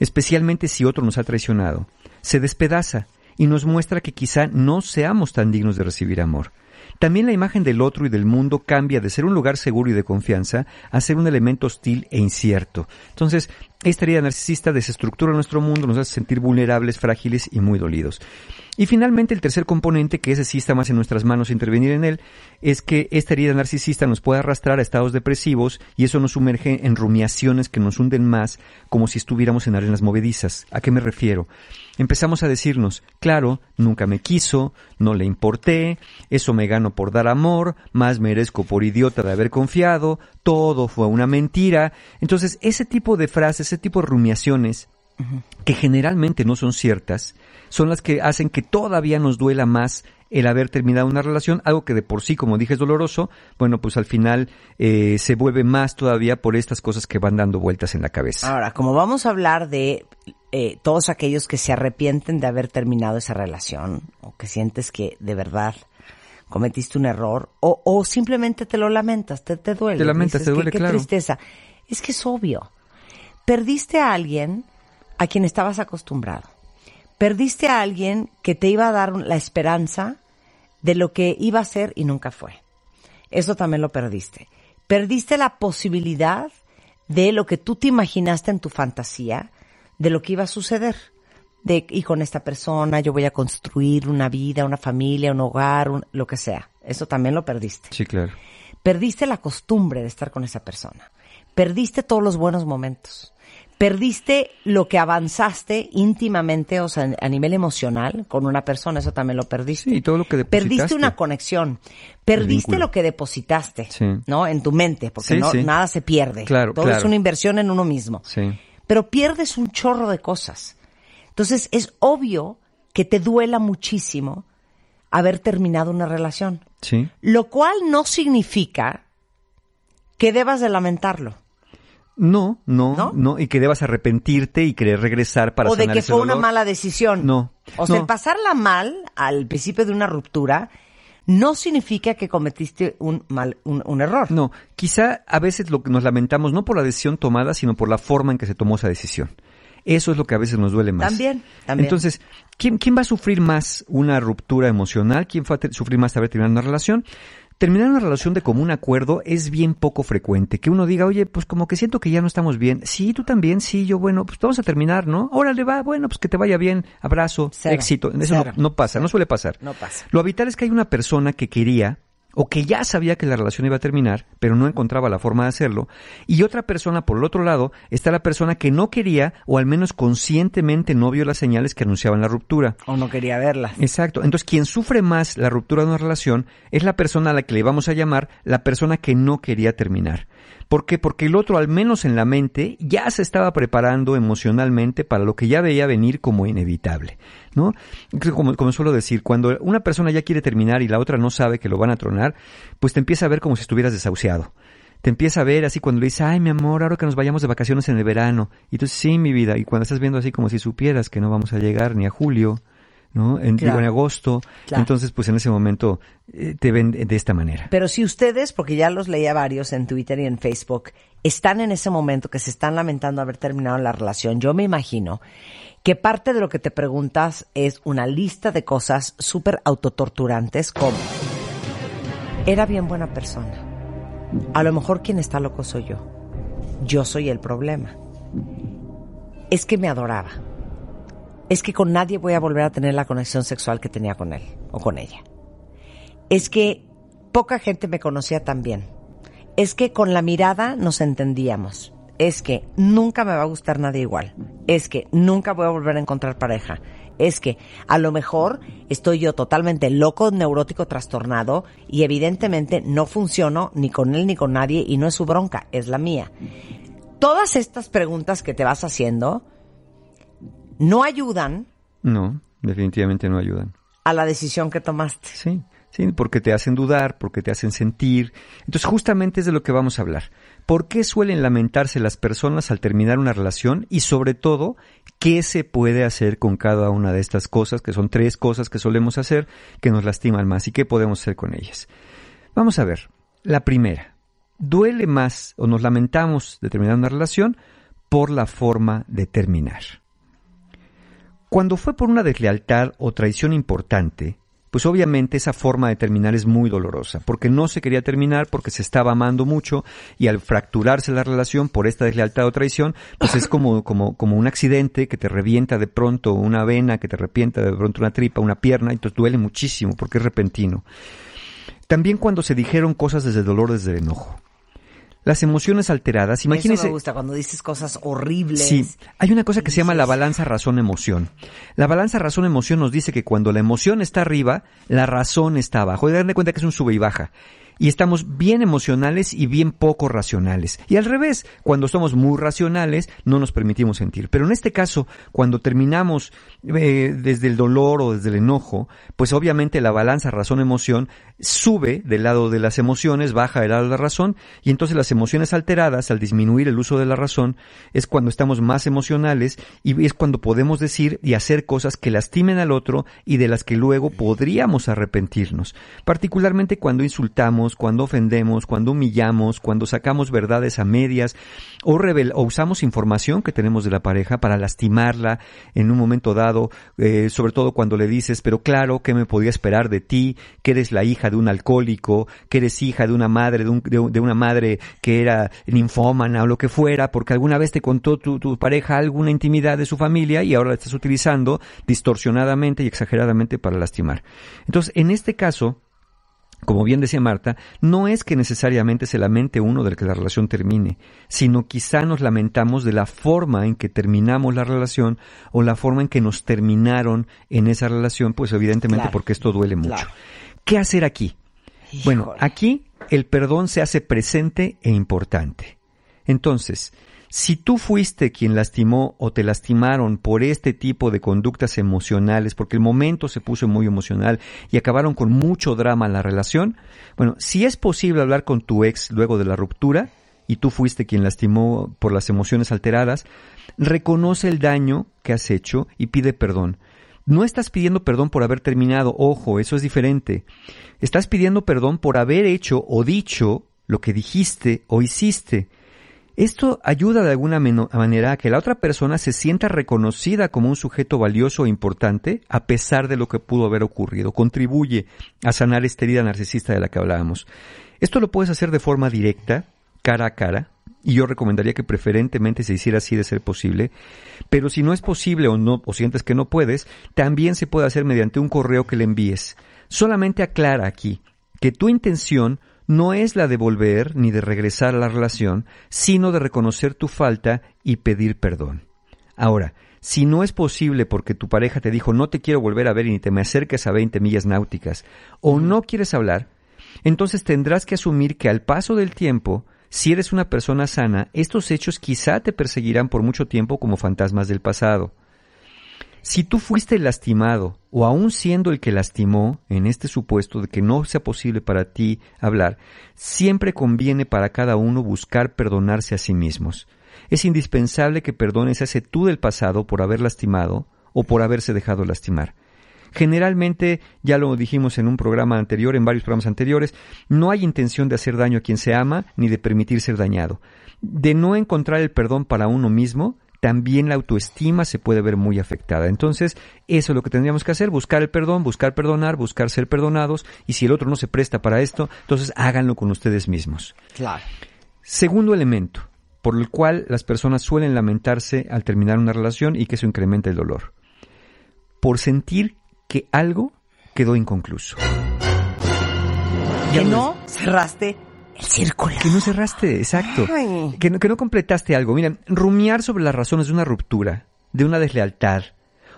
especialmente si otro nos ha traicionado, se despedaza y nos muestra que quizá no seamos tan dignos de recibir amor. También la imagen del otro y del mundo cambia de ser un lugar seguro y de confianza a ser un elemento hostil e incierto. Entonces, esta herida narcisista desestructura nuestro mundo, nos hace sentir vulnerables, frágiles y muy dolidos. Y finalmente, el tercer componente, que ese sí está más en nuestras manos intervenir en él, es que esta herida narcisista nos puede arrastrar a estados depresivos y eso nos sumerge en rumiaciones que nos hunden más, como si estuviéramos en arenas movedizas. ¿A qué me refiero? Empezamos a decirnos, claro, nunca me quiso, no le importé, eso me gano por dar amor, más merezco por idiota de haber confiado, todo fue una mentira. Entonces, ese tipo de frases, ese tipo de rumiaciones, que generalmente no son ciertas, son las que hacen que todavía nos duela más el haber terminado una relación, algo que de por sí, como dije, es doloroso, bueno, pues al final eh, se vuelve más todavía por estas cosas que van dando vueltas en la cabeza. Ahora, como vamos a hablar de eh, todos aquellos que se arrepienten de haber terminado esa relación o que sientes que de verdad cometiste un error o, o simplemente te lo lamentas, te, te duele. Te lamentas, dices, te "Qué- duele, qué claro". tristeza. Es que es obvio. Perdiste a alguien a quien estabas acostumbrado. Perdiste a alguien que te iba a dar la esperanza de lo que iba a ser y nunca fue. Eso también lo perdiste. Perdiste la posibilidad de lo que tú te imaginaste en tu fantasía, de lo que iba a suceder. De, y con esta persona yo voy a construir una vida, una familia, un hogar, un- lo que sea. Eso también lo perdiste. Sí, claro. Perdiste la costumbre de estar con esa persona. Perdiste todos los buenos momentos. Perdiste lo que avanzaste íntimamente, o sea, a nivel emocional con una persona, eso también lo perdiste. Sí, todo lo que depositaste. Perdiste una conexión. Perdiste lo que depositaste, Sí. ¿no? En tu mente, porque Sí, no, sí. nada se pierde. Claro, Todo es una inversión en uno mismo. Sí. Pero pierdes un chorro de cosas. Entonces es obvio que te duela muchísimo haber terminado una relación. Sí. Lo cual no significa que debas de lamentarlo. No, no, no, y que debas arrepentirte y querer regresar para o de que ese fue una mala decisión. No. O sea, no. el pasarla mal al principio de una ruptura no significa que cometiste un mal, un, un error. No, quizá a veces lo que nos lamentamos no por la decisión tomada, sino por la forma en que se tomó esa decisión. Eso es lo que a veces nos duele más. También, también. Entonces, ¿quién, quién va a sufrir más una ruptura emocional? ¿Quién va a sufrir más haber terminado una relación? Terminar una relación de común acuerdo es bien poco frecuente. Que uno diga, oye, pues como que siento que ya no estamos bien. Sí, tú también, sí, yo, bueno, pues vamos a terminar, ¿no? Órale, va, bueno, pues que te vaya bien, abrazo, Cero, éxito. Eso no pasa, no suele pasar. No pasa. Lo habitual es que hay una persona que quería o que ya sabía que la relación iba a terminar, pero no encontraba la forma de hacerlo, y otra persona por el otro lado está la persona que no quería o al menos conscientemente no vio las señales que anunciaban la ruptura. O no quería verlas. Exacto. Entonces, quien sufre más la ruptura de una relación es la persona a la que le vamos a llamar la persona que no quería terminar. ¿Por qué? Porque el otro, al menos en la mente, ya se estaba preparando emocionalmente para lo que ya veía venir como inevitable. ¿No? Como, como suelo decir, cuando una persona ya quiere terminar y la otra no sabe que lo van a tronar, pues te empieza a ver como si estuvieras desahuciado. Te empieza a ver así cuando le dices, ay, mi amor, ahora que nos vayamos de vacaciones en el verano. Y tú, sí, mi vida. Y cuando estás viendo así como si supieras que no vamos a llegar ni a julio, ¿no? En, digo, en agosto. Claro. Entonces, pues en ese momento eh, te ven de esta manera. Pero si ustedes, porque ya los leía varios en Twitter y en Facebook, están en ese momento que se están lamentando haber terminado la relación, yo me imagino que parte de lo que te preguntas es una lista de cosas súper autotorturantes como, era bien buena persona. A lo mejor quien está loco soy yo. Yo soy el problema. Es que me adoraba. Es que con nadie voy a volver a tener la conexión sexual que tenía con él o con ella es que poca gente me conocía tan bien. Es que con la mirada nos entendíamos. Es que nunca me va a gustar nadie igual. Es que nunca voy a volver a encontrar pareja. Es que a lo mejor estoy yo totalmente loco, neurótico, trastornado y evidentemente no funciono ni con él ni con nadie y no es su bronca, es la mía. Todas estas preguntas que te vas haciendo no ayudan No, definitivamente no ayudan. a la decisión que tomaste. Sí, sí, porque te hacen dudar, porque te hacen sentir. Entonces, justamente es de lo que vamos a hablar. ¿Por qué suelen lamentarse las personas al terminar una relación? Y sobre todo, ¿qué se puede hacer con cada una de estas cosas, que son tres cosas que solemos hacer que nos lastiman más? ¿Y qué podemos hacer con ellas? Vamos a ver. La primera. Duele más o nos lamentamos de terminar una relación por la forma de terminar. Cuando fue por una deslealtad o traición importante, pues obviamente esa forma de terminar es muy dolorosa, porque no se quería terminar, porque se estaba amando mucho y al fracturarse la relación por esta deslealtad o traición, pues es como, como, como un accidente que te revienta de pronto una vena, que te revienta de pronto una tripa, una pierna, y entonces duele muchísimo porque es repentino. También cuando se dijeron cosas desde dolor, desde el enojo. Las emociones alteradas, Eso imagínense. me gusta cuando dices cosas horribles. Sí, hay una cosa que se llama la balanza razón-emoción. La balanza razón-emoción nos dice que cuando la emoción está arriba, la razón está abajo. Y darle cuenta que es un sube y baja. Y estamos bien emocionales y bien poco racionales. Y al revés, cuando somos muy racionales, no nos permitimos sentir. Pero en este caso, cuando terminamos eh, desde el dolor o desde el enojo, pues obviamente la balanza razón-emoción sube del lado de las emociones, baja del lado de la razón, y entonces las emociones alteradas, al disminuir el uso de la razón, es cuando estamos más emocionales y es cuando podemos decir y hacer cosas que lastimen al otro y de las que luego podríamos arrepentirnos. Particularmente cuando insultamos, cuando ofendemos, cuando humillamos, cuando sacamos verdades a medias o, o usamos información que tenemos de la pareja para lastimarla en un momento dado, eh, sobre todo cuando le dices, pero claro, ¿qué me podía esperar de ti? Que eres la hija de un alcohólico, que eres hija de una madre, de un- de una madre que era ninfómana o lo que fuera, porque alguna vez te contó tu, tu pareja alguna intimidad de su familia y ahora la estás utilizando distorsionadamente y exageradamente para lastimar. Entonces, en este caso, como bien decía Marta, no es que necesariamente se lamente uno del que la relación termine, sino quizá nos lamentamos de la forma en que terminamos la relación o la forma en que nos terminaron en esa relación, pues evidentemente Claro, porque esto duele mucho. claro. ¿Qué hacer aquí? Bueno, aquí el perdón se hace presente e importante. Entonces, si tú fuiste quien lastimó o te lastimaron por este tipo de conductas emocionales, porque el momento se puso muy emocional y acabaron con mucho drama la relación, bueno, si es posible hablar con tu ex luego de la ruptura y tú fuiste quien lastimó por las emociones alteradas, reconoce el daño que has hecho y pide perdón. No estás pidiendo perdón por haber terminado, ojo, eso es diferente. Estás pidiendo perdón por haber hecho o dicho lo que dijiste o hiciste. Esto ayuda de alguna manera a que la otra persona se sienta reconocida como un sujeto valioso e importante a pesar de lo que pudo haber ocurrido. Contribuye a sanar esta herida narcisista de la que hablábamos. Esto lo puedes hacer de forma directa, cara a cara, y yo recomendaría que preferentemente se hiciera así de ser posible. Pero si no es posible o no, o sientes que no puedes, también se puede hacer mediante un correo que le envíes. Solamente aclara aquí que tu intención no es la de volver ni de regresar a la relación, sino de reconocer tu falta y pedir perdón. Ahora, si no es posible porque tu pareja te dijo no te quiero volver a ver y ni te me acerques a 20 millas náuticas, o no quieres hablar, entonces tendrás que asumir que al paso del tiempo, si eres una persona sana, estos hechos quizá te perseguirán por mucho tiempo como fantasmas del pasado. Si tú fuiste lastimado, o aún siendo el que lastimó, en este supuesto de que no sea posible para ti hablar, siempre conviene para cada uno buscar perdonarse a sí mismos. Es indispensable que perdones a ese tú del pasado por haber lastimado o por haberse dejado lastimar. Generalmente, ya lo dijimos en un programa anterior, en varios programas anteriores, no hay intención de hacer daño a quien se ama ni de permitir ser dañado. De no encontrar el perdón para uno mismo, también la autoestima se puede ver muy afectada. Entonces, eso es lo que tendríamos que hacer, buscar el perdón, buscar perdonar, buscar ser perdonados, y si el otro no se presta para esto, entonces háganlo con ustedes mismos. Claro. Segundo elemento, por el cual las personas suelen lamentarse al terminar una relación y que eso incrementa el dolor. Por sentir que algo quedó inconcluso. Que no cerraste el círculo. Que no cerraste, exacto. Que no, que no completaste algo. Miren, rumiar sobre las razones de una ruptura, de una deslealtad,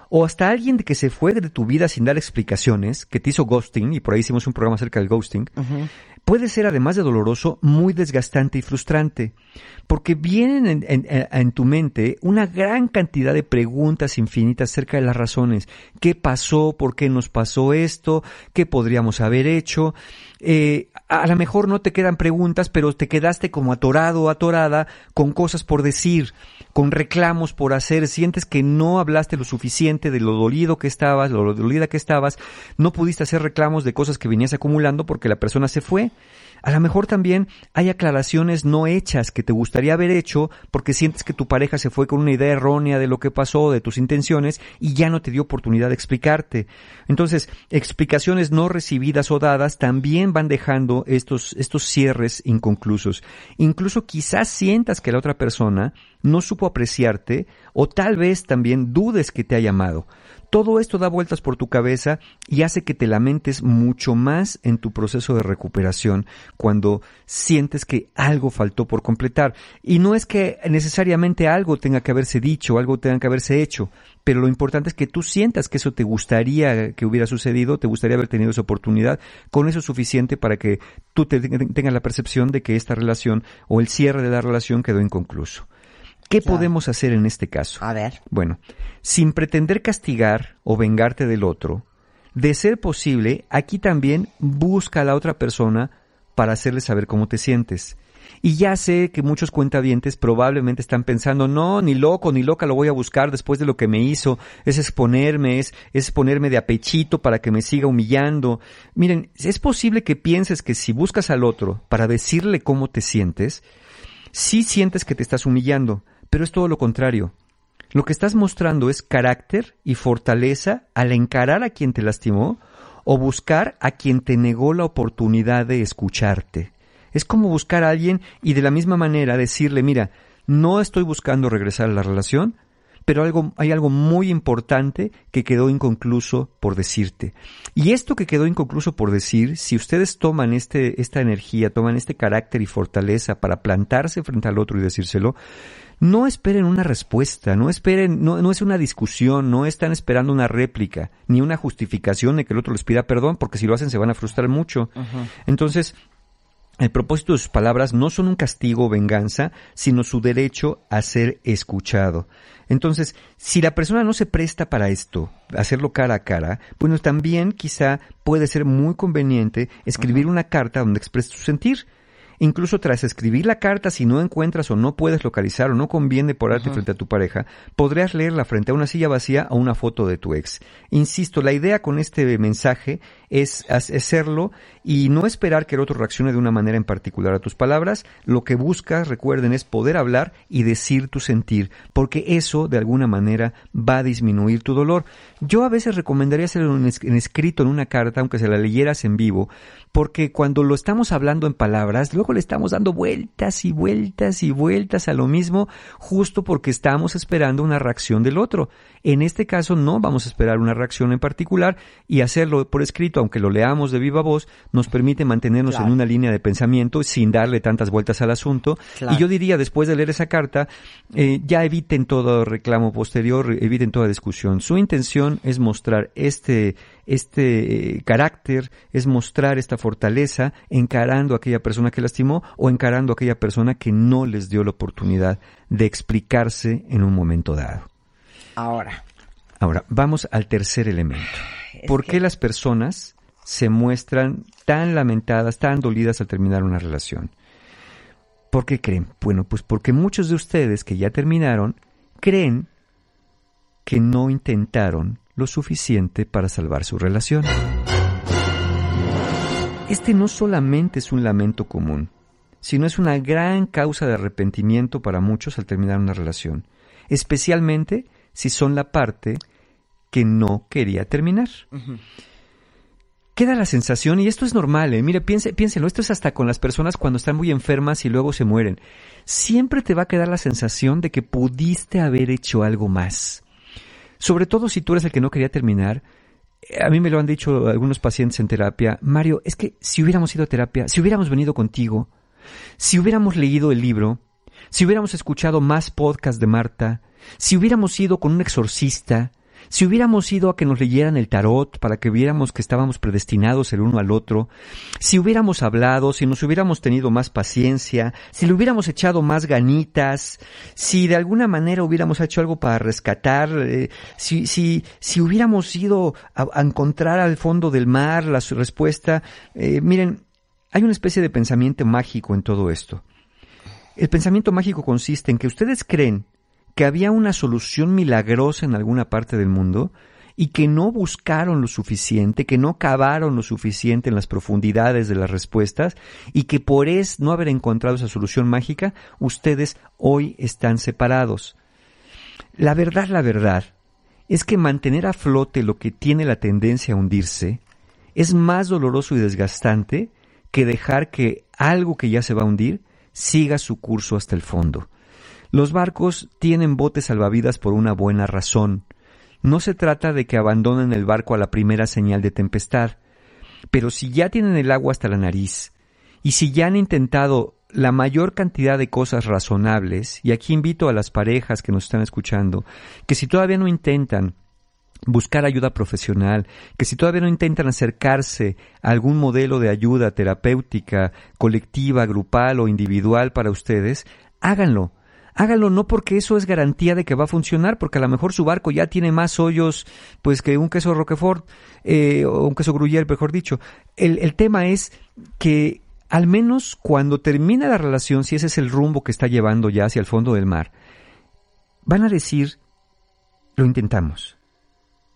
o hasta alguien de que se fue de tu vida sin dar explicaciones, que te hizo ghosting, y por ahí hicimos un programa acerca del ghosting, puede ser, además de doloroso, muy desgastante y frustrante, porque vienen en, en- en- en tu mente una gran cantidad de preguntas infinitas acerca de las razones. ¿Qué pasó? ¿Por qué nos pasó esto? ¿Qué podríamos haber hecho? Eh, a lo mejor no te quedan preguntas, pero te quedaste como atorado o atorada con cosas por decir, con reclamos por hacer, sientes que no hablaste lo suficiente de lo dolido que estabas, lo dolida que estabas, no pudiste hacer reclamos de cosas que venías acumulando porque la persona se fue. A lo mejor también hay aclaraciones no hechas que te gustaría haber hecho porque sientes que tu pareja se fue con una idea errónea de lo que pasó, de tus intenciones y ya no te dio oportunidad de explicarte. Entonces, explicaciones no recibidas o dadas también van dejando estos, estos cierres inconclusos. Incluso quizás sientas que la otra persona no supo apreciarte o tal vez también dudes que te ha llamado. Todo esto da vueltas por tu cabeza y hace que te lamentes mucho más en tu proceso de recuperación cuando sientes que algo faltó por completar. Y no es que necesariamente algo tenga que haberse dicho, algo tenga que haberse hecho, pero lo importante es que tú sientas que eso te gustaría que hubiera sucedido, te gustaría haber tenido esa oportunidad, con eso es suficiente para que tú te- tengas la percepción de que esta relación o el cierre de la relación quedó inconcluso. ¿Qué podemos hacer en este caso? A ver. Bueno, sin pretender castigar o vengarte del otro, de ser posible, aquí también busca a la otra persona para hacerle saber cómo te sientes. Y ya sé que muchos cuentavientes probablemente están pensando, no, ni loco, ni loca lo voy a buscar después de lo que me hizo, es exponerme, es, es ponerme de apechito para que me siga humillando. Miren, es posible que pienses que si buscas al otro para decirle cómo te sientes, sí sientes que te estás humillando, pero es todo lo contrario. Lo que estás mostrando es carácter y fortaleza al encarar a quien te lastimó o buscar a quien te negó la oportunidad de escucharte. Es como buscar a alguien y de la misma manera decirle, mira, no estoy buscando regresar a la relación, pero hay algo muy importante que quedó inconcluso por decirte. Y esto que quedó inconcluso por decir, si ustedes toman este, esta energía, toman este carácter y fortaleza para plantarse frente al otro y decírselo, no esperen una respuesta, no esperen, no, no es una discusión, no están esperando una réplica, ni una justificación de que el otro les pida perdón, porque si lo hacen se van a frustrar mucho. Entonces, el propósito de sus palabras no son un castigo o venganza, sino su derecho a ser escuchado. Entonces, si la persona no se presta para esto, hacerlo cara a cara, bueno, también quizá puede ser muy conveniente escribir una carta donde exprese su sentir. Incluso tras escribir la carta, si no encuentras o no puedes localizar o no conviene porarte frente a tu pareja, podrías leerla frente a una silla vacía o una foto de tu ex. Insisto, la idea con este mensaje es hacerlo y no esperar que el otro reaccione de una manera en particular a tus palabras. Lo que buscas, recuerden, es poder hablar y decir tu sentir, porque eso de alguna manera va a disminuir tu dolor. Yo a veces recomendaría hacerlo en escrito en una carta, aunque se la leyeras en vivo, porque cuando lo estamos hablando en palabras, luego le estamos dando vueltas y vueltas y vueltas a lo mismo, justo porque estamos esperando una reacción del otro. En este caso no vamos a esperar una reacción en particular y hacerlo por escrito, aunque lo leamos de viva voz, nos permite mantenernos Claro. en una línea de pensamiento sin darle tantas vueltas al asunto. Claro. Y yo diría, después de leer esa carta, eh, ya eviten todo reclamo posterior, eviten toda discusión. Su intención es mostrar este, este eh, carácter, es mostrar esta fortaleza encarando a aquella persona que lastimó o encarando a aquella persona que no les dio la oportunidad de explicarse en un momento dado. Ahora, Ahora, vamos al tercer elemento. ¿Por qué las personas se muestran tan lamentadas, tan dolidas al terminar una relación? ¿Por qué creen? Bueno, pues porque muchos de ustedes que ya terminaron creen que no intentaron lo suficiente para salvar su relación. Este no solamente es un lamento común, sino es una gran causa de arrepentimiento para muchos al terminar una relación, especialmente si son la parte que no quería terminar. Queda la sensación, y esto es normal, ¿eh? mire, piense, piénsenlo, esto es hasta con las personas cuando están muy enfermas y luego se mueren. Siempre te va a quedar la sensación de que pudiste haber hecho algo más. Sobre todo si tú eres el que no quería terminar. Eh, A mí me lo han dicho algunos pacientes en terapia. Mario, es que si hubiéramos ido a terapia, si hubiéramos venido contigo, si hubiéramos leído el libro, si hubiéramos escuchado más podcasts de Marta, si hubiéramos ido con un exorcista, si hubiéramos ido a que nos leyeran el tarot para que viéramos que estábamos predestinados el uno al otro, si hubiéramos hablado, si nos hubiéramos tenido más paciencia, si le hubiéramos echado más ganitas, si de alguna manera hubiéramos hecho algo para rescatar, eh, si, si, si hubiéramos ido a, encontrar al fondo del mar la respuesta, eh, miren, hay una especie de pensamiento mágico en todo esto. El pensamiento mágico consiste en que ustedes creen que había una solución milagrosa en alguna parte del mundo y que no buscaron lo suficiente, que no cavaron lo suficiente en las profundidades de las respuestas y que por es no haber encontrado esa solución mágica, ustedes hoy están separados. La verdad, la verdad, es que mantener a flote lo que tiene la tendencia a hundirse es más doloroso y desgastante que dejar que algo que ya se va a hundir siga su curso hasta el fondo. Los barcos tienen botes salvavidas por una buena razón. No se trata de que abandonen el barco a la primera señal de tempestad, pero si ya tienen el agua hasta la nariz y si ya han intentado la mayor cantidad de cosas razonables, y aquí invito a las parejas que nos están escuchando, que si todavía no intentan buscar ayuda profesional, que si todavía no intentan acercarse a algún modelo de ayuda terapéutica, colectiva, grupal o individual para ustedes, háganlo. Háganlo no porque eso es garantía de que va a funcionar, porque a lo mejor su barco ya tiene más hoyos pues que un queso Roquefort eh, o un queso Gruyère, mejor dicho. El, el tema es que al menos cuando termina la relación, si ese es el rumbo que está llevando ya hacia el fondo del mar, van a decir, lo intentamos.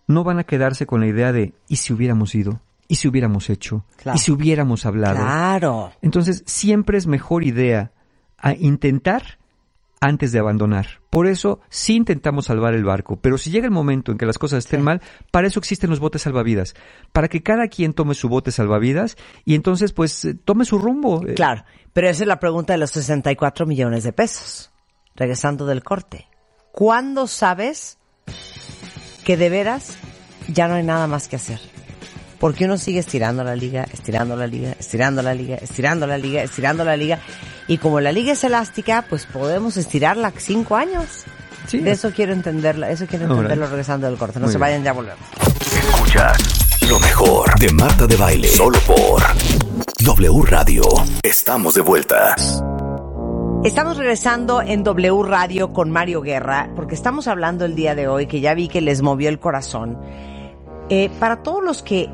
No van a quedarse con la idea de, ¿y si hubiéramos ido? ¿Y si hubiéramos hecho? Claro. ¿Y si hubiéramos hablado? Claro. Entonces, siempre es mejor idea a intentar antes de abandonar. Por eso sí intentamos salvar el barco, pero si llega el momento en que las cosas estén mal, para eso existen los botes salvavidas, para que cada quien tome su bote salvavidas y entonces pues eh, tome su rumbo. Eh, Claro, pero esa es la pregunta de los 64 millones de pesos. Regresando del corte. ¿Cuándo sabes que de veras ya no hay nada más que hacer? Porque uno sigue estirando la liga, estirando la liga, estirando la liga, estirando la liga, estirando la liga. Y como la liga es elástica, pues podemos estirarla cinco años. De eso quiero entenderlo, eso quiero entenderlo regresando del corte. No Muy se bien. vayan, ya volvemos. Escuchas lo mejor de Marta de Baile. Solo por W Radio. Estamos de vuelta. Estamos regresando en W Radio con Mario Guerra, porque estamos hablando el día de hoy, que ya vi que les movió el corazón. Eh, para todos los que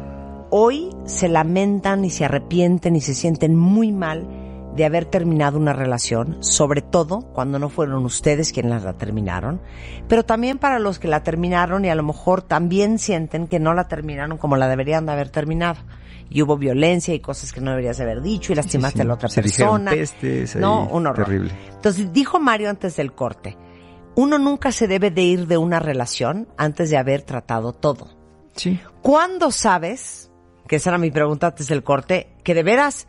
hoy se lamentan y se arrepienten y se sienten muy mal de haber terminado una relación, sobre todo cuando no fueron ustedes quienes la terminaron, pero también para los que la terminaron y a lo mejor también sienten que no la terminaron como la deberían de haber terminado. Y hubo violencia y cosas que no deberías de haber dicho y lastimaste sí. a la otra Se persona. pestes ahí, no, un horror. terrible. Entonces dijo Mario antes del corte, uno nunca se debe de ir de una relación antes de haber tratado todo. Sí. ¿Cuándo sabes, que esa era mi pregunta antes del corte, que de veras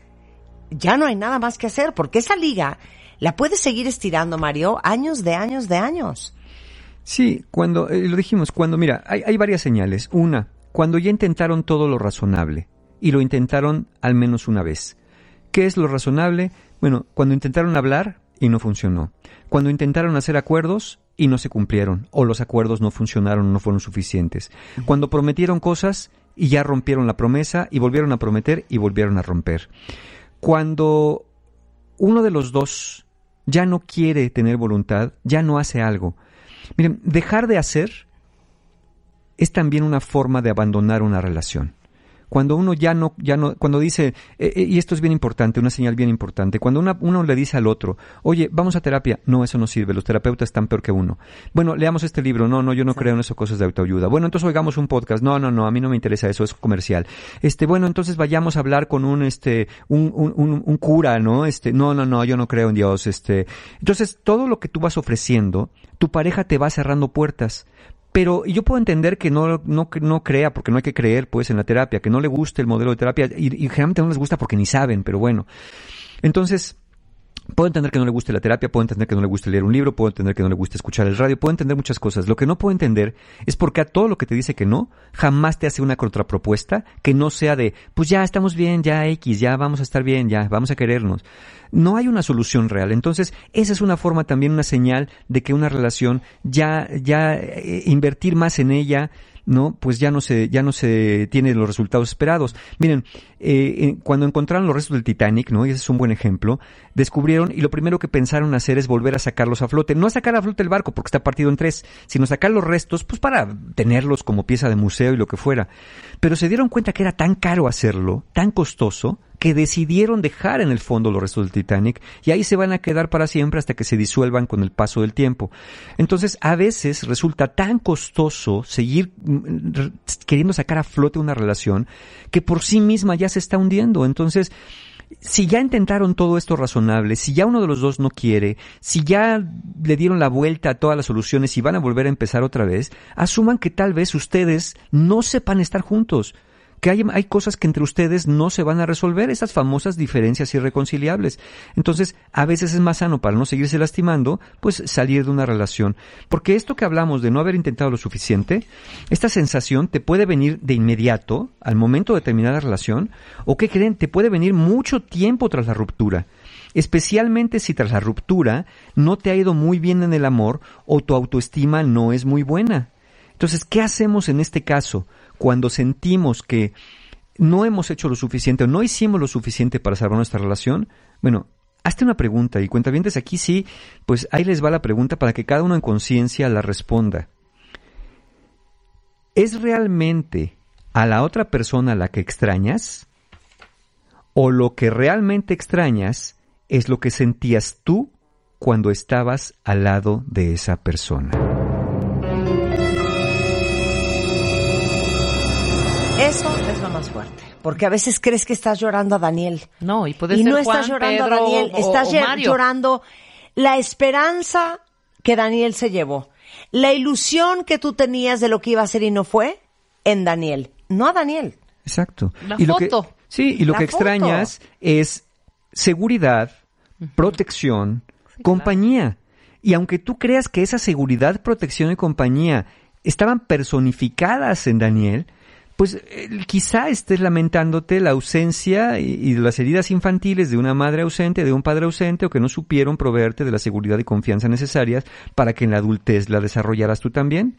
ya no hay nada más que hacer? Porque esa liga la puedes seguir estirando, Mario, años de años de años. Sí, cuando, eh, lo dijimos, cuando, mira, hay, hay varias señales. Una, cuando ya intentaron todo lo razonable y lo intentaron al menos una vez. ¿Qué es lo razonable? Bueno, cuando intentaron hablar y no funcionó. Cuando intentaron hacer acuerdos y no se cumplieron, o los acuerdos no funcionaron, no fueron suficientes. Cuando prometieron cosas y ya rompieron la promesa y volvieron a prometer y volvieron a romper. Cuando uno de los dos ya no quiere tener voluntad, ya no hace algo. Miren, dejar de hacer es también una forma de abandonar una relación. Cuando uno ya no, ya no, cuando dice, eh, eh, y esto es bien importante, una señal bien importante, cuando una- uno le dice al otro, oye, vamos a terapia, no, eso no sirve, los terapeutas están peor que uno. Bueno, leamos este libro, no, no, yo no creo en esas cosas de autoayuda. Bueno, entonces oigamos un podcast, no, no, no, a mí no me interesa eso, es comercial. Este, bueno, entonces vayamos a hablar con un, este, un, un, un, un cura, ¿no? Este, no, no, no, yo no creo en Dios, este. Entonces, todo lo que tú vas ofreciendo, tu pareja te va cerrando puertas. Pero yo puedo entender que no, no, no crea, porque no hay que creer pues en la terapia, que no le guste el modelo de terapia, y, y generalmente no les gusta porque ni saben, pero bueno. Entonces, Puedo entender que no le guste la terapia, puedo entender que no le guste leer un libro, puedo entender que no le guste escuchar el radio, puedo entender muchas cosas. Lo que no puedo entender es porque a todo lo que te dice que no, jamás te hace una contrapropuesta que no sea de, pues ya estamos bien, ya X, ya vamos a estar bien, ya vamos a querernos. No hay una solución real. Entonces, esa es una forma también, una señal de que una relación ya, ya eh, invertir más en ella, ¿no? Pues ya no se, ya no se tiene los resultados esperados. Miren, eh, cuando encontraron los restos del Titanic, ¿no? Y ese es un buen ejemplo, descubrieron y lo primero que pensaron hacer es volver a sacarlos a flote. No a sacar a flote el barco porque está partido en tres, sino sacar los restos, pues para tenerlos como pieza de museo y lo que fuera. Pero se dieron cuenta que era tan caro hacerlo, tan costoso, que decidieron dejar en el fondo los restos del Titanic y ahí se van a quedar para siempre hasta que se disuelvan con el paso del tiempo. Entonces, a veces resulta tan costoso seguir mm, queriendo sacar a flote una relación que por sí misma ya se está hundiendo. Entonces, si ya intentaron todo esto razonable, si ya uno de los dos no quiere, si ya le dieron la vuelta a todas las soluciones y van a volver a empezar otra vez, asuman que tal vez ustedes no sepan estar juntos que hay, hay cosas que entre ustedes no se van a resolver, esas famosas diferencias irreconciliables. Entonces, a veces es más sano para no seguirse lastimando, pues salir de una relación. Porque esto que hablamos de no haber intentado lo suficiente, esta sensación te puede venir de inmediato, al momento de terminar la relación, o que creen, te puede venir mucho tiempo tras la ruptura. Especialmente si tras la ruptura no te ha ido muy bien en el amor o tu autoestima no es muy buena. Entonces, ¿qué hacemos en este caso cuando sentimos que no hemos hecho lo suficiente o no hicimos lo suficiente para salvar nuestra relación? Bueno, hazte una pregunta y cuentavientes aquí sí, pues ahí les va la pregunta para que cada uno en conciencia la responda. ¿Es realmente a la otra persona la que extrañas? ¿O lo que realmente extrañas es lo que sentías tú cuando estabas al lado de esa persona? Eso es lo más fuerte. Porque a veces crees que estás llorando a Daniel. No, y puede y ser no estás llorando Pedro a Daniel, o- estás o lle- Mario. llorando la esperanza que Daniel se llevó. La ilusión que tú tenías de lo que iba a ser y no fue en Daniel, no a Daniel. Exacto. La y lo que- foto. sí, y lo La que foto. extrañas es seguridad, protección, compañía. Y aunque tú creas que esa seguridad, protección y compañía estaban personificadas en Daniel, pues eh, quizá estés lamentándote la ausencia y, las heridas infantiles de una madre ausente, de un padre ausente o que no supieron proveerte de la seguridad y confianza necesarias para que en la adultez la desarrollaras tú también.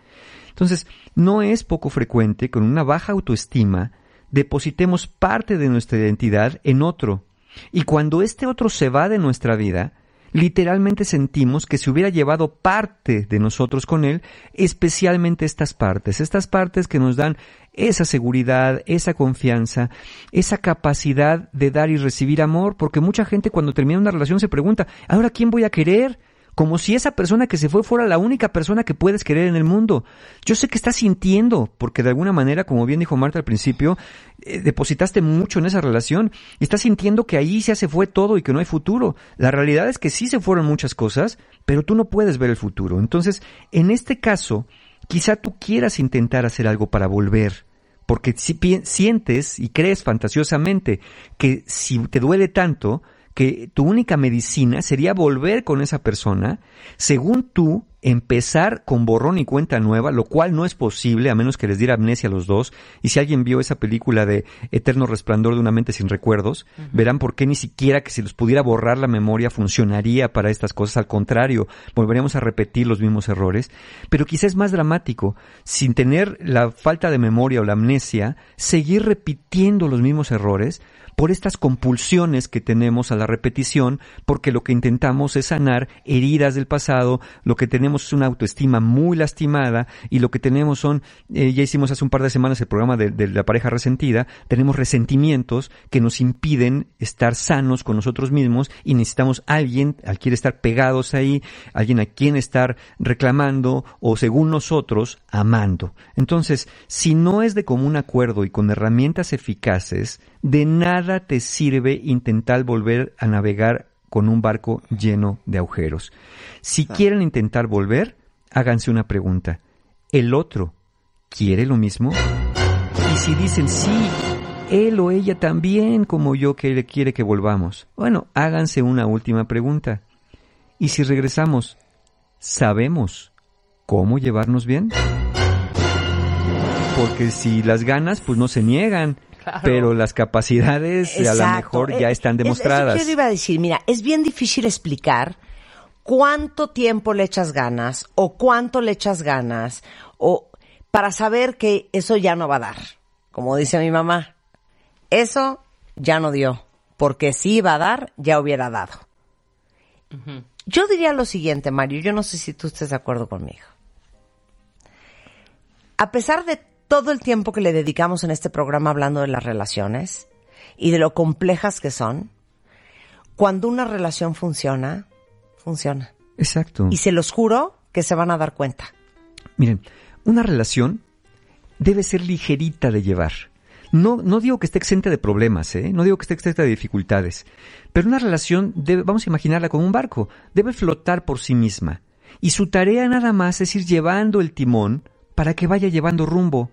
Entonces, no es poco frecuente con una baja autoestima depositemos parte de nuestra identidad en otro. Y cuando este otro se va de nuestra vida, literalmente sentimos que se hubiera llevado parte de nosotros con él, especialmente estas partes, estas partes que nos dan esa seguridad, esa confianza, esa capacidad de dar y recibir amor, porque mucha gente cuando termina una relación se pregunta, ¿ahora quién voy a querer? Como si esa persona que se fue fuera la única persona que puedes querer en el mundo. Yo sé que estás sintiendo, porque de alguna manera, como bien dijo Marta al principio, eh, depositaste mucho en esa relación y estás sintiendo que ahí ya se fue todo y que no hay futuro. La realidad es que sí se fueron muchas cosas, pero tú no puedes ver el futuro. Entonces, en este caso, quizá tú quieras intentar hacer algo para volver, porque si sientes y crees fantasiosamente que si te duele tanto, que tu única medicina sería volver con esa persona, según tú, empezar con borrón y cuenta nueva, lo cual no es posible a menos que les diera amnesia a los dos. Y si alguien vio esa película de Eterno Resplandor de una mente sin recuerdos, verán por qué ni siquiera que si los pudiera borrar la memoria funcionaría para estas cosas. Al contrario, volveríamos a repetir los mismos errores. Pero quizá es más dramático, sin tener la falta de memoria o la amnesia, seguir repitiendo los mismos errores por estas compulsiones que tenemos a la repetición, porque lo que intentamos es sanar heridas del pasado, lo que tenemos es una autoestima muy lastimada y lo que tenemos son, eh, ya hicimos hace un par de semanas el programa de, la pareja resentida, tenemos resentimientos que nos impiden estar sanos con nosotros mismos y necesitamos alguien al quien estar pegados ahí, alguien a quien estar reclamando o según nosotros amando. Entonces, si no es de común acuerdo y con herramientas eficaces, de nada te sirve intentar volver a navegar con un barco lleno de agujeros. Si quieren intentar volver, háganse una pregunta. ¿El otro quiere lo mismo? Y si dicen sí, él o ella también como yo que le quiere que volvamos. Bueno, háganse una última pregunta. ¿Y si regresamos, sabemos cómo llevarnos bien? Porque si las ganas, pues no se niegan. Claro. Pero las capacidades a lo Exacto. mejor ya Eh, están es- demostradas. Eso que yo iba a decir, mira, es bien difícil explicar cuánto tiempo le echas ganas o cuánto le echas ganas o para saber que eso ya no va a dar. Como dice mi mamá, eso ya no dio, porque si iba a dar, ya hubiera dado. Yo diría lo siguiente, Mario, yo no sé si tú estés de acuerdo conmigo. A pesar de todo el tiempo que le dedicamos en este programa hablando de las relaciones y de lo complejas que son, cuando una relación funciona, funciona. Exacto. Y se los juro que se van a dar cuenta. Miren, una relación debe ser ligerita de llevar. No, no digo que esté exenta de problemas, ¿eh? no digo que esté exenta de dificultades, pero una relación, debe, vamos a imaginarla como un barco, debe flotar por sí misma. Y su tarea nada más es ir llevando el timón para que vaya llevando rumbo.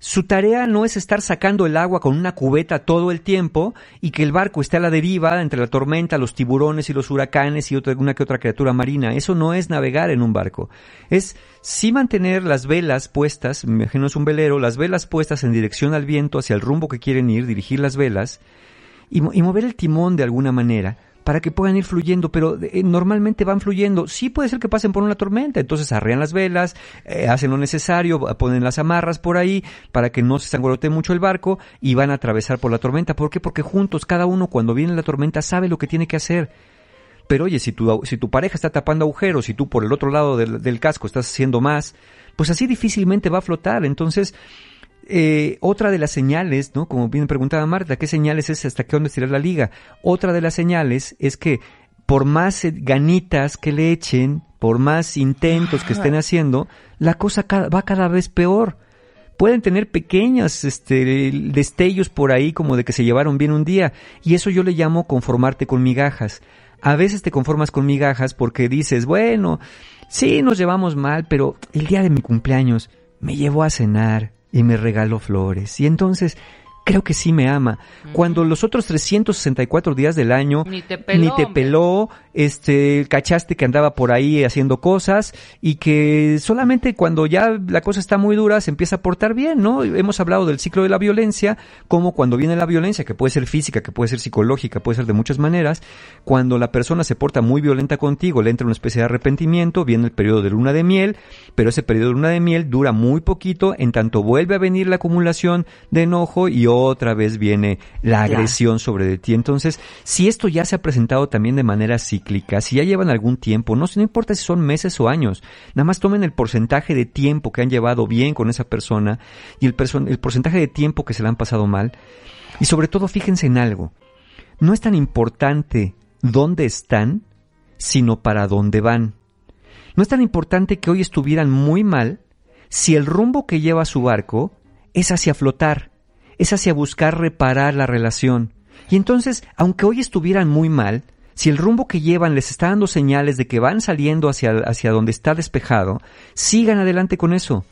Su tarea no es estar sacando el agua con una cubeta todo el tiempo y que el barco esté a la deriva entre la tormenta, los tiburones y los huracanes y otra, que otra criatura marina. Eso no es navegar en un barco. Es sí mantener las velas puestas, me imagino es un velero, las velas puestas en dirección al viento, hacia el rumbo que quieren ir, dirigir las velas y mover el timón de alguna manera para que puedan ir fluyendo, pero eh, normalmente van fluyendo. Sí puede ser que pasen por una tormenta, entonces arrean las velas, eh, hacen lo necesario, ponen las amarras por ahí para que no se sangolote mucho el barco y van a atravesar por la tormenta. ¿Por qué? Porque juntos, cada uno cuando viene la tormenta sabe lo que tiene que hacer. Pero oye, si tu, si tu pareja está tapando agujeros y tú por el otro lado del, del casco estás haciendo más, pues así difícilmente va a flotar. Entonces, eh, otra de las señales, ¿no? Como bien preguntaba Marta, ¿qué señales es hasta qué dónde estirar la liga? Otra de las señales es que por más eh, ganitas que le echen, por más intentos que estén haciendo, la cosa va cada vez peor. Pueden tener pequeños este, destellos por ahí como de que se llevaron bien un día y eso yo le llamo conformarte con migajas. A veces te conformas con migajas porque dices, bueno, sí nos llevamos mal, pero el día de mi cumpleaños me llevó a cenar y me regaló flores. Y entonces creo que sí me ama. Cuando los otros 364 días del año Ni te peló, ni te peló, este, cachaste que andaba por ahí haciendo cosas y que solamente cuando ya la cosa está muy dura se empieza a portar bien, ¿no? Hemos hablado del ciclo de la violencia, como cuando viene la violencia, que puede ser física, que puede ser psicológica, puede ser de muchas maneras, cuando la persona se porta muy violenta contigo, le entra una especie de arrepentimiento, viene el periodo de luna de miel, pero ese periodo de luna de miel dura muy poquito, en tanto vuelve a venir la acumulación de enojo y otra vez viene la Claro. agresión sobre de ti. Entonces, si esto ya se ha presentado también de manera cíclica, si ya llevan algún tiempo, no, no importa si son meses o años, nada más tomen el porcentaje de tiempo que han llevado bien con esa persona y el, el porcentaje de tiempo que se la han pasado mal. Y sobre todo fíjense en algo, no es tan importante dónde están, sino para dónde van. No es tan importante que hoy estuvieran muy mal si el rumbo que lleva su barco es hacia flotar, es hacia buscar reparar la relación. Y entonces, aunque hoy estuvieran muy mal, si el rumbo que llevan les está dando señales de que van saliendo hacia, hacia donde está despejado, sigan adelante con eso.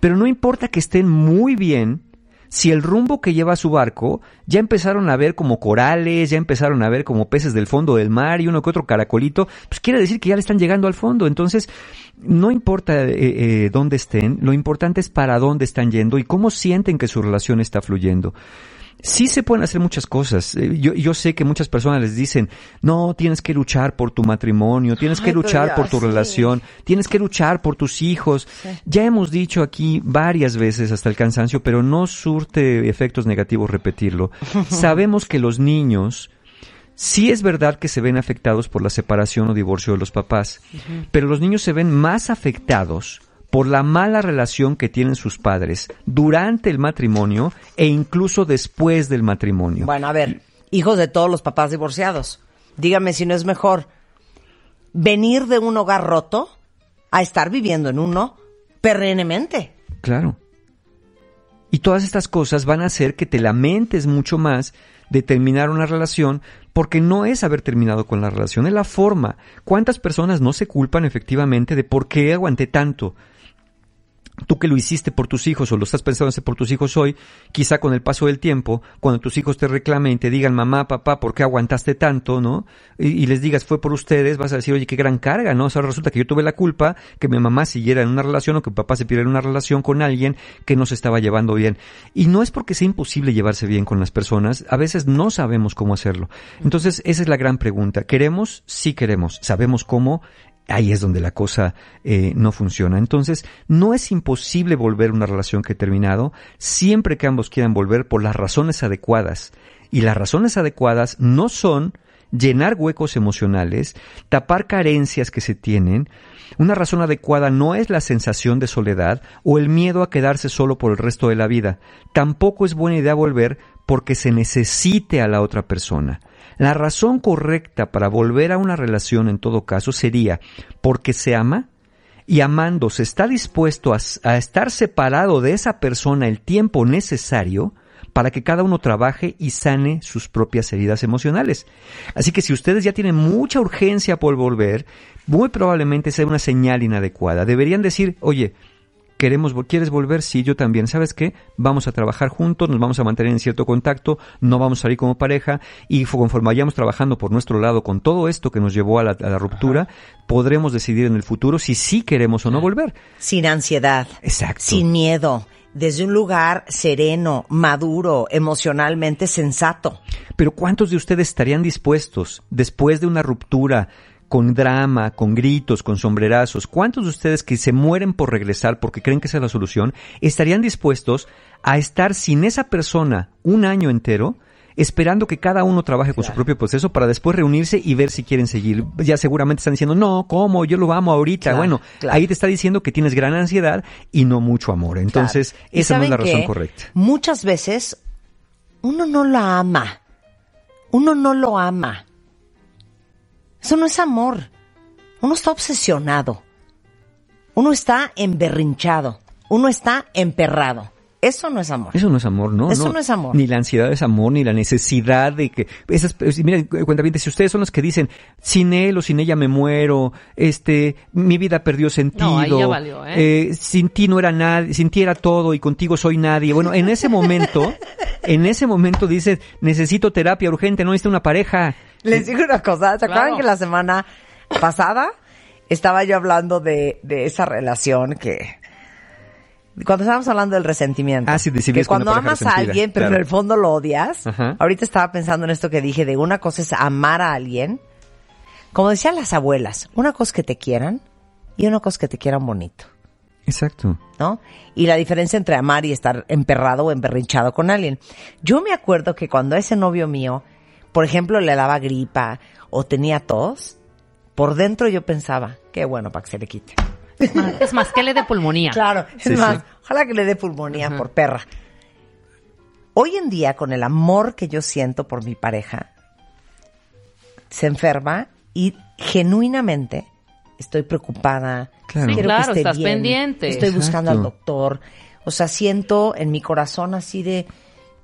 Pero no importa que estén muy bien, si el rumbo que lleva su barco ya empezaron a ver como corales, ya empezaron a ver como peces del fondo del mar y uno que otro caracolito, pues quiere decir que ya le están llegando al fondo. Entonces, no importa eh, eh, dónde estén, lo importante es para dónde están yendo y cómo sienten que su relación está fluyendo. Sí se pueden hacer muchas cosas. Eh, Yo, yo sé que muchas personas les dicen, no, tienes que luchar por tu matrimonio, tienes que Ay, luchar ya, por tu sí. relación, tienes que luchar por tus hijos. Ya hemos dicho aquí varias veces hasta el cansancio, pero no surte efectos negativos repetirlo. Sabemos que los niños, sí es verdad que se ven afectados por la separación o divorcio de los papás, pero los niños se ven más afectados por la mala relación que tienen sus padres durante el matrimonio e incluso después del matrimonio. Bueno, a ver, hijos de todos los papás divorciados, dígame si no es mejor venir de un hogar roto a estar viviendo en uno perennemente. Claro. Y todas estas cosas van a hacer que te lamentes mucho más de terminar una relación porque no es haber terminado con la relación, es la forma. ¿Cuántas personas no se culpan efectivamente de por qué aguanté tanto? Tú que lo hiciste por tus hijos o lo estás pensando hacer por tus hijos hoy, quizá con el paso del tiempo, cuando tus hijos te reclamen y te digan, mamá, papá, ¿por qué aguantaste tanto? ¿no? Y, y les digas, fue por ustedes, vas a decir, oye, qué gran carga, ¿no? O sea, resulta que yo tuve la culpa que mi mamá siguiera en una relación o que mi papá se pidiera en una relación con alguien que no se estaba llevando bien. Y no es porque sea imposible llevarse bien con las personas, a veces no sabemos cómo hacerlo. Entonces, esa es la gran pregunta. ¿Queremos? Sí queremos. ¿Sabemos cómo? Ahí es donde la cosa eh, no funciona. Entonces, no es imposible volver una relación que ha terminado, siempre que ambos quieran volver por las razones adecuadas. Y las razones adecuadas no son llenar huecos emocionales, tapar carencias que se tienen. Una razón adecuada no es la sensación de soledad o el miedo a quedarse solo por el resto de la vida. Tampoco es buena idea volver porque se necesite a la otra persona. La razón correcta para volver a una relación en todo caso sería porque se ama y amando se está dispuesto a, estar separado de esa persona el tiempo necesario para que cada uno trabaje y sane sus propias heridas emocionales. Así que si ustedes ya tienen mucha urgencia por volver, muy probablemente sea una señal inadecuada. Deberían decir, oye, queremos, ¿quieres volver? Sí, yo también. ¿Sabes qué? Vamos a trabajar juntos, nos vamos a mantener en cierto contacto, no vamos a salir como pareja y conforme vayamos trabajando por nuestro lado con todo esto que nos llevó a la, a la ruptura, Ajá. podremos decidir en el futuro si sí queremos o no volver. Sin ansiedad. Exacto. Sin miedo. Desde un lugar sereno, maduro, emocionalmente sensato. Pero ¿cuántos de ustedes estarían dispuestos, después de una ruptura, con drama, con gritos, con sombrerazos, ¿cuántos de ustedes que se mueren por regresar porque creen que esa es la solución, estarían dispuestos a estar sin esa persona un año entero? esperando que cada uno trabaje con su propio proceso para después reunirse y ver si quieren seguir. Ya seguramente están diciendo, no, ¿cómo? Yo lo amo ahorita. Claro, bueno, claro. ahí te está diciendo que tienes gran ansiedad y no mucho amor. Entonces, esa no es la razón correcta. Muchas veces uno no la ama. Uno no lo ama. Eso no es amor. Uno está obsesionado. Uno está emberrinchado. Uno está emperrado. Eso no es amor. Eso no es amor, ¿no? Eso no, no es amor. Ni la ansiedad es amor, ni la necesidad de que... Esas, miren, cuenta bien, si ustedes son los que dicen, sin él o sin ella me muero, este, mi vida perdió sentido, no, ahí ya valió, ¿eh? Eh, sin ti no era nadie, sin ti era todo y contigo soy nadie. Bueno, en ese momento, en ese momento dices, necesito terapia urgente, no necesito una pareja. Les digo una cosa, ¿se acuerdan claro. que la semana pasada estaba yo hablando de, de esa relación que cuando estábamos hablando del resentimiento, ah, sí, que cuando amas a alguien, pero claro. en el fondo lo odias, Ajá. ahorita estaba pensando en esto que dije, de una cosa es amar a alguien, como decían las abuelas, una cosa es que te quieran y una cosa es que te quieran bonito. Exacto. ¿No? Y la diferencia entre amar y estar emperrado o emberrinchado con alguien. Yo me acuerdo que cuando ese novio mío, por ejemplo, le daba gripa o tenía tos, por dentro yo pensaba, qué bueno para que se le quite. Es más, es más, que le dé pulmonía. Claro, es Sí, más, sí. ojalá que le dé pulmonía por perra. Hoy en día, con el amor que yo siento por mi pareja, se enferma y genuinamente estoy preocupada. Claro. Sí, claro, que esté estás bien, pendiente. Estoy buscando al doctor. O sea, siento en mi corazón así de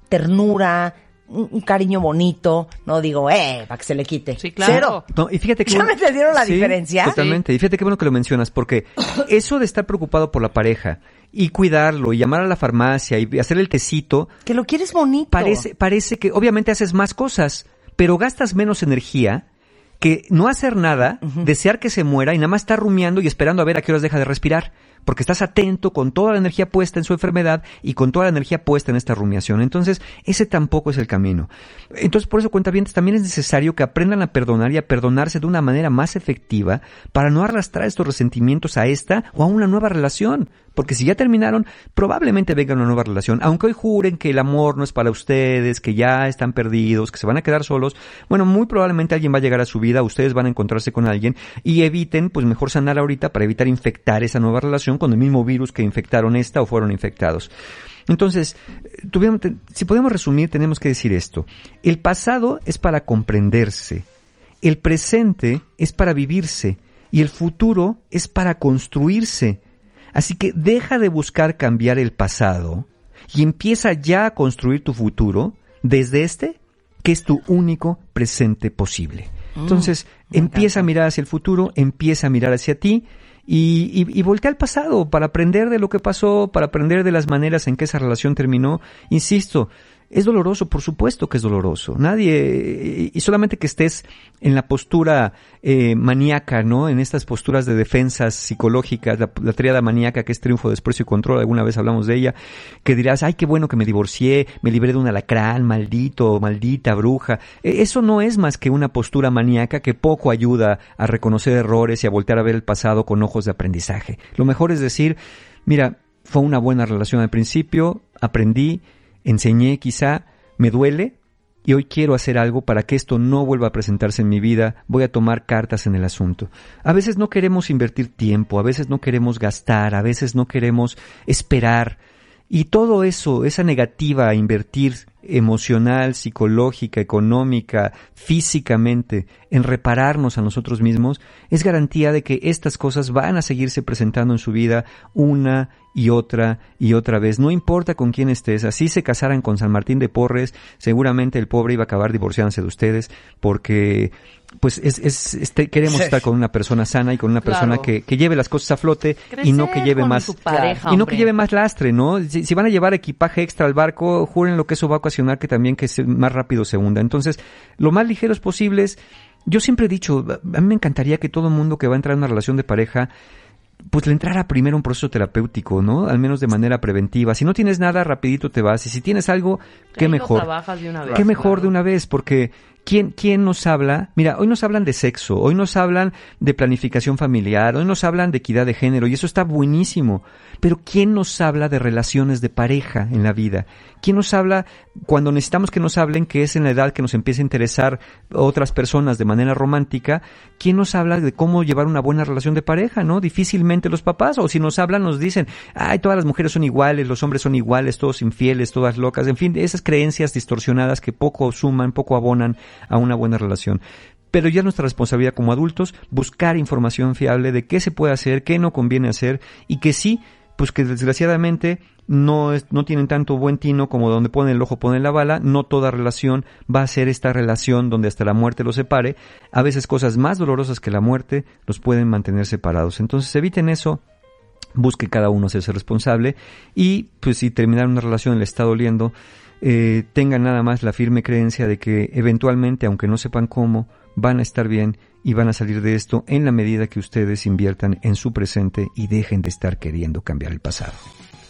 ternura, un, un cariño bonito. No digo, eh, para que se le quite. Sí, Cero. No, y fíjate que ¿Ya me entendieron la diferencia? Totalmente. Y fíjate qué bueno que lo mencionas, porque eso de estar preocupado por la pareja y cuidarlo y llamar a la farmacia y hacer el tecito. Que lo quieres bonito. Parece, parece que obviamente haces más cosas, pero gastas menos energía que no hacer nada, desear que se muera y nada más estar rumiando y esperando a ver a qué horas deja de respirar. Porque estás atento con toda la energía puesta en su enfermedad y con toda la energía puesta en esta rumiación. Entonces, ese tampoco es el camino. Entonces, por eso, cuenta bien, también es necesario que aprendan a perdonar y a perdonarse de una manera más efectiva para no arrastrar estos resentimientos a esta o a una nueva relación. Porque si ya terminaron, probablemente venga una nueva relación. Aunque hoy juren que el amor no es para ustedes, que ya están perdidos, que se van a quedar solos, bueno, muy probablemente alguien va a llegar a su vida, ustedes van a encontrarse con alguien y eviten, pues mejor sanar ahorita para evitar infectar esa nueva relación con el mismo virus que infectaron esta o fueron infectados. Entonces, te- si podemos resumir, tenemos que decir esto. El pasado es para comprenderse, el presente es para vivirse y el futuro es para construirse. Así que deja de buscar cambiar el pasado y empieza ya a construir tu futuro desde este, que es tu único presente posible. Mm, Entonces, empieza a mirar hacia el futuro, empieza a mirar hacia ti y, y, y voltea al pasado para aprender de lo que pasó, para aprender de las maneras en que esa relación terminó. Insisto, es doloroso, por supuesto que es doloroso. Nadie, y solamente que estés en la postura eh, maníaca, ¿no? En estas posturas de defensas psicológicas, la, la tríada maníaca que es triunfo, desprecio y control, alguna vez hablamos de ella, que dirás, ay, qué bueno que me divorcié, me libré de un alacrán, maldito, maldita bruja. Eh, Eso no es más que una postura maníaca que poco ayuda a reconocer errores y a voltear a ver el pasado con ojos de aprendizaje. Lo mejor es decir, mira, fue una buena relación al principio, aprendí, enseñé quizá, me duele y hoy quiero hacer algo para que esto no vuelva a presentarse en mi vida, voy a tomar cartas en el asunto. A veces no queremos invertir tiempo, a veces no queremos gastar, a veces no queremos esperar. Y todo eso, esa negativa a invertir emocional, psicológica, económica, físicamente, en repararnos a nosotros mismos, es garantía de que estas cosas van a seguirse presentando en su vida una y otra y otra vez. No importa con quién estés, así se casaran con San Martín de Porres, seguramente el pobre iba a acabar divorciándose de ustedes porque pues es, es- este, queremos Sí. estar con una persona sana y con una persona Claro. que, que lleve las cosas a flote y no que lleve más pareja, y no hombre. que lleve más lastre, ¿no? Si, si van a llevar equipaje extra al barco, juren lo que eso va a ocasionar que también que se- más rápido se hunda. Entonces, lo más ligeros posibles. Yo siempre he dicho, a mí me encantaría que todo mundo que va a entrar en una relación de pareja pues le entrara primero un proceso terapéutico, ¿no? Al menos de manera preventiva. Si no tienes nada, rapidito te vas. Y si tienes algo, qué Ahí mejor. trabajas de una vez, Qué mejor claro. de una vez, porque ¿quién, ¿quién nos habla? Mira, hoy nos hablan de sexo, hoy nos hablan de planificación familiar, hoy nos hablan de equidad de género, y eso está buenísimo. Pero ¿quién nos habla de relaciones de pareja en la vida? ¿Quién nos habla cuando necesitamos que nos hablen, que es en la edad que nos empieza a interesar otras personas de manera romántica? ¿Quién nos habla de cómo llevar una buena relación de pareja, no? Difícilmente los papás, o si nos hablan nos dicen, ay, todas las mujeres son iguales, los hombres son iguales, todos infieles, todas locas, en fin, esas creencias distorsionadas que poco suman, poco abonan a una buena relación. Pero ya es nuestra responsabilidad como adultos buscar información fiable de qué se puede hacer, qué no conviene hacer y que sí, pues que desgraciadamente no, es- no tienen tanto buen tino como donde pone el ojo pone la bala, no toda relación va a ser esta relación donde hasta la muerte los separe, a veces cosas más dolorosas que la muerte los pueden mantener separados. Entonces eviten eso, busque cada uno hacerse responsable y pues si terminar una relación le está doliendo, eh, tengan nada más la firme creencia de que eventualmente, aunque no sepan cómo, van a estar bien y van a salir de esto en la medida que ustedes inviertan en su presente y dejen de estar queriendo cambiar el pasado.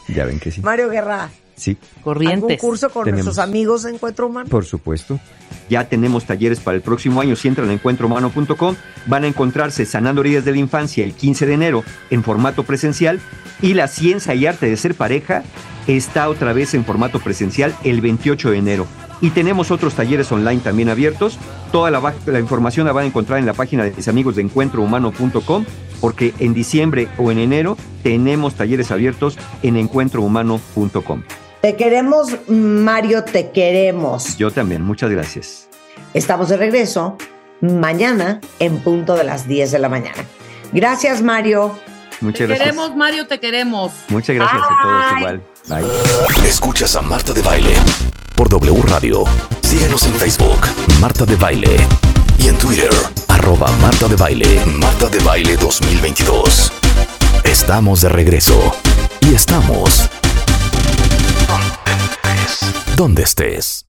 Ya ven que sí. Mario Guerra, Sí. ¿algún curso con Tenemos. nuestros amigos de Encuentro Humano? Por supuesto. Ya tenemos talleres para el próximo año. Si entran a encuentrohumano.com, van a encontrarse Sanando Heridas de la Infancia el 15 de enero en formato presencial y la ciencia y arte de ser pareja está otra vez en formato presencial el 28 de enero. Y tenemos otros talleres online también abiertos. Toda la, la información la van a encontrar en la página de mis amigos de encuentrohumano.com porque en diciembre o en enero tenemos talleres abiertos en encuentrohumano.com. Te queremos, Mario, te queremos. Yo también, muchas gracias. Estamos de regreso mañana en punto de las 10 de la mañana. Gracias, Mario. Muchas Te gracias. queremos, Mario, te queremos. Muchas gracias a todos igual. Bye. Escuchas a Marta de Baile por W Radio. Síguenos en Facebook, Marta de Baile. Y en Twitter, arroba Marta de Baile, Marta de Baile 2022. Estamos de regreso. Y estamos... Donde estés.